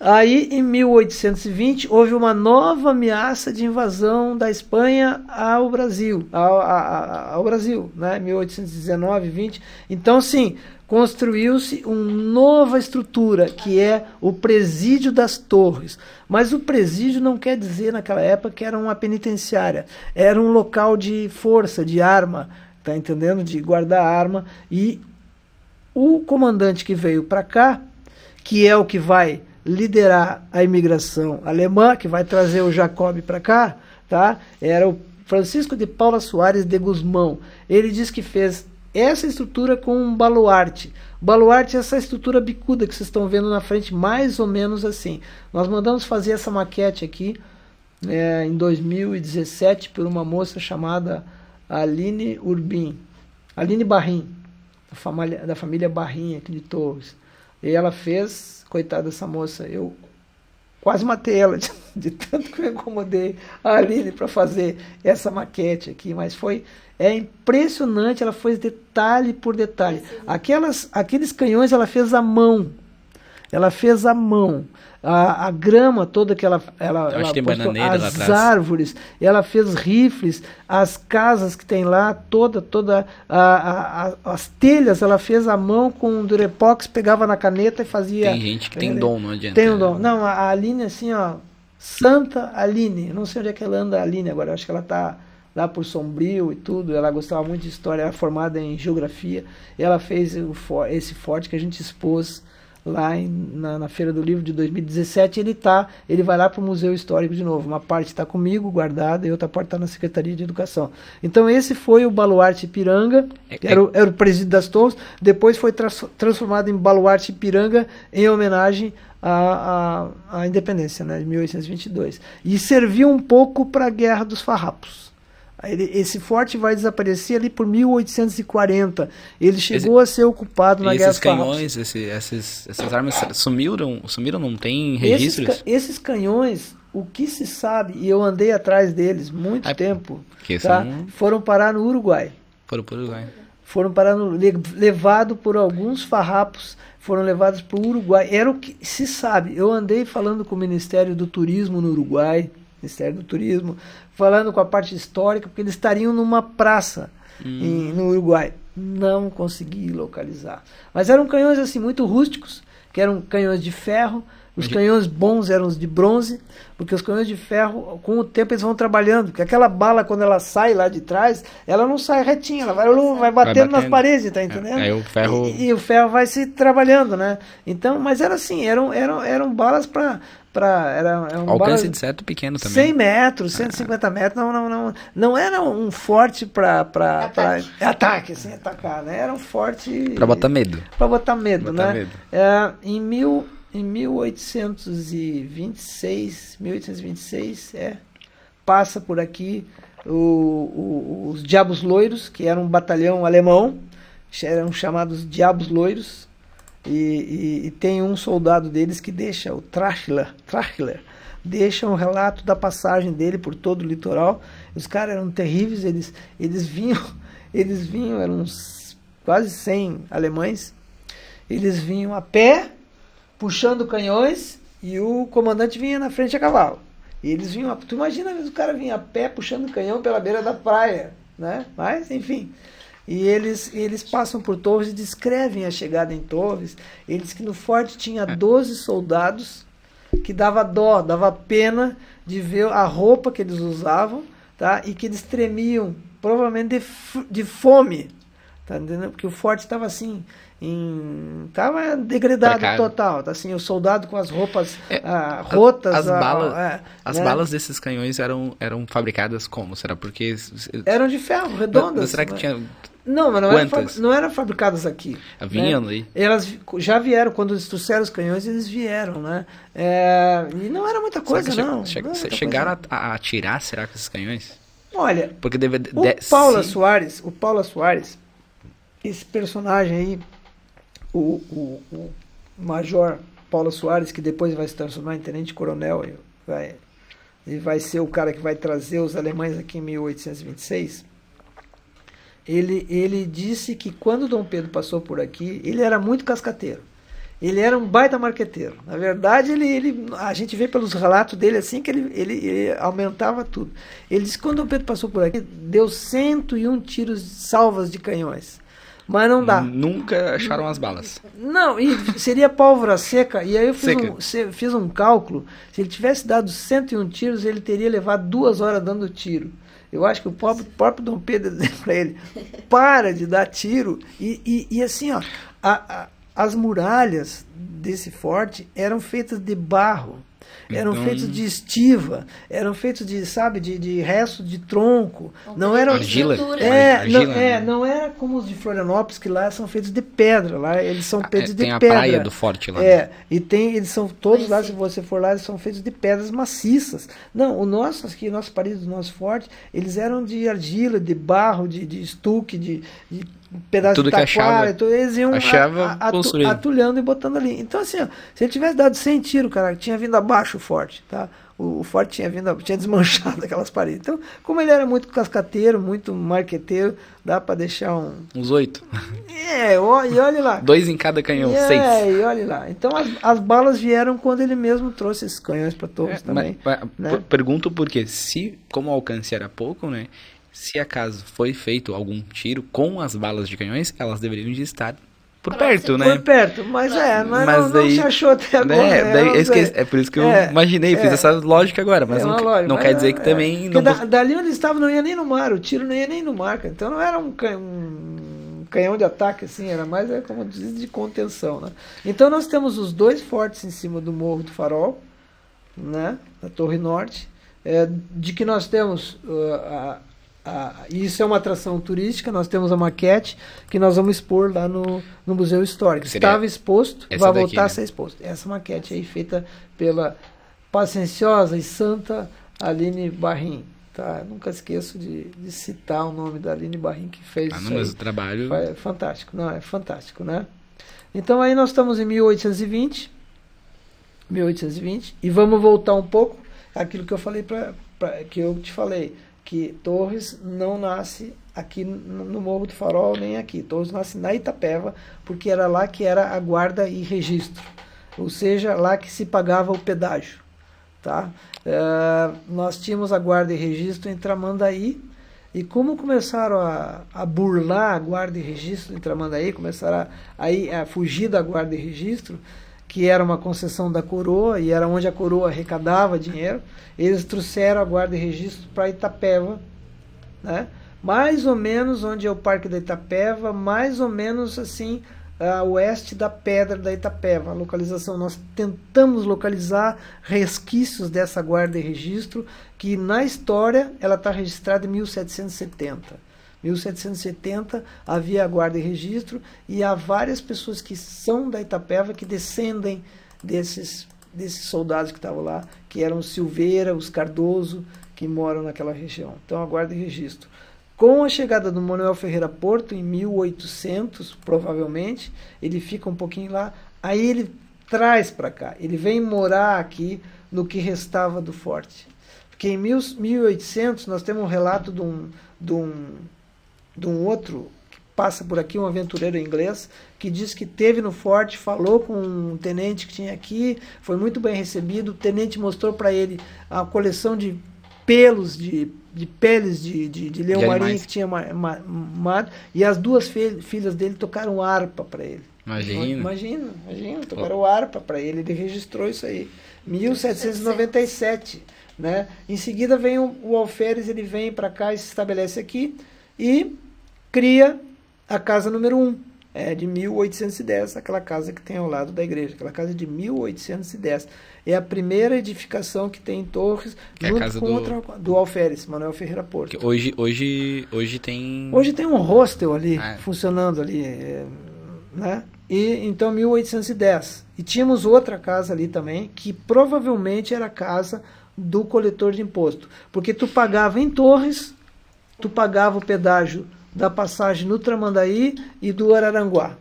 Aí, em 1820, houve uma nova ameaça de invasão da Espanha ao Brasil, ao, ao, ao Brasil, né? 1819, 20. Então, sim, construiu-se uma nova estrutura, que é o Presídio das Torres. Mas o presídio não quer dizer, naquela época, que era uma penitenciária. Era um local de força, de arma, tá entendendo? De guardar arma. E o comandante que veio para cá, que é o que vai liderar a imigração alemã, que vai trazer o Jacob para cá, tá? Era o Francisco de Paula Soares de Guzmão. Ele diz que fez essa estrutura com um baluarte. Baluarte é essa estrutura bicuda que vocês estão vendo na frente, mais ou menos assim. Nós mandamos fazer essa maquete aqui é, em 2017 por uma moça chamada Aline Urbim, Aline Barrim, da família, da família Barrim aqui de Torres. E ela fez, coitada dessa moça, eu quase matei ela *laughs* de, de tanto que eu incomodei a Aline para fazer essa maquete aqui, mas foi é impressionante, ela fez detalhe por detalhe. Aquelas, aqueles canhões ela fez à mão. Ela fez à mão. A, a grama toda que ela, ela, ela postou, as árvores, ela fez rifles, as casas que tem lá, toda, toda a, a, as telhas ela fez à mão com durepox, pegava na caneta e fazia. Tem gente que tem dom, não adianta. Tem um dom. Não, a, Aline assim, ó, Santa Aline, não sei onde é que ela anda, a Aline agora, acho que ela está lá por Sombrio e tudo. Ela gostava muito de história, era formada em geografia. Ela fez esse forte que a gente expôs lá em, na, na, Feira do Livro de 2017. Ele tá, ele vai lá para o Museu Histórico de novo. Uma parte está comigo, guardada, e outra parte está na Secretaria de Educação. Então esse foi o Baluarte Piranga, é, que era, o, era o presídio das torres. Depois foi tra transformado em Baluarte Piranga em homenagem à, à, à independência, né, de 1822. E serviu um pouco para a Guerra dos Farrapos. Esse forte vai desaparecer ali por 1840. Ele chegou esse, a ser ocupado na Guerra Esses canhões, esse, esses, essas armas sumiram, sumiram, não tem registros? Esses, esses, canhões, o que se sabe, e eu andei atrás deles muito tempo, tá? são... foram parar no Uruguai. Foram para o Uruguai. Foram parar no, levado por alguns farrapos, foram levados para o Uruguai. Era o que se sabe. Eu andei falando com o Ministério do Turismo no Uruguai, Ministério do Turismo, falando com a parte histórica, porque eles estariam numa praça hum. em, no Uruguai. Não consegui localizar. Mas eram canhões assim muito rústicos, que eram canhões de ferro, os canhões bons eram os de bronze, porque os canhões de ferro, com o tempo, eles vão trabalhando. Porque aquela bala, quando ela sai lá de trás, ela não sai retinha, ela vai, vai, batendo, vai batendo nas paredes, tá entendendo? É, o ferro... E, e, o ferro vai se trabalhando, né? Então, mas era assim, eram, eram, eram balas para para era, era um alcance de certo pequeno também 100 metros 150 ah. metros não não não não era um forte para para ataque. ataque assim atacar né era um forte para botar medo para botar medo botar né medo. É, em mil em 1826, 1826, é, passa por aqui o, o, os Diabos Loiros, que era um batalhão alemão, eram chamados Diabos Loiros, e, e, e tem um soldado deles que deixa, o Trachler, Trachler deixa um relato da passagem dele por todo o litoral. Os caras eram terríveis, eles, eles vinham, *laughs* eles vinham, eram uns quase 100 alemães, eles vinham a pé puxando canhões e o comandante vinha na frente a cavalo. E eles vinham, tu imagina o cara vinha a pé puxando canhão pela beira da praia, né? Mas, enfim. E eles, eles passam por Torres e descrevem a chegada em Torres. Eles que no forte tinha 12 soldados, que dava dó, dava pena de ver a roupa que eles usavam, tá? E que eles tremiam, provavelmente de, de fome, tá entendendo? Porque o forte estava assim, em tava degradado total tá assim o soldado com as roupas é, ah, rotas as, balas é, as né? balas desses canhões eram eram fabricadas como? Será porque eram de ferro redondas será que tinha não mas não eram não eram fabricadas aqui vinham né? aí elas já vieram quando eles trouxeram os canhões eles vieram né? É, e não era muita coisa não, che não chegaram coisa. A, a atirar será que esses canhões? Olha porque deve, o de, Paula se... Soares o Paula Soares esse personagem aí o, o, o Major Paulo Soares, que depois vai se transformar em tenente-coronel, vai, e vai ser o cara que vai trazer os alemães aqui em 1826. Ele, ele disse que quando Dom Pedro passou por aqui, ele era muito cascateiro. Ele era um baita marqueteiro. Na verdade, ele, ele, a gente vê pelos relatos dele assim que ele, ele, ele aumentava tudo. Ele disse que quando Dom Pedro passou por aqui, deu 101 tiros salvas de canhões. Mas não dá. Nunca acharam as balas. Não, e seria pólvora seca. E aí eu fiz, um, fiz um cálculo. Se ele tivesse dado 101 tiros, ele teria levado duas horas dando tiro. Eu acho que o próprio, próprio Dom Pedro *laughs* disse para ele: para de dar tiro. E, e, e assim, ó, a, a, as muralhas desse forte eram feitas de barro eram então... feitos de estiva, eram feitos de, sabe, de, de resto de tronco. Não eram argila. É, argila, não, é, né? não era como os de Florianópolis que lá são feitos de pedra, lá eles são ah, feitos é, de pedra. Tem a praia do forte lá. É, e tem, eles são todos lá, se você for lá, eles são feitos de pedras maciças. Não, o nosso aqui, nosso parede, o nosso forte, eles eram de argila, de barro, de, de estuque, de, de pedaço Tudo de taquara, achava, eles iam achava a, a, atulhando e botando ali. Então, assim, ó, se ele tivesse dado 100 tiros, cara, tinha vindo abaixo o forte, tá? O, o forte tinha vindo, tinha desmanchado *laughs* aquelas paredes. Então, como ele era muito cascateiro, muito marqueteiro, dá para deixar um... Uns oito. É, ó, e olha lá. Dois em cada canhão, é, seis. É, e olha lá. Então, as, as balas vieram quando ele mesmo trouxe esses canhões para todos é, também. Mas, né? Pergunto porque, se, como o alcance era pouco, né? Se acaso foi feito algum tiro com as balas de canhões, elas deveriam de estar por perto, né? Por perto, mas é, mas, mas não, daí, não se achou até agora. Né? né? Daí, é, é, por isso que eu é, imaginei, fiz é, essa lógica agora, mas é não, lógica, não mas quer dizer é, que também... Não... Da, dali onde estava não ia nem no mar, o tiro não ia nem no mar, então não era um, um canhão de ataque assim, era mais, é, como diz, de contenção, né? Então nós temos os dois fortes em cima do Morro do Farol, né, da Torre Norte, é, de que nós temos uh, a, ah, isso é uma atração turística. Nós temos a maquete que nós vamos expor lá no, no Museu Histórico. Seria Estava exposto, vai daqui, voltar né? a ser exposto. Essa maquete aí feita pela pacienciosa e santa Aline Barrim. Tá? Nunca esqueço de, de, citar o nome da Aline Barrim que fez ah, isso. Mas o trabalho. É fantástico, não, é fantástico, né? Então aí nós estamos em 1820. 1820 e vamos voltar um pouco àquilo que eu falei para que eu te falei que Torres não nasce aqui no Morro do Farol, nem aqui. Torres nasce na Itapeva, porque era lá que era a guarda e registro, ou seja, lá que se pagava o pedágio. Tá? É, nós tínhamos a guarda e registro em Tramandaí, e como começaram a, a burlar a guarda e registro em Tramandaí, começaram a, a, a fugir da guarda e registro, que era uma concessão da coroa e era onde a coroa arrecadava dinheiro, eles trouxeram a guarda e registro para Itapeva, né? mais ou menos onde é o Parque da Itapeva, mais ou menos assim a oeste da Pedra da Itapeva. A localização, nós tentamos localizar resquícios dessa guarda e registro, que na história ela está registrada em 1770. 1770 havia a guarda e registro e há várias pessoas que são da Itapeva que descendem desses desses soldados que estavam lá, que eram Silveira, os Cardoso, que moram naquela região. Então a guarda e registro. Com a chegada do Manuel Ferreira Porto em 1800, provavelmente, ele fica um pouquinho lá, aí ele traz para cá, ele vem morar aqui no que restava do forte. Porque em 1800 nós temos um relato de um, de um de um outro que passa por aqui, um aventureiro inglês, que diz que teve no forte, falou com um tenente que tinha aqui, foi muito bem recebido. O tenente mostrou para ele a coleção de pelos, de, de peles de, de, de leão marinho que tinha mato, e as duas filhas dele tocaram harpa para ele. Imagina. Imagina, imagina, tocaram harpa para ele, ele registrou isso aí. 1797. Né? Em seguida vem o, o alferes, ele vem para cá e se estabelece aqui e cria a casa número 1, é de 1810, aquela casa que tem ao lado da igreja, aquela casa de 1810. É a primeira edificação que tem em Torres, é junto a casa com do... outra do Alferes, Manuel Ferreira Porto. Hoje, hoje, hoje tem Hoje tem um hostel ali ah, é. funcionando ali, é, né? E então 1810. E tínhamos outra casa ali também, que provavelmente era a casa do coletor de imposto, porque tu pagava em Torres tu pagava o pedágio da passagem no Tramandaí e do Araranguá.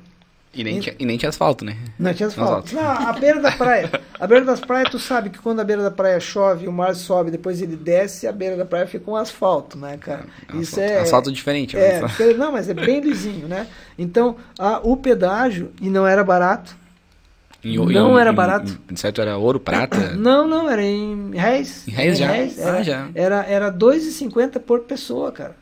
E nem, tinha, e nem tinha asfalto, né? Não tinha *laughs* asfalto. Não, a beira da praia. A beira das praias, tu sabe que quando a beira da praia chove, o mar sobe, depois ele desce, a beira da praia fica um asfalto, né, cara? É, Isso asfalto. é. Asfalto diferente, é, mas... Não, mas é bem lisinho, né? Então, a, o pedágio, e não era barato, em, não em, era barato. Em, certo era ouro, prata? *coughs* Não, não, era em réis. Em réis já? Réis, era, ah, já. Era, era 2,50 por pessoa, cara.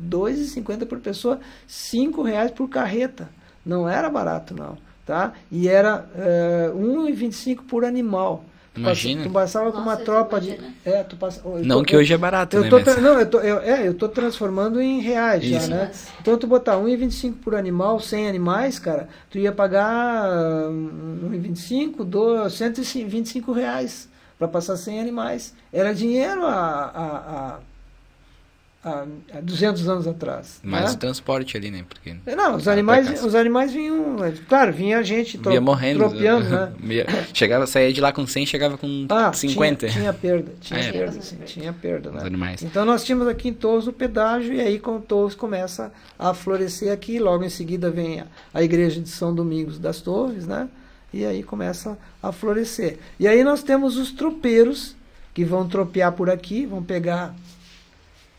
2,50 por pessoa, 5 reais por carreta. Não era barato, não. Tá? E era uh, eh, 1,25 por animal. Imagina. Tu passava Nossa, com uma tropa de. É, tu passa, não tô, que hoje é barato, eu né? Tô, mas... Não, eu tô, eu, é, eu tô transformando em reais Isso. já, né? Então tu botar 1,25 por animal, 100 animais, cara, tu ia pagar 1,25, do 125 reais para passar 100 animais. Era dinheiro a, a, a há, 200 anos atrás. Mas né? o transporte ali, né? Porque não, os animais, os animais vinham, é, claro, vinha a gente tro, morrendo, tropeando, né? chegava, saía de lá com 100, chegava com ah, 50. Tinha, tinha perda, tinha é, perda, sim, tinha perda, né? animais. Então nós tínhamos aqui em Torres o pedágio e aí com Torres começa a florescer aqui, logo em seguida vem a, a igreja de São Domingos das Torres, né? E aí começa a florescer. E aí nós temos os tropeiros que vão tropear por aqui, vão pegar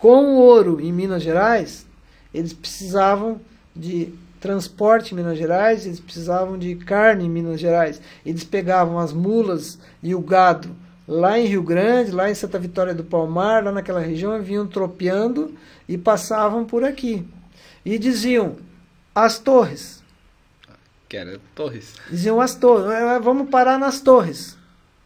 com o ouro em Minas Gerais, eles precisavam de transporte em Minas Gerais, eles precisavam de carne em Minas Gerais. Eles pegavam as mulas e o gado lá em Rio Grande, lá em Santa Vitória do Palmar, lá naquela região, vinham tropeando e passavam por aqui. E diziam: as torres. Que era torres. Diziam as torres. É, vamos parar nas torres.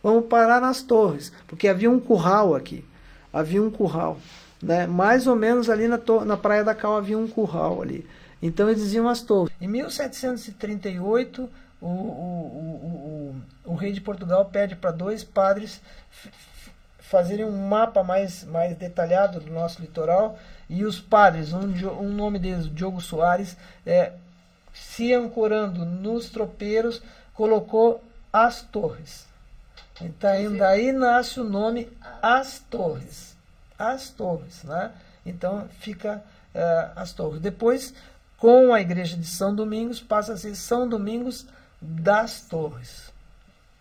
Vamos parar nas torres. Porque havia um curral aqui. Havia um curral. Né? Mais ou menos ali na, na Praia da Cal havia um curral ali. Então eles diziam as torres. Em 1738, o, o, o, o, o rei de Portugal pede para dois padres fazerem um mapa mais, mais detalhado do nosso litoral e os padres, um, um nome deles, Diogo Soares, é, se ancorando nos tropeiros, colocou as torres. Então daí nasce o nome As Torres as torres. Né? Então fica uh, as torres. Depois, com a igreja de São Domingos, passa a ser São Domingos das Torres.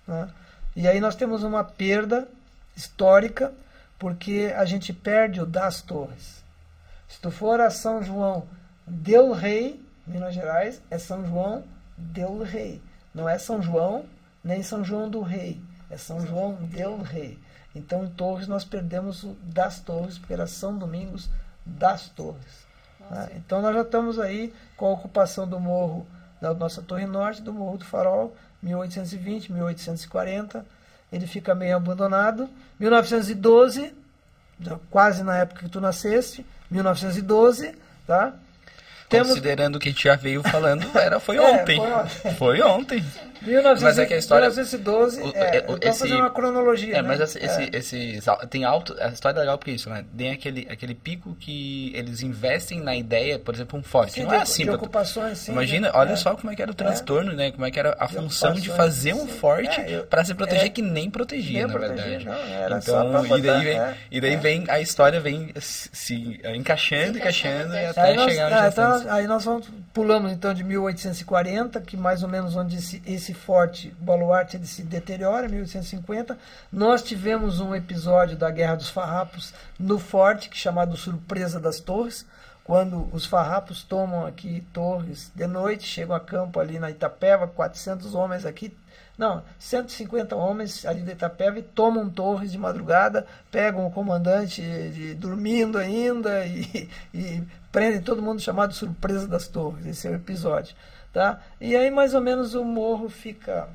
Né? E aí nós temos uma perda histórica, porque a gente perde o das torres. Se tu for a São João del Rei, Minas Gerais, é São João del Rei. Não é São João, nem São João do Rei. É São João del Rei. Então, em Torres, nós perdemos o das Torres, porque era São Domingos das Torres. Né? Então, nós já estamos aí com a ocupação do morro da nossa Torre Norte, do Morro do Farol, 1820, 1840. Ele fica meio abandonado. 1912, quase na época que tu nasceste, 1912, tá? Temos... Considerando que a gente já veio falando, era, foi *laughs* ontem. É, foi ontem. Foi ontem. 1900, mas é que a história. 1912, o, é, eu tô esse, fazendo uma cronologia. É, né? mas esse, é. esse, tem alto. A história é legal porque isso, né? Tem aquele, aquele pico que eles investem na ideia, por exemplo, um forte. Sim, não é assim. De ocupações, sim, Imagina, olha é. só como é que era o é. transtorno, né? Como é que era a de função de fazer um forte é, para se proteger, que nem protegia, nem na protegia, verdade. Não, era então, e daí, vem, e daí vem a história vem se encaixando, encaixando e até chegar nós, então, Aí nós vamos, pulamos então de 1840, que mais ou menos onde esse, esse forte baluarte se deteriora, 1850. Nós tivemos um episódio da Guerra dos Farrapos no forte, que é chamado Surpresa das Torres, quando os farrapos tomam aqui Torres de noite, chegam a campo ali na Itapeva, 400 homens aqui, não, 150 homens ali de Itapeva e tomam Torres de madrugada, pegam o comandante de, dormindo ainda e, *laughs* e prendem todo mundo chamado Surpresa das Torres. Esse é o episódio. Tá? E aí mais ou menos o morro fica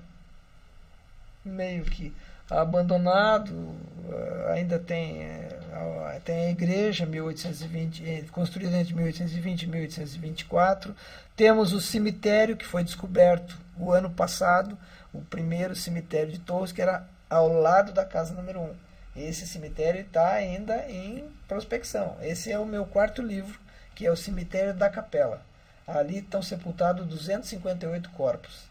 meio que abandonado, eh, ainda tem, eh, tem a igreja 1820, eh, construída entre 1820 e 1824. Temos o cemitério que foi descoberto o ano passado, o primeiro cemitério de Torres, que era ao lado da casa número 1. Um. Esse cemitério está ainda em prospecção. Esse é o meu quarto livro, que é o cemitério da Capela. Ali estão sepultados 258 corpos.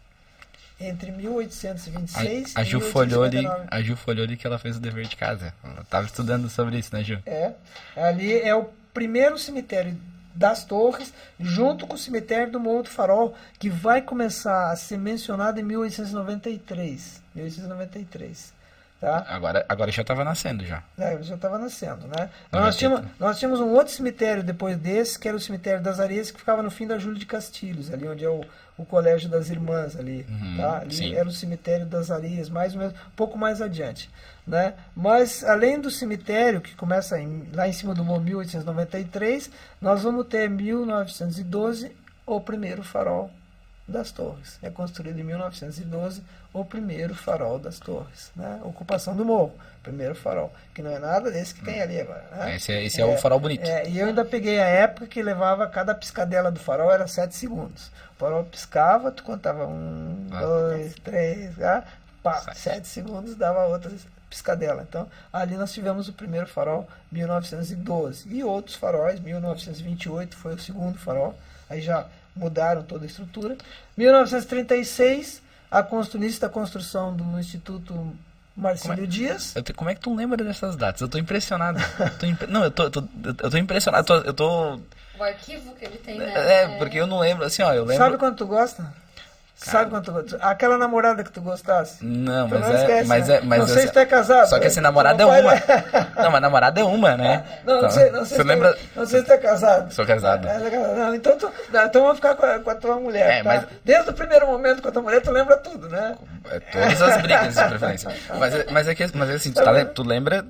Entre 1826 a, a Ju e 1859. A Ju folhou ali que ela fez o dever de casa. Ela estava estudando sobre isso, né, Ju? É. Ali é o primeiro cemitério das Torres, junto com o cemitério do Morro do Farol, que vai começar a ser mencionado em 1893. 1893. Tá? Agora, agora já estava nascendo já. É, já estava nascendo, né? Nós tínhamos, nós tínhamos um outro cemitério depois desse, que era o cemitério das Areias, que ficava no fim da Júlio de Castilhos, ali onde é o, o Colégio das Irmãs ali, uhum, tá? Ali sim. era o cemitério das Areias, mais ou menos, um pouco mais adiante, né? Mas além do cemitério que começa em, lá em cima do 1893, nós vamos ter 1912 o primeiro farol das torres. É construído em 1912 o primeiro farol das torres. Né? Ocupação do morro, primeiro farol. Que não é nada desse que tem ali agora. Né? Esse, é, esse é, é, o farol bonito. É, e eu ainda peguei a época que levava cada piscadela do farol era 7 segundos. O farol piscava, tu contava um, ah, dois, três, ah, pá, 7 segundos dava outra piscadela. Então, ali nós tivemos o primeiro farol, 1912. E outros faróis, 1928 foi o segundo farol. Aí já mudaram toda a estrutura. 1936, a construída da construção do Instituto Marcílio é, Dias. Te, como é que tu lembra dessas datas? Eu estou impressionado. tô imp... Não, eu tô, eu tô, eu tô impressionado. Eu tô, eu tô... O arquivo que ele tem, né? É, porque eu não lembro, assim, ó, eu lembro... Sabe quanto tu gosta? Cara. Sabe quanto Aquela namorada que tu gostasse? Não, mas é, esquece, mas né? é. Mas não sei se tu é casado. Só que essa namorada é uma. *laughs* não, mas namorada é uma, né? Não, não, então, sei, não sei. Você lembra... não sei se tu é casado. Sou casado. É, não, então, tu, então vamos ficar com a, com a tua mulher. É, tá? mas... Desde o primeiro momento com a tua mulher, tu lembra tudo, né? É, todas as brigas de preferência. *laughs* mas, é, mas é que, mas é assim, tu, tá, tu lembra,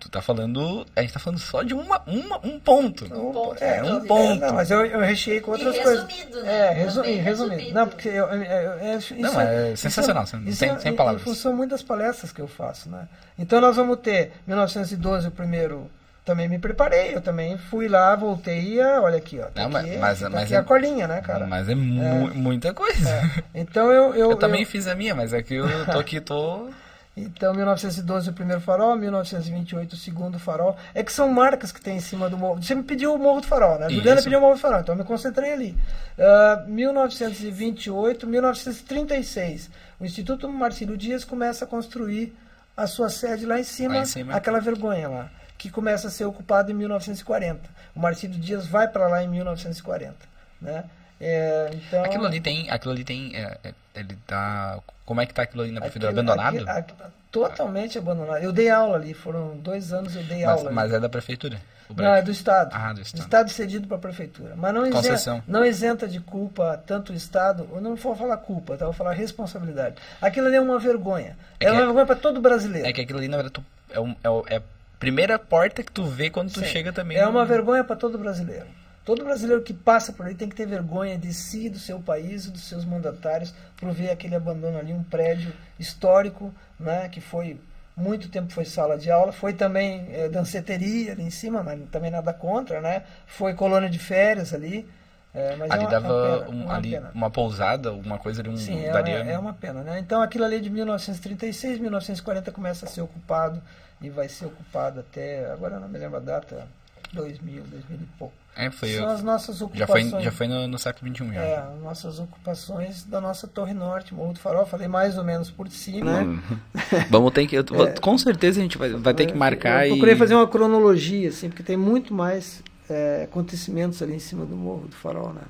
tu tá falando. A gente tá falando só de uma, uma, um ponto. Um ponto. É, um ponto. Não, mas eu, eu recheei com outras coisas. Resumido, né? É, resumido. resumido. Não, porque eu, eu, não, isso é, é sensacional, isso, sem, é, sem palavras. Em função muitas palestras que eu faço, né? Então nós vamos ter 1912 o primeiro também me preparei, eu também fui lá, voltei e olha aqui, ó. Tá Não, aqui, mas, tá mas é, a colinha, né, cara? Mas é, mu é. muita coisa. É. Então eu, eu, eu também eu... fiz a minha, mas aqui eu tô aqui, tô Então, 1912 o primeiro farol, 1928 o segundo farol. É que são marcas que tem em cima do morro. Você me pediu o Morro do Farol, né? A Juliana pediu o Morro do Farol, então eu me concentrei ali. Uh, 1928, 1936, o Instituto Marcílio Dias começa a construir a sua sede lá em cima, lá em cima. aquela vergonha lá, que começa a ser ocupado em 1940. O Marcílio Dias vai para lá em 1940, né? É, então, aquilo ali tem, aquilo ali tem, é, é, ele tá, como é que tá aquilo ali na prefeitura? Abandonado? Aqui, Totalmente abandonado. Eu dei aula ali, foram dois anos eu dei mas, aula. Mas é da prefeitura? Não, é do Estado. Ah, do Estado. Estado cedido para a prefeitura. Mas não isenta, não isenta de culpa tanto o Estado, eu não vou falar culpa, tá? vou falar responsabilidade. Aquilo ali é uma vergonha. É, é uma vergonha para todo brasileiro. É que aquilo ali, na verdade, é, um, é, é a primeira porta que tu vê quando tu Sim. chega também. É uma vergonha para todo brasileiro. Todo brasileiro que passa por aí tem que ter vergonha de si, do seu país e dos seus mandatários por ver aquele abandono ali, um prédio histórico, né, que foi muito tempo foi sala de aula, foi também é, danceteria ali em cima, mas também nada contra, né? Foi colônia de férias ali. É, ali é uma, dava uma, pena, um, uma, ali uma pousada, alguma coisa ali, um Sim, é, daria... é, é uma pena, né? Então aquilo ali de 1936, 1940 começa a ser ocupado e vai ser ocupado até, agora não me lembro a data, 2000, 2000 e pouco. É, foi São eu, as nossas ocupações. Já foi, já foi no, no século XXI. Já. É, nossas ocupações da nossa Torre Norte, Morro do Farol. Falei mais ou menos por cima. Né? *laughs* Vamos ter que. Eu, é, com certeza a gente vai, vai ter que marcar. Eu procurei e... fazer uma cronologia, assim, porque tem muito mais é, acontecimentos ali em cima do Morro do Farol, né?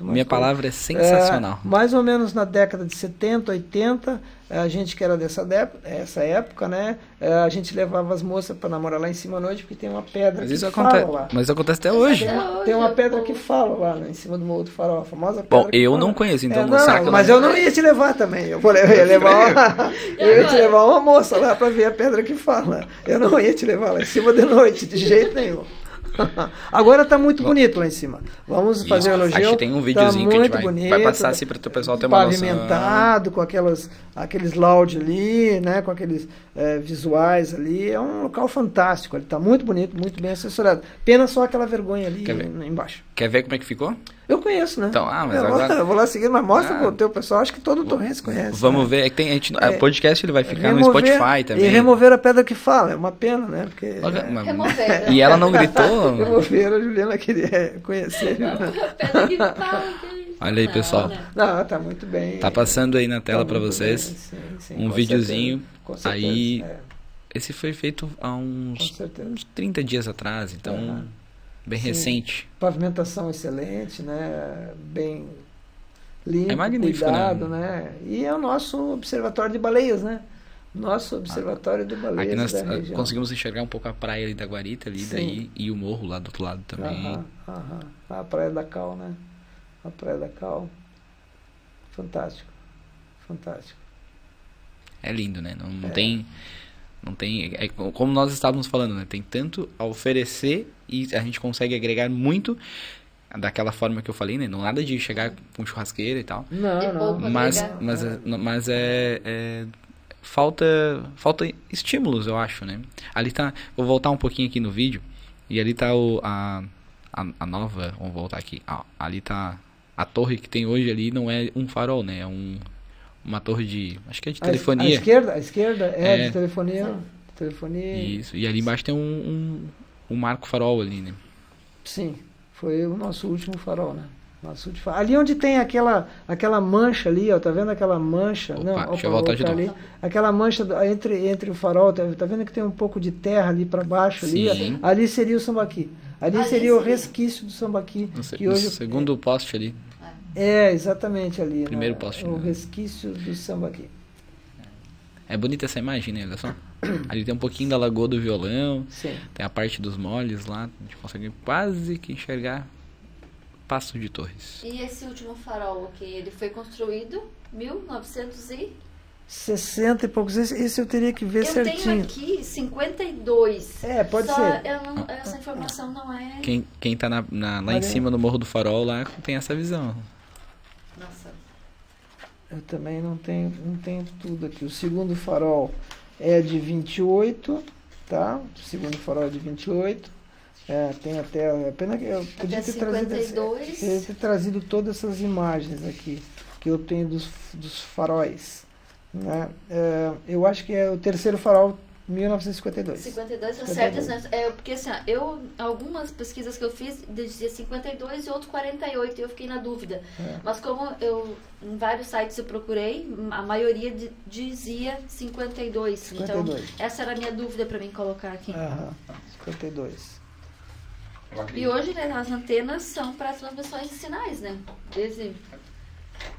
Minha palavra é sensacional. É, mais ou menos na década de 70, 80, a gente que era dessa essa época, né? É, a gente levava as moças para namorar lá em cima à noite, porque tem uma pedra mas que fala lá. Mas isso acontece até hoje. Tem uma, tem uma pedra que fala lá né, em cima do Morro do Farol, a famosa Bom, eu não conheço, então é, não, será que Mas eu não ia te levar também. Eu, vou, eu ia levar uma, eu ia te levar uma moça lá para ver a pedra que fala. Eu não ia te levar lá em cima de noite, de jeito nenhum. *laughs* Agora está muito bonito lá em cima. Vamos Isso, fazer um elogio. Acho que tem um videozinho tá que a gente vai, bonito, vai passar assim para o pessoal ter uma Pavimentado, noção. com aquelas, aqueles loud ali, né, com aqueles é, visuais ali. É um local fantástico. Ele está muito bonito, muito bem assessorado. Pena só aquela vergonha ali embaixo. Quer ver como é que ficou? Eu conheço, né? Então, ah, mas eu agora... *laughs* Vou, vou lá seguir, mas mostra ah, pro teu pessoal. Acho que todo o Torrense conhece. Vamos né? ver. É que tem, a gente, é, podcast ele vai ficar remover, no Spotify também. E remover a pedra que fala. É uma pena, né? Porque, é... E ela não gritou? *laughs* remover, a Juliana queria conhecer. Né? pedra que fala. Olha aí, pessoal. Não, tá muito bem. Tá passando aí na tela tá para vocês sim, sim, um videozinho. Certeza, aí, é. esse foi feito há uns, uns 30 dias atrás, então... Uhum Bem recente. Pavimentação excelente, né? Bem limpo, é magnífico, né? cuidado, né? né? E é o nosso observatório de baleias, né? Nosso observatório de baleias Aqui nós da região. conseguimos enxergar um pouco a praia ali da Guarita ali, daí, e o morro lá do outro lado também. Aham, aham. A praia da Cal, né? A praia da Cal. Fantástico. Fantástico. É lindo, né? Não, não é. tem não tem, é, como nós estávamos falando, né? Tem tanto a oferecer e a gente consegue agregar muito daquela forma que eu falei, né? Não nada de chegar com churrasqueira e tal. Não, não. Mas, mas, é, mas é, é, falta falta estímulos, eu acho, né? Ali tá, vou voltar um pouquinho aqui no vídeo e ali tá o a, a, a nova, vamos voltar aqui. Ah, ali tá a torre que tem hoje ali não é um farol, né? É um uma torre de. Acho que é de telefonia. A, esquerda, a esquerda é, é. de telefonia. telefonia. Isso. E ali embaixo tem um, um, um, marco farol ali, né? Sim. Foi o nosso último farol, né? Nosso último farol. Ali onde tem aquela, aquela mancha ali, ó, tá vendo aquela mancha? Opa, Não, opa, deixa eu voltar de ali. Aquela mancha entre, entre o farol, tá, tá vendo que tem um pouco de terra ali para baixo ali? Sim. Ali seria o sambaqui. Ali, ali seria o resquício do sambaqui. No, que hoje, segundo é, poste ali. É, exatamente ali. Primeiro né? poste. O né? resquício do samba aqui. É bonita essa imagem, né? Olha só. Ali tem um pouquinho da lagoa do violão. Sim. Tem a parte dos moles lá. A gente consegue quase que enxergar Passo de Torres. E esse último farol aqui, ele foi construído 1900 e... 60 e poucos. Esse, esse eu teria que ver eu certinho. Eu tenho aqui 52. É, pode Só ser. Não, essa informação não é... Quem, quem tá na, na lá em cima no Morro do Farol, lá tem essa visão. Eu também não tenho, não tenho tudo aqui. O segundo farol é de 28, tá? O segundo farol é de 28. É, tem até. É pena que eu podia ter trazido, esse, ter trazido todas essas imagens aqui que eu tenho dos, dos faróis. Né? É, eu acho que é o terceiro farol 1952. 52 tá certo, né? É, porque assim, eu, algumas pesquisas que eu fiz dizia 52 e outros 48, e eu fiquei na dúvida. É. Mas como eu, em vários sites eu procurei, a maioria de, dizia 52. 52. Então, essa era a minha dúvida para mim colocar aqui. Aham, 52. E hoje, né, as antenas são para transmissões de sinais, né? Desde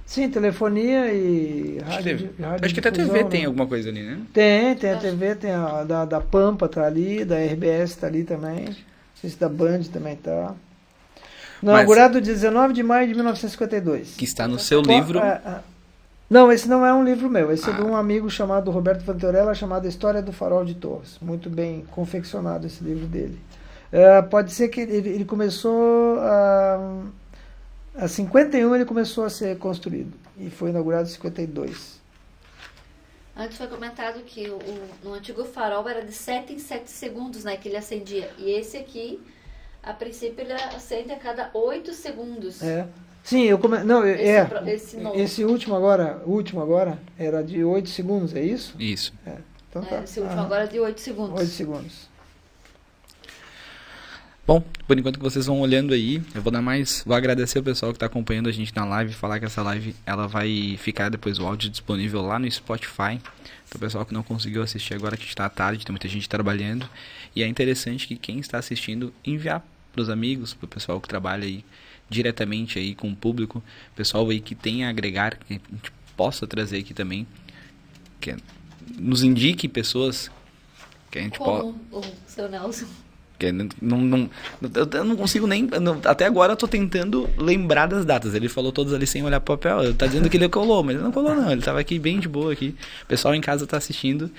Sim, telefonia e rádio. rádio Acho que até a TV né? tem alguma coisa ali, né? Tem, tem a TV, tem a da, da Pampa tá ali, da RBS tá ali também. Não sei se da Band também tá. Inaugurado Mas, 19 de maio de 1952. Que está no seu livro. É, é, não, esse não é um livro meu. Esse ah. é de um amigo chamado Roberto Vantorella, chamado História do Farol de Torres. Muito bem confeccionado esse livro dele. É, pode ser que ele, ele começou a a 51 ele começou a ser construído e foi inaugurado em 52. Antes foi comentado que o, o, no antigo farol era de 7 em 7 segundos né, que ele acendia. E esse aqui, a princípio, ele acende a cada 8 segundos. É. Sim, eu come... não, esse, é. Esse, esse, último agora, último agora era de 8 segundos, é isso? Isso. É. Então, tá. é, esse último ah. agora é de 8 segundos. 8 segundos. Bom, por enquanto que vocês vão olhando aí, eu vou dar mais, vou agradecer o pessoal que está acompanhando a gente na live, falar que essa live ela vai ficar depois o áudio disponível lá no Spotify. O pessoal que não conseguiu assistir agora que está tarde, tem muita gente trabalhando, e é interessante que quem está assistindo enviar para os amigos, para o pessoal que trabalha aí diretamente aí com o público, pessoal aí que tem a agregar, que a gente possa trazer aqui também, que nos indique pessoas que a gente Como o seu Nelson não, não, eu não consigo nem. Não, até agora eu tô tentando lembrar das datas. Ele falou todos ali sem olhar pro papel. Tá dizendo que ele colou, mas ele não colou, não. Ele tava aqui bem de boa aqui. O pessoal em casa tá assistindo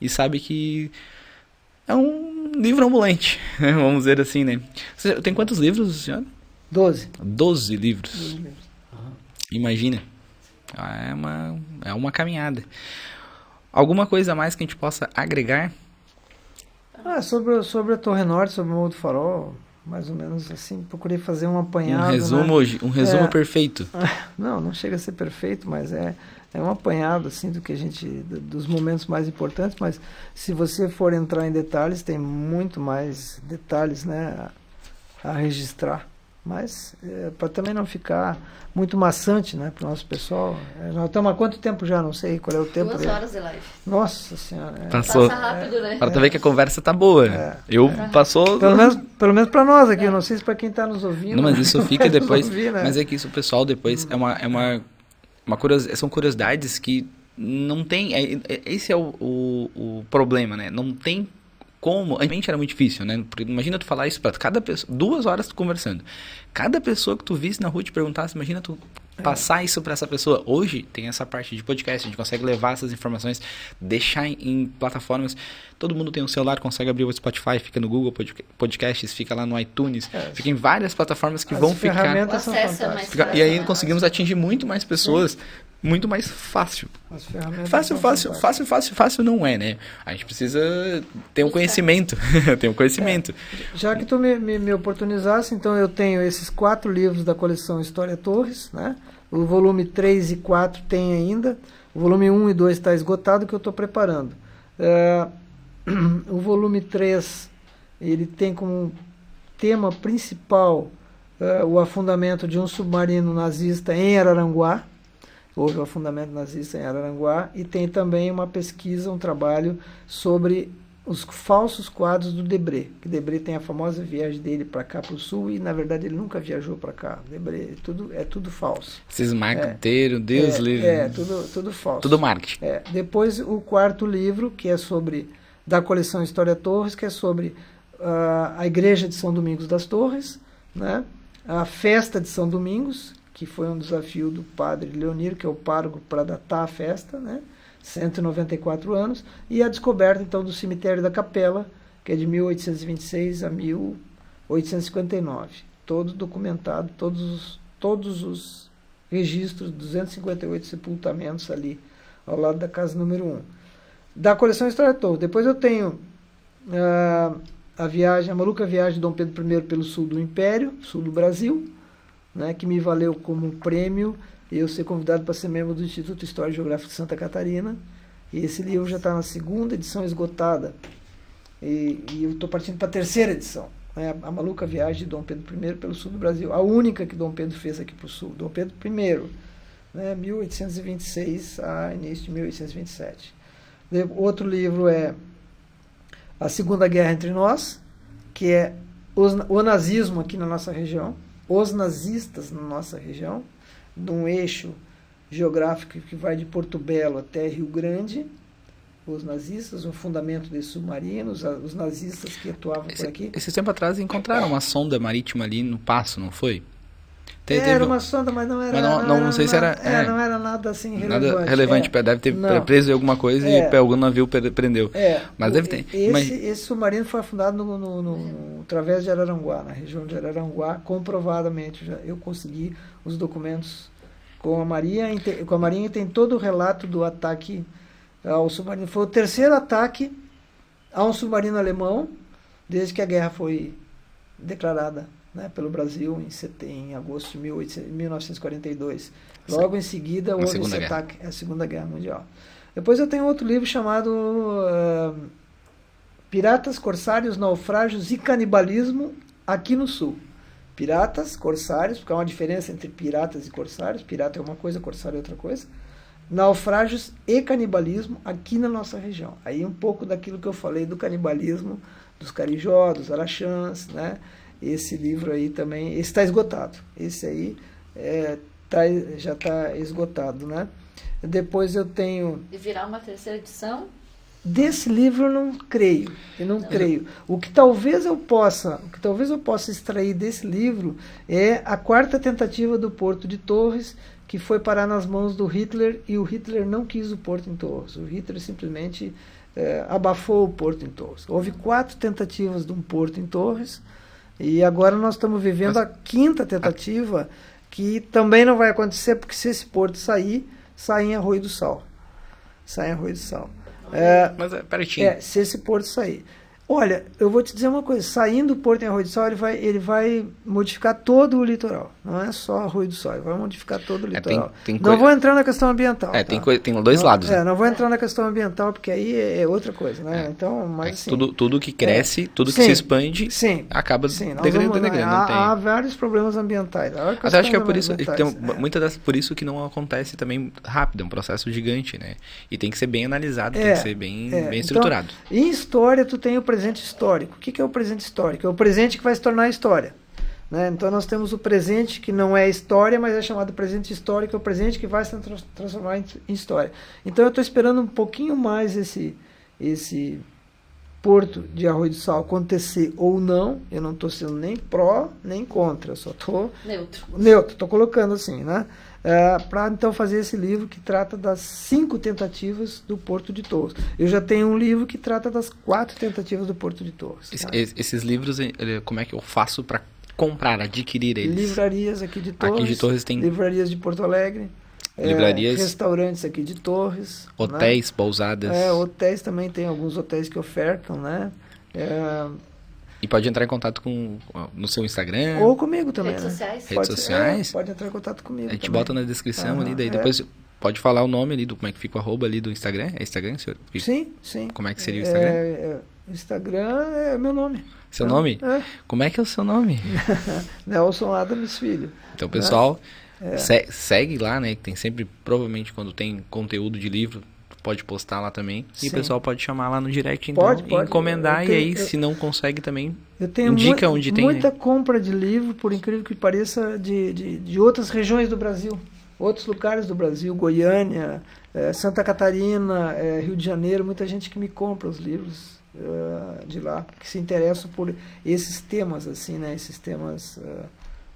e sabe que é um livro ambulante, *laughs* né? vamos dizer assim, né? Você tem quantos livros, senhor? Doze. Doze livros. Doze livros. Uhum. Imagina. É uma, é uma caminhada. Alguma coisa mais que a gente possa agregar? Ah, sobre, sobre a Torre Norte, sobre o Morro do Farol, mais ou menos assim, procurei fazer um apanhado. Um resumo, né? um resumo é, perfeito. *laughs* Não, não chega a ser perfeito, mas é, é um apanhado assim do que a gente dos momentos mais importantes, mas se você for entrar em detalhes, tem muito mais detalhes, né, a, a registrar. Mas é, para também não ficar muito maçante né, para o nosso pessoal. É, nós estamos há quanto tempo já? Não sei qual é o tempo. Duas horas de live. Nossa Senhora. É. Passou. Passa rápido, né? Para é. ver que a conversa tá boa. É. Eu passou. Pelo menos, pelo menos para nós aqui, não sei se para quem está nos ouvindo. Não, mas isso *laughs* fica depois. Ouvir, né? Mas é que isso o pessoal depois hum. é uma. É uma, uma curios, são curiosidades que não tem. É, é, esse é o, o, o problema, né? Não tem como. Antigamente era muito difícil, né? Porque imagina tu falar isso pra cada pessoa, duas horas tu conversando. Cada pessoa que tu visse na rua te perguntasse, imagina tu passar isso para essa pessoa. Hoje tem essa parte de podcast, a gente consegue levar essas informações, deixar em, em, plataformas. Todo mundo tem um celular, consegue abrir o Spotify, fica no Google Podcasts, fica lá no iTunes, é. fica em várias plataformas que As vão ficar. Fica, e aí conseguimos atingir muito mais pessoas. Sim muito mais fácil. Fácil, fácil, fácil, fácil, fácil não é, né? A gente precisa ter um conhecimento, *laughs* ter um conhecimento. É, já que tu me, me, me, oportunizasse, então eu tenho esses quatro livros da coleção História Torres, né? O volume 3 e 4 tem ainda. O volume 1 e 2 está esgotado, que eu estou preparando. É, *clears throat* o volume 3, ele tem como tema principal é, o afundamento de um submarino nazista em Araranguá, houve o afundamento nazista em Araranguá, e tem também uma pesquisa, um trabalho sobre os falsos quadros do Debré, que Debré tem a famosa viagem dele para cá para o sul e na verdade ele nunca viajou para cá. Debré é tudo é tudo falso. Esses marqueteiros, é, Deus é, livre. É, tudo tudo falso. Tudo marketing. É, depois o quarto livro, que é sobre da coleção História Torres, que é sobre uh, a igreja de São Domingos das Torres, né? A festa de São Domingos, que foi um desafio do padre Leonir, que é o pároco, para datar a festa, né? 194 anos, e a descoberta então do cemitério da Capela, que é de 1826 a 1859. Todo documentado, todos os, todos os registros, 258 sepultamentos ali ao lado da casa número 1. Da coleção História Toda. Depois eu tenho uh, a viagem, a maluca viagem de Dom Pedro I pelo sul do Império, sul do Brasil, né, que me valeu como prêmio eu ser convidado para ser membro do Instituto História e Geográfica de Santa Catarina. E esse livro já está na segunda edição esgotada. E, e eu estou partindo para a terceira edição. Né, a Maluca Viagem de Dom Pedro I pelo sul do Brasil. A única que Dom Pedro fez aqui para o sul. Dom Pedro I, né, 1826 a início de 1827. Outro livro é A Segunda Guerra Entre Nós, que é o nazismo aqui na nossa região os nazistas na nossa região, de um eixo geográfico que vai de Porto Belo até Rio Grande, os nazistas, o fundamento desses submarinos, os nazistas que atuavam esse, por aqui. Esse tempo atrás encontraram uma sonda marítima ali no Passo, não foi? Era uma sonda, mas não era. Mas não, não, não, não sei nada, se era. É, não era nada assim relevante. Nada relevante, é. deve ter não. preso em alguma coisa é. e algum navio prendeu. É. Mas deve ter. Esse, mas... esse submarino foi afundado no, no, no, no, através de Araranguá, na região de Araranguá, comprovadamente. Já, eu consegui os documentos com a Marinha, com a Marinha tem todo o relato do ataque ao submarino. Foi o terceiro ataque a um submarino alemão desde que a guerra foi declarada né, pelo Brasil em, em agosto de 1942. Logo em seguida houve esse Guerra. ataque, a Segunda Guerra Mundial. Depois eu tenho outro livro chamado uh, Piratas, Corsários, Naufrágios e Canibalismo aqui no Sul. Piratas, corsários, porque há uma diferença entre piratas e corsários. Pirata é uma coisa, corsário é outra coisa. Naufrágios e canibalismo aqui na nossa região. Aí um pouco daquilo que eu falei do canibalismo dos carijó, dos araxãs, né? Esse livro aí também, esse está esgotado. Esse aí é, tá, já está esgotado, né? Depois eu tenho E virar uma terceira edição? Desse livro eu não creio, eu não, não, creio. O que talvez eu possa, o que talvez eu possa extrair desse livro é a quarta tentativa do Porto de Torres, que foi parar nas mãos do Hitler e o Hitler não quis o Porto em Torres. O Hitler simplesmente é, abafou o Porto em Torres. Houve quatro tentativas de um Porto em Torres e agora nós estamos vivendo Mas, a quinta tentativa, que também não vai acontecer porque se esse Porto sair, sai em Arroio do Sal. Sai em Arroio do Sal. É, Mas é pertinho. É, se esse porto sair. Olha, eu vou te dizer uma coisa, saindo do Porto em Arroio do Sol, ele vai, ele vai modificar todo o litoral. Não é só Arroio do Sol, ele vai modificar todo o litoral. É, tem, tem não coisa... vou entrar na questão ambiental. É, tá? tem, coi... tem dois não, lados. É, né? não vou entrar na questão ambiental, porque aí é outra coisa, né? É. Então, mas assim, tudo, tudo que cresce, é. tudo que sim, se expande, sim, acaba sim, degradando. Vamos, degradando há, há, vários problemas ambientais. Até acho que é por isso, tem, é. muitas das, por isso que não acontece também rápido, é um processo gigante, né? E tem que ser bem analisado, É, tem que ser bem, é. bem estruturado. Então, em história, tu tem o presente histórico. O que, é o presente histórico? É o presente que vai se tornar história. Né? Então nós temos o presente que não é história, mas é chamado presente histórico, é o presente que vai se tra transformar em, em, história. Então eu estou esperando um pouquinho mais esse, esse porto de Arroio do Sal acontecer ou não. Eu não estou sendo nem pró nem contra, eu só estou neutro. Neutro, estou colocando assim, né? É, para então fazer esse livro que trata das cinco tentativas do Porto de Torres. Eu já tenho um livro que trata das quatro tentativas do Porto de Torres. Esse, tá? Esses livros, como é que eu faço para comprar, adquirir eles? Livrarias aqui de Torres. Aqui de Torres tem. Livrarias de Porto Alegre. Livrarias. É, restaurantes aqui de Torres. Hotéis, né? pousadas. É, hotéis também tem alguns hotéis que ofertam, né? É, e pode entrar em contato com no seu Instagram. Ou comigo também. Redes né? sociais. Redes pode, sociais. É, pode entrar em contato comigo. A gente também. bota na descrição Aham, ali, daí é. depois pode falar o nome ali do como é que fica o arroba ali do Instagram. É Instagram, senhor? Sim, sim. Como é que seria o Instagram? É, é, Instagram é meu nome. Seu nome? É. Como é que é o seu nome? *laughs* Nelson Adams Filho. Então, pessoal, É. se- segue lá, né? Que tem sempre, provavelmente, quando tem conteúdo de livro, pode postar lá também. E Sim. o pessoal pode chamar lá no direct, então, Pode, e pode. encomendar. Tenho- e aí, eu- se não consegue também, Eu tenho Indica onde tem, né? muita compra de livro, por incrível que pareça, de, de, de outras regiões do Brasil. Outros lugares do Brasil, Goiânia, eh, Santa Catarina, eh, Rio de Janeiro, muita gente que me compra os livros eh, de lá, que se interessam por esses temas, assim, né? Esses temas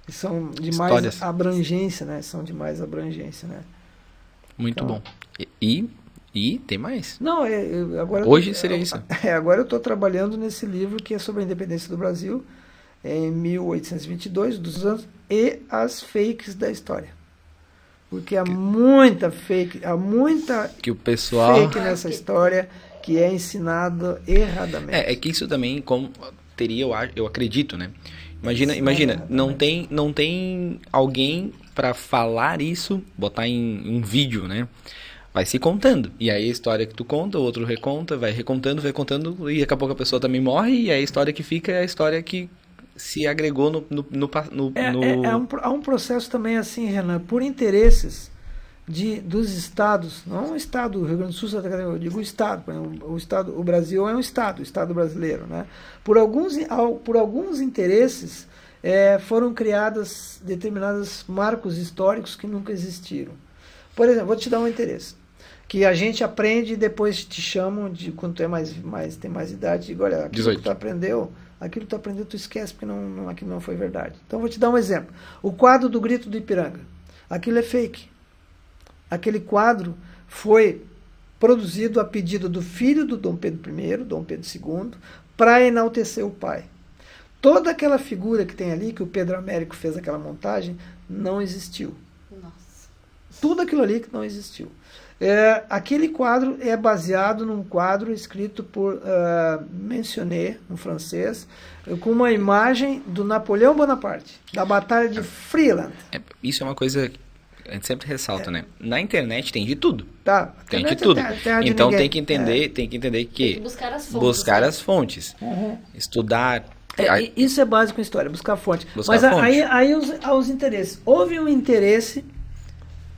que são de mais Histórias. abrangência, né? São de mais abrangência, né? muito Então. bom. E, e, e tem mais. Não, é, eu- agora Hoje tô- seria é, isso. É, agora eu estou *laughs* trabalhando nesse livro que é sobre a independência do Brasil em 1822, dos anos e as fakes da história. Porque há muita fake, há muita Que o pessoal. fake nessa história que é ensinada erradamente. É, é que isso também como teria, eu, eu acredito, né? Imagina, imagina, é, não é. tem, não tem alguém pra falar isso, botar em um vídeo, né? Vai se contando. E aí a história que tu conta, o outro reconta, vai recontando, vai contando, e daqui a pouco a pessoa também morre, e aí a história que fica é a história que se agregou no. no, no, no- É, no- é- é um, há um processo também assim, Renan, por interesses de, dos estados, não o estado do Rio Grande do Sul, Santa Catarina, eu digo o estado, o estado, o Brasil é um estado, o estado brasileiro, né? Por alguns, por alguns interesses é, foram criadas determinados marcos históricos que nunca existiram. Por exemplo, vou te dar um interesse. Que a gente aprende e depois te chamam de quando tu é mais, mais tem mais idade, digo, olha, aquilo 18. que tu aprendeu, aquilo que tu aprendeu, tu esquece, porque não, não, aquilo não foi verdade. Então vou te dar um exemplo. O quadro do grito do Ipiranga. Aquilo é fake. Aquele quadro foi produzido a pedido do filho do Dom Pedro I, Dom Pedro II, para enaltecer o pai. Toda aquela figura que tem ali, que o Pedro Américo fez aquela montagem, não existiu. Nossa. Tudo aquilo ali que não existiu. É, aquele quadro é baseado num quadro escrito por uh, Mentionné, um francês, com uma imagem do Napoleão Bonaparte, da Batalha de Freeland. É, isso é uma coisa a gente sempre ressalta, é. né? Na internet tem de tudo. Tá. Tem de tudo. Terra, então tem que entender, é. tem que entender que, que buscar as fontes, buscar né? as fontes uhum. estudar. É, isso é básico em história, buscar fonte. Buscar Mas fonte. aí, aí os, os interesses. Houve um interesse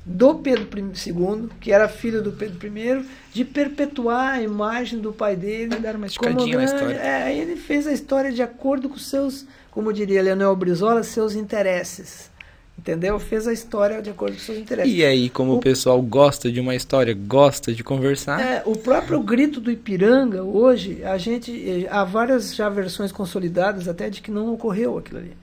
do Pedro II, que era filho do Pedro I, de perpetuar a imagem do pai dele. Dar uma esticadinha na história. É, ele fez a história de acordo com seus, como diria Leonel Brizola, seus interesses. Entendeu? Fez a história de acordo com seus interesses. E aí, como o, o pessoal gosta de uma história, gosta de conversar. É, o próprio grito do Ipiranga, hoje, a gente. Há várias já versões consolidadas até de que não ocorreu aquilo ali.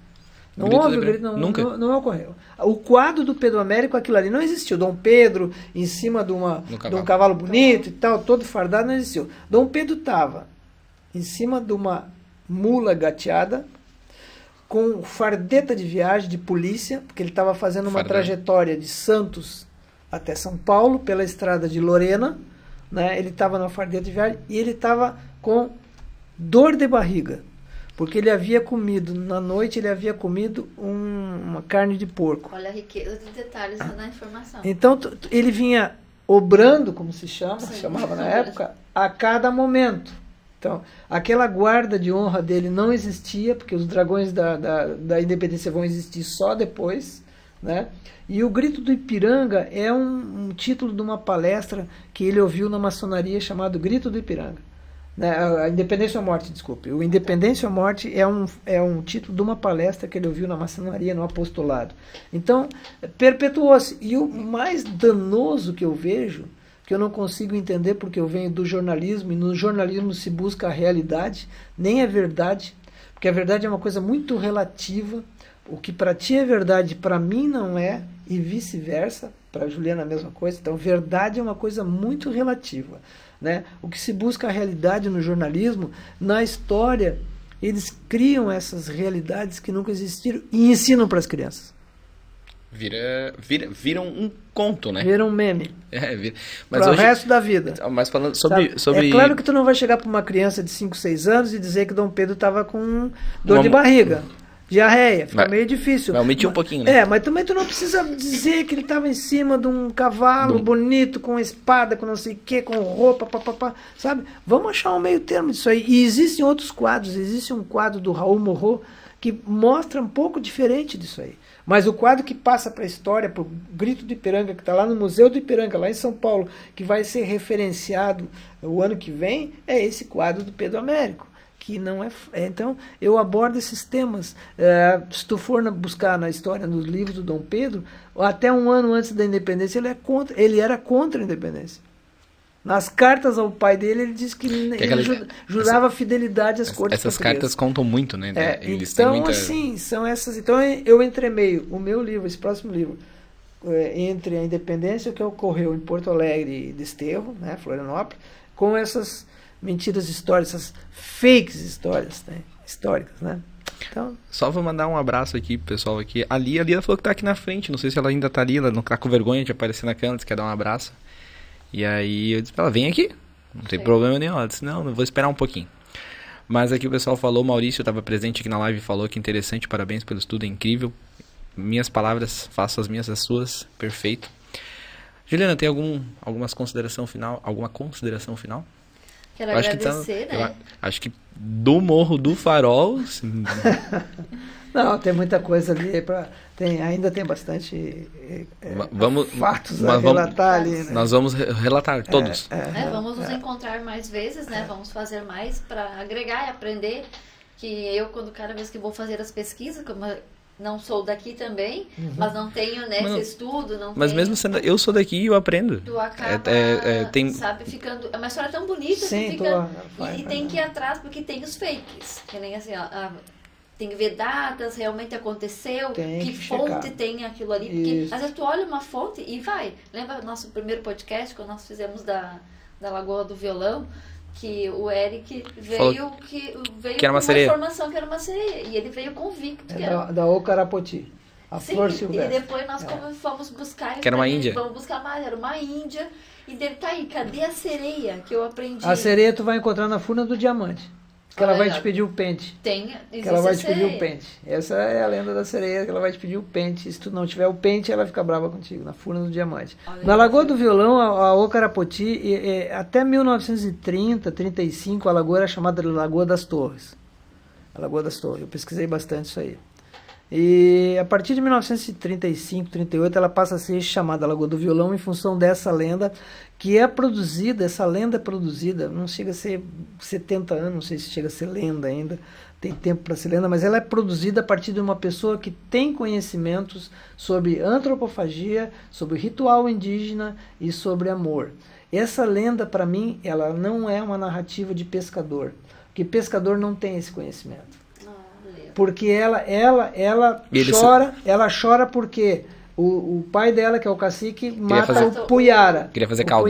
Não grito houve o grito, não, Nunca? Não, não, ocorreu. O quadro do Pedro Américo, aquilo ali não existiu. Dom Pedro em cima de, uma, de um cavalo bonito e tal, todo fardado, não existiu. Dom Pedro estava em cima de uma mula gateada, com fardeta de viagem de polícia, porque ele estava fazendo uma trajetória de Santos até São Paulo, pela estrada de Lorena. Né? Ele estava na fardeta de viagem e ele estava com dor de barriga, porque ele havia comido, na noite ele havia comido um, uma carne de porco. Olha a riqueza de detalhes na informação. Então ele vinha obrando, como se chama, Sim. chamava na *laughs* época, a cada momento. Então, aquela guarda de honra dele não existia, porque os dragões da, da, da independência vão existir só depois. Né? E o Grito do Ipiranga é um, um, título de uma palestra que ele ouviu na maçonaria chamado Grito do Ipiranga. Né? A Independência ou Morte, desculpe. O Independência ou Morte é um, é um título de uma palestra que ele ouviu na maçonaria, no apostolado. Então, perpetuou-se. E o mais danoso que eu vejo que eu não consigo entender porque eu venho do jornalismo e no jornalismo se busca a realidade, nem é verdade, porque a verdade é uma coisa muito relativa. O que para ti é verdade, para mim não é, e vice-versa, para a Juliana a mesma coisa. Então, verdade é uma coisa muito relativa. Né? O que se busca a realidade no jornalismo, na história, eles criam essas realidades que nunca existiram e ensinam para as crianças. Vira, vira, vira um conto, né? Vira um meme. *laughs* É, vira. Mas hoje, o resto da vida. Mas falando sobre, sobre... É claro que tu não vai chegar para uma criança de 5, 6 anos e dizer que Dom Pedro estava com dor uma... de barriga, diarreia. Fica mas, meio difícil. Omitir um pouquinho, né? É, mas também tu não precisa dizer que ele estava em cima de um cavalo Bom. bonito, com espada, com não sei o que, com roupa, papapá, sabe? Vamos achar um meio termo disso aí. E existem outros quadros. Existe um quadro do Raul Morro que mostra um pouco diferente disso aí. Mas o quadro que passa para a história, para o Grito do Ipiranga, que está lá no Museu do Ipiranga, lá em São Paulo, que vai ser referenciado o ano que vem, é esse quadro do Pedro Américo. Que não é, é então, eu abordo esses temas. É, se tu for na, buscar na história, nos livros do Dom Pedro, até um ano antes da independência, ele, é contra, ele era contra a independência. Nas cartas ao pai dele, ele disse que, que ele aquela, jurava essa, fidelidade às cortes Essas cartas contam muito, né? É, então, muita... assim, são essas. Então, eu entremeio o meu livro, esse próximo livro, é, entre a independência que ocorreu em Porto Alegre e Desterro, né, Florianópolis, com essas mentiras históricas, essas fakes histórias, né, históricas, né? Então... Só vou mandar um abraço aqui pro pessoal aqui. A Lia, a Lia falou que tá aqui na frente. Não sei se ela ainda tá ali, ela não tá com vergonha de aparecer na câmera, quer dar um abraço. E aí eu disse pra ela, vem aqui. Não tem Sim. problema nenhum. Ela disse, não, não vou esperar um pouquinho. Mas aqui o pessoal falou, Maurício estava presente aqui na live e falou que interessante, parabéns pelo estudo, é incrível. Minhas palavras, faço as minhas as suas, perfeito. Juliana, tem algum algumas consideração final, alguma consideração final? Quero acho agradecer, que tá, né? acho que do Morro do Farol. *laughs* Não, tem muita coisa ali para tem ainda tem bastante é, vamos, fatos a relatar ali. Né? Nós vamos relatar todos. É, é, é vamos nos é. encontrar mais vezes, né? Vamos fazer mais para agregar e aprender. Que eu quando cada vez que vou fazer as pesquisas, como não sou daqui também, uhum. mas não tenho né, esse estudo, não Mas tenho, mesmo sendo eu sou daqui e eu aprendo. Tu acaba, é, é, tem... sabe, ficando... É uma história tão bonita, Sim, fica, tô, e, e, tem que ir atrás, porque tem os fakes, que nem assim, ó, a, tem que ver datas, realmente aconteceu, tem que, que fonte tem aquilo ali, porque Isso. às vezes tu olha uma fonte e vai. Lembra nosso primeiro podcast, quando nós fizemos da, da Lagoa do Violão, que o Eric veio que veio que era uma com sereia. uma informação que era uma sereia e ele veio convicto é que era da, da Ocarapoti a Sim, flor silvestre. e depois nós é. fomos buscar que era uma índia vamos buscar mais era uma índia e dele tá aí cadê a sereia que eu aprendi a sereia tu vai encontrar na furna do diamante que ela vai te pedir o pente. Tem, que ela vai te pedir o pente. Essa é a lenda da sereia, que ela vai te pedir o pente. Se tu não tiver o pente, ela fica brava contigo, na furna do diamante. Olha na Lagoa do Violão, a, a Ocarapoti, e, e, até 1930, 35, a lagoa era chamada de Lagoa das Torres. A Lagoa das Torres. Eu pesquisei bastante isso aí. E a partir de 1935, 38, ela passa a ser chamada Lagoa do Violão em função dessa lenda que é produzida, essa lenda é produzida, não chega a ser 70 anos, não sei se chega a ser lenda ainda, tem tempo para ser lenda, mas ela é produzida a partir de uma pessoa que tem conhecimentos sobre antropofagia, sobre ritual indígena e sobre amor. Essa lenda, para mim, ela não é uma narrativa de pescador, porque pescador não tem esse conhecimento. Porque ela, ela, ela chora, ela chora porque o, o pai dela, que é o cacique, mata fazer... o Puyara. Queria fazer caldo.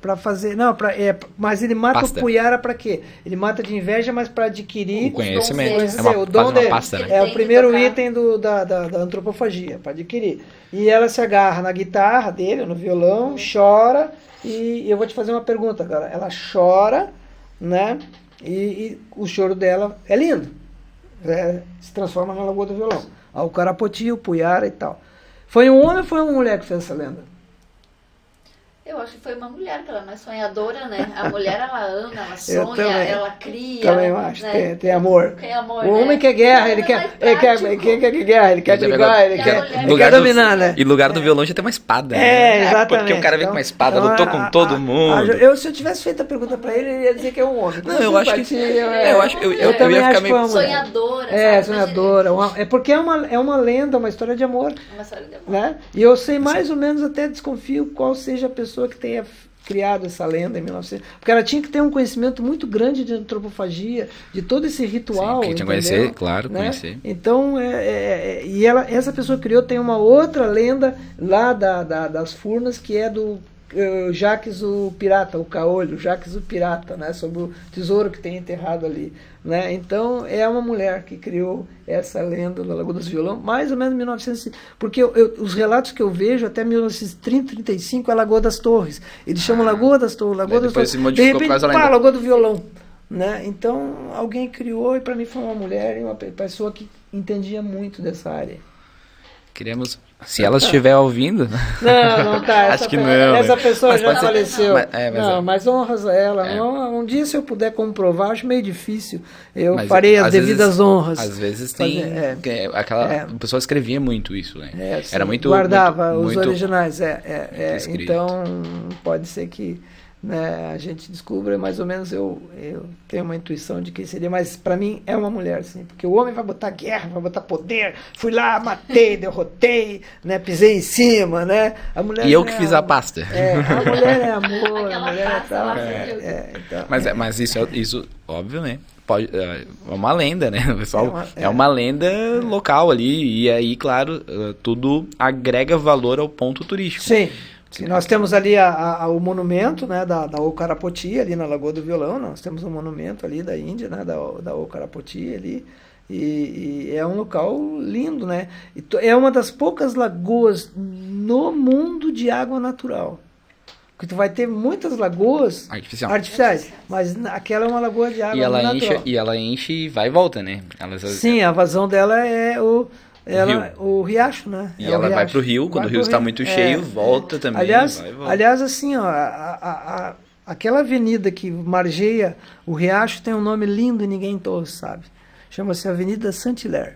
Para fazer, não, pra, é, mas ele mata pasta. o Puyara para quê? Ele mata de inveja, mas para adquirir o conhecimento. É uma, o dom dele. Pasta, né? É o primeiro item do, da, da, da antropofagia, para adquirir. E ela se agarra na guitarra dele, no violão, chora. E eu vou te fazer uma pergunta agora. Ela chora, né? E, e o choro dela é lindo. É, se transforma na lagoa do violão. O carapoti, o puyara e tal. Foi um homem ou foi uma mulher que fez essa lenda? Eu acho que foi uma mulher, que ela não é sonhadora, né? A mulher, ela ama, ela *laughs* sonha, ela cria. Também acho, né? tem, tem amor. Tem amor, O homem né? quer guerra, ele quer, ele quer, ele quer, quer, guerra, ele quer brigar, ele quer, ele quer dominar, né? E lugar do violão já tem uma espada. É, né? exatamente. Porque o cara vem com uma espada, então, lutou com todo mundo. eu, se eu tivesse feito a pergunta pra ele, ele ia dizer que é um homem. Não, eu acho que... Eu acho, eu, eu, também ia ficar meio... Sonhadora, É, sonhadora. É porque é uma, é uma lenda, uma história de amor. Uma história de amor. Né? E eu sei mais ou menos, até desconfio qual seja a pessoa que tenha criado essa lenda em 1900. Porque ela tinha que ter um conhecimento muito grande de antropofagia, de todo esse ritual. Sim, que tinha conhecer, claro, né? conhecer. Então, é, é, é, e ela, essa pessoa criou, tem uma outra lenda lá da, da das Furnas, que é do uh, Jacques o Pirata, o Caolho, Jacques o Pirata, né? Sobre o tesouro que tem enterrado ali. Né? Então é uma mulher que criou essa lenda da Lagoa dos Violão, mais ou menos em 1900, porque eu, eu, os relatos que eu vejo até 1930, 35 é a Lagoa das Torres. Eles chamam ah, Lagoa das Torres, Lagoa das Torres. De repente, pá, Lagoa do Violão. Né? Então alguém criou e para mim foi uma mulher e uma pessoa que entendia muito dessa área. Queremos se ela estiver ouvindo. *laughs* Não, não tá. Acho que não. Essa pessoa já faleceu. Mas, é, mas não, é. mas honras a ela. É. Um dia, se eu puder comprovar, acho meio difícil. Eu mas, farei as devidas vezes, honras. Às vezes tem. Fazer, é. aquela, é. A pessoa escrevia muito isso, né? É, Era muito. Guardava muito, os muito, originais. É, é, é. Então, pode ser que né, a gente descubra, mais ou menos eu, eu tenho uma intuição de que seria, mas para mim é uma mulher, sim, porque o homem vai botar guerra, vai botar poder, fui lá, matei, *laughs* derrotei, né, pisei em cima, né, a mulher E eu que é fiz a pasta. É, a mulher é amor, *laughs* a mulher é tal, é, é, então, mas, é, mas isso, isso, óbvio, né, pode, é uma lenda, né, *laughs* pessoal, é uma, é. é uma lenda local ali, e aí, claro, tudo agrega valor ao ponto turístico. Sim, Sim, nós temos ali a, a, o monumento né, da, da Ocarapoti, ali na Lagoa do Violão, nós temos um monumento ali da Índia, né, da, da Ocarapoti ali, e, e, é um local lindo, né? é uma das poucas lagoas no mundo de água natural. Porque tu vai ter muitas lagoas Artificial. artificiais, mas aquela é uma lagoa de água e ela natural. Enche, e ela enche e vai e volta, né? Ela, Sim, a vazão dela é o ela, o riacho, né? E é ela vai vai pro rio, quando o rio está muito cheio, é, volta também. Aliás, vai, aliás assim, ó, a, a, a, aquela avenida que margeia o riacho tem um nome lindo e ninguém todos sabe. Chama-se Avenida Saint-Hilaire.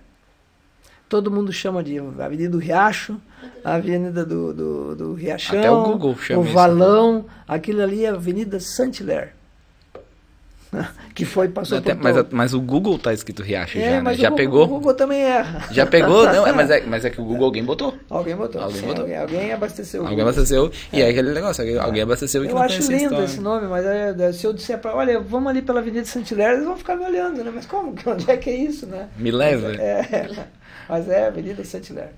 Todo mundo chama de Avenida do Riacho, a Avenida do, do, do Riachão, Até o Google chama o Valão, isso. aquilo ali é Avenida Saint-Hilaire. *laughs* que foi passou Até, por mas, mas o Google tá escrito Riacho é, já, né? mas Já o Google, pegou? O Google também erra. Já pegou? Não, é, mas, é, *laughs* mas é que o Google alguém botou. Alguém botou. Alguém sim, botou. Alguém, alguém abasteceu. o Alguém Google. abasteceu. E é aquele negócio, alguém, alguém abasteceu e que Eu acho lindo história. esse nome, mas é, se eu disser pra olha, vamos ali pela Avenida Santilher, eles vão ficar me olhando, né? Mas como? *laughs* Onde é que é isso, né? Me leva. É, mas é Avenida Santilher.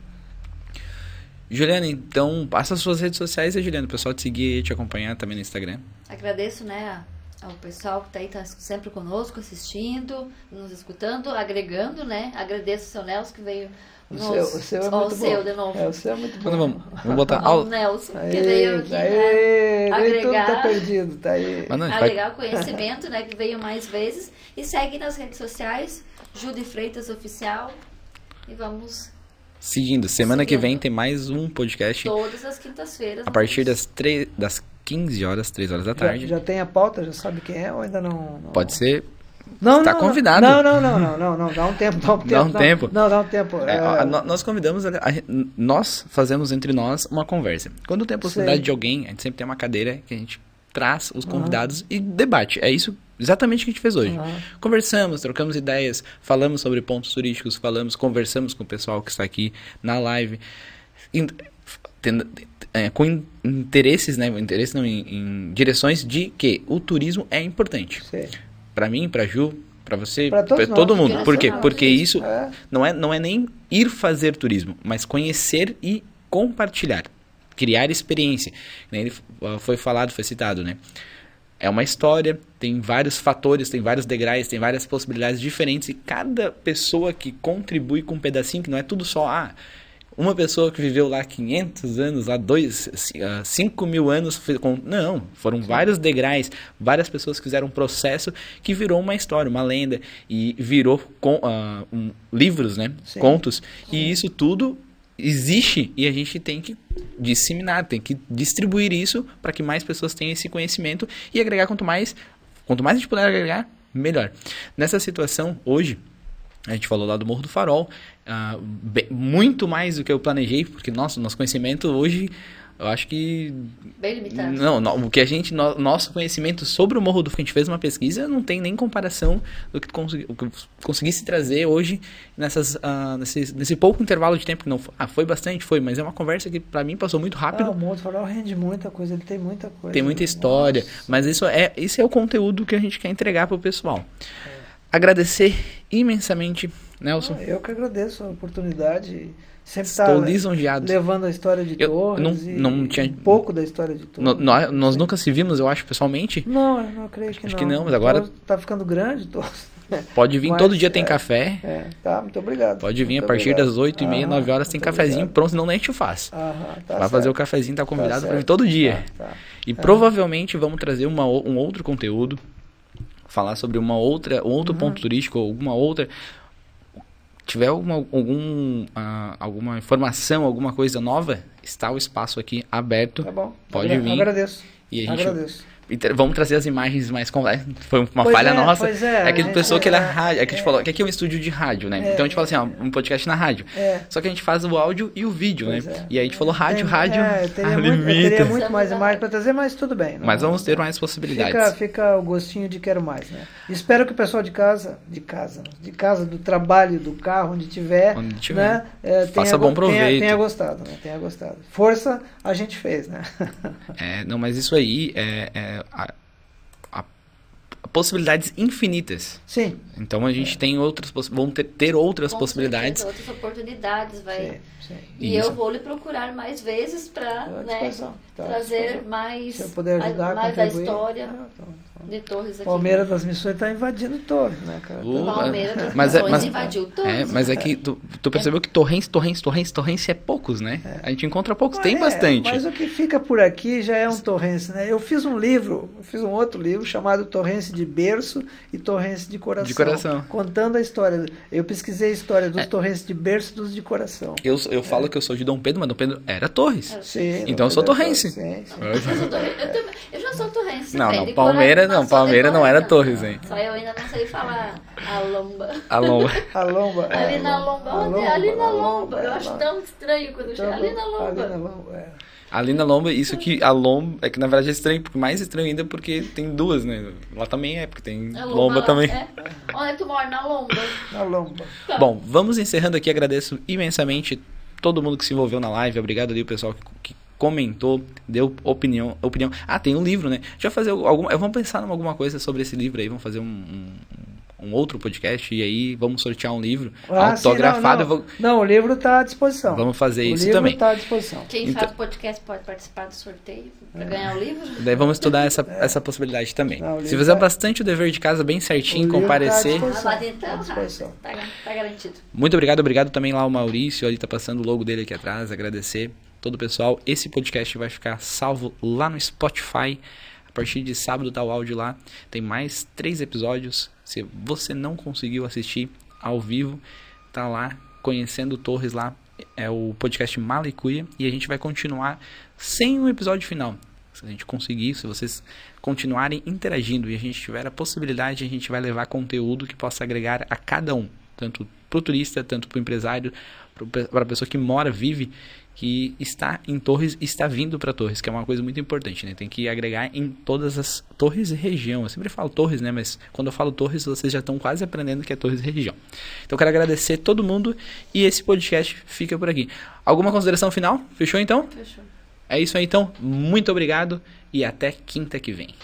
Juliana, então passa as suas redes sociais aí, Juliana, o pessoal te seguir e te acompanhar também no Instagram. Agradeço, né, ao pessoal que está aí tá sempre conosco, assistindo, nos escutando, agregando, né? Agradeço o seu Nelson que veio O nos... seu, o seu é muito o bom. seu de novo. É, o seu é muito bom. Então vamos, vamos botar. Ao... Nelson, que Aê, veio aqui, aê, né? nem tudo tá agregar- perdido, tá aí. Mas não, vai- agregar o conhecimento, né? Que veio mais vezes. E segue nas redes sociais, Judy Freitas Oficial. E vamos Seguindo, semana que vem Seguindo. tem mais um podcast todas as quintas-feiras. a partir das, tre... das 15 horas, 3 horas da Já, tarde. já tem a pauta, já sabe quem é ou ainda não? não? Pode ser. Não, Tá não, convidado. Não, não, não, não, não, não, dá um tempo, dá um tempo. Dá um não, tempo. Não, dá um tempo. É, é, nós convidamos, a- a- nós fazemos entre nós uma conversa. Quando tem a possibilidade Sei. de alguém, a gente sempre tem uma cadeira que a gente traz os convidados e debate. É isso exatamente o que a gente fez hoje. Aham. Conversamos, trocamos ideias, falamos sobre pontos turísticos, falamos, conversamos com o pessoal que está aqui na live. Tendo- é, com in- interesses, né? Interesse não, em, em direções de que o turismo é importante. Pra mim, pra Ju, pra você, pra todo nós, mundo. Por quê? Porque isso É. não é, não é nem ir fazer turismo, mas conhecer e compartilhar. Criar experiência. Nem ele foi falado, foi citado, né? É uma história, tem vários fatores, tem vários degraus, tem várias possibilidades diferentes e cada pessoa que contribui com um pedacinho, que não é tudo só, ah, uma pessoa que viveu lá 500 anos, lá dois, 5 mil anos, não, foram vários degraus, várias pessoas que fizeram um processo que virou uma história, uma lenda e virou com, ah, um- livros, né, Sim. contos e isso tudo existe e a gente tem que disseminar, tem que distribuir isso para que mais pessoas tenham esse conhecimento e agregar quanto mais, quanto mais a gente puder agregar, melhor. Nessa situação hoje a gente falou lá do Morro do Farol, ah, bem- muito mais do que eu planejei, porque nossa, nosso conhecimento hoje, eu acho que Bem limitado. não, não, o que a gente, no- nosso conhecimento sobre o Morro do Farol, a gente fez uma pesquisa, não tem nem comparação do que, consegui, o que eu conseguisse trazer hoje nessas, ah, nesse, nesse pouco intervalo de tempo que não foi, ah, foi bastante, foi, mas é uma conversa que para mim passou muito rápido. Ah, o Monte Farol rende muita coisa, ele tem muita coisa. Tem muita história, Nossa. mas isso é, esse é o conteúdo que a gente quer entregar pro pessoal. Agradecer imensamente, Nelson. Ah, Eu que agradeço a oportunidade. Sempre Estou estar lisonjeado. levando a história de Eu Torres não- e não tinha- um pouco da história de No- Torres. nós, nós nunca se vimos, eu acho, pessoalmente. Não, eu não creio que Acho não. que não, mas agora- Torres Tá ficando grande, Torres. Pode vir, Mas, todo dia tem é. café. É, tá, muito obrigado. Pode vir Muito a partir obrigado. das 8 e meia, Aham, 9 horas tem cafezinho obrigado. pronto, senão nem a gente faz. Aham, tá Vai fazer o certo. cafezinho, tá convidado Tá pra vir certo. todo dia. Tá, tá. E provavelmente vamos trazer uma, um outro conteúdo, falar sobre uma outra, outro Uhum. ponto turístico, ou alguma outra. Tiver alguma, algum, ah, alguma informação, alguma coisa nova, está o espaço aqui aberto. Tá bom. Pode Agra- vir. Agradeço. E a gente Agradeço. Vamos trazer as imagens mais completas. Foi uma Pois falha é, nossa. é, É que a a gente gente- pensou que era é, rádio. É que a gente é. falou que aqui é um estúdio de rádio, né? É, então a gente falou assim, é. ó, um podcast na rádio. É. Só que a gente faz o áudio e o vídeo, Pois né? é. E aí a gente falou rádio, Tem- rádio. É, teria, muito, teria muito mais imagem para trazer, mas tudo bem. não- Mas vamos ter mais possibilidades. Fica, fica o gostinho de quero mais, né? Espero que o pessoal de casa, de casa, de casa, do trabalho, do carro, onde tiver, Onde tiver. né? é, Faça tenha, bom go- tenha- proveito. Tenha, gostado, né? Tenha gostado. Força a gente fez, né? É, não, mas isso aí é, a- a- possibilidades infinitas. Sim. Então a gente tem outras vão ter, ter outras Com possibilidades. certeza, outras oportunidades, vai. Sim, sim. E Isso. eu vou lhe procurar mais vezes para à né, à trazer mais, Se eu puder ajudar, mais da história Ah, tá, tá. de Torres aqui. Palmeiras das Missões está invadindo Torres, né, cara? Uh, Tá- Palmeiras das Mas é- Missões mas- invadiu Torres. É, mas é que tu, tu percebeu que Torrens, Torrens, Torrens, Torrens é poucos, né? A gente encontra poucos, tem É, bastante. Mas o que fica por aqui já é um torrense, né? Eu fiz um livro, eu fiz um outro livro chamado Torrense de Berço e Torrense de Coração. De coração. Contando a história. Eu pesquisei a história dos É. torrenses de berço dos de coração. Eu, eu falo que eu sou de Dom Pedro, mas Dom Pedro era Torres. Sim, Então eu sou torrense. Sim, sim. Eu, sou eu também- eu já sou torrense. Não, também, não, Palmeiras cora- não, Palmeiras não era. Torres, hein? Só eu ainda não sei falar A lomba. A lomba. A lomba. *laughs* Ali é, na lomba. É? Ali na lomba. Eu acho tão estranho quando eu chego. Ali na lomba. Ali na lomba, é. Ali na lomba, isso que a lomba. É que na verdade é estranho, porque mais estranho ainda porque tem duas, né? Lá também é, porque tem lomba, lomba também. É. Onde tu mora? Na lomba. Na lomba. Tá. Bom, vamos encerrando aqui. Agradeço imensamente todo mundo que se envolveu na live. Obrigado ali o pessoal que, que comentou, deu opinião, opinião. Ah, tem um livro, né? Já fazer alguma, vamos pensar em alguma coisa sobre esse livro aí, vamos fazer um, um, um outro podcast e aí vamos sortear um livro ah, autografado. Sim, não, não. Vou... não, o livro está à disposição. Vamos fazer o isso também. O livro está à disposição. Quem então... faz podcast pode participar do sorteio para é. ganhar o livro. Daí vamos estudar essa, *laughs* é. essa possibilidade também. Não, Se fizer tá... bastante o dever de casa bem certinho, tá comparecer. Tá ah, então, tá, tá garantido. Muito obrigado, obrigado também lá ao Maurício, ali tá passando o logo dele aqui atrás, agradecer todo o pessoal. Esse podcast vai ficar salvo lá no Spotify. Partir de sábado tá o áudio lá. Tem mais três episódios. Se você não conseguiu assistir ao vivo, tá lá conhecendo Torres lá. É o podcast Malicuia e a gente vai continuar sem um episódio final. Se a gente conseguir, se vocês continuarem interagindo e a gente tiver a possibilidade, a gente vai levar conteúdo que possa agregar a cada um, tanto para o turista, tanto para o empresário, para a pessoa que mora, vive que está em Torres está vindo para Torres, que é uma coisa muito importante, né? Tem que agregar em todas as Torres e região. Eu sempre falo Torres, né? Mas quando eu falo Torres, vocês já estão quase aprendendo que é Torres e região. Então eu quero agradecer todo mundo e esse podcast fica por aqui. Alguma consideração final? Fechou então? Fechou. É isso aí então. Muito obrigado e até quinta que vem.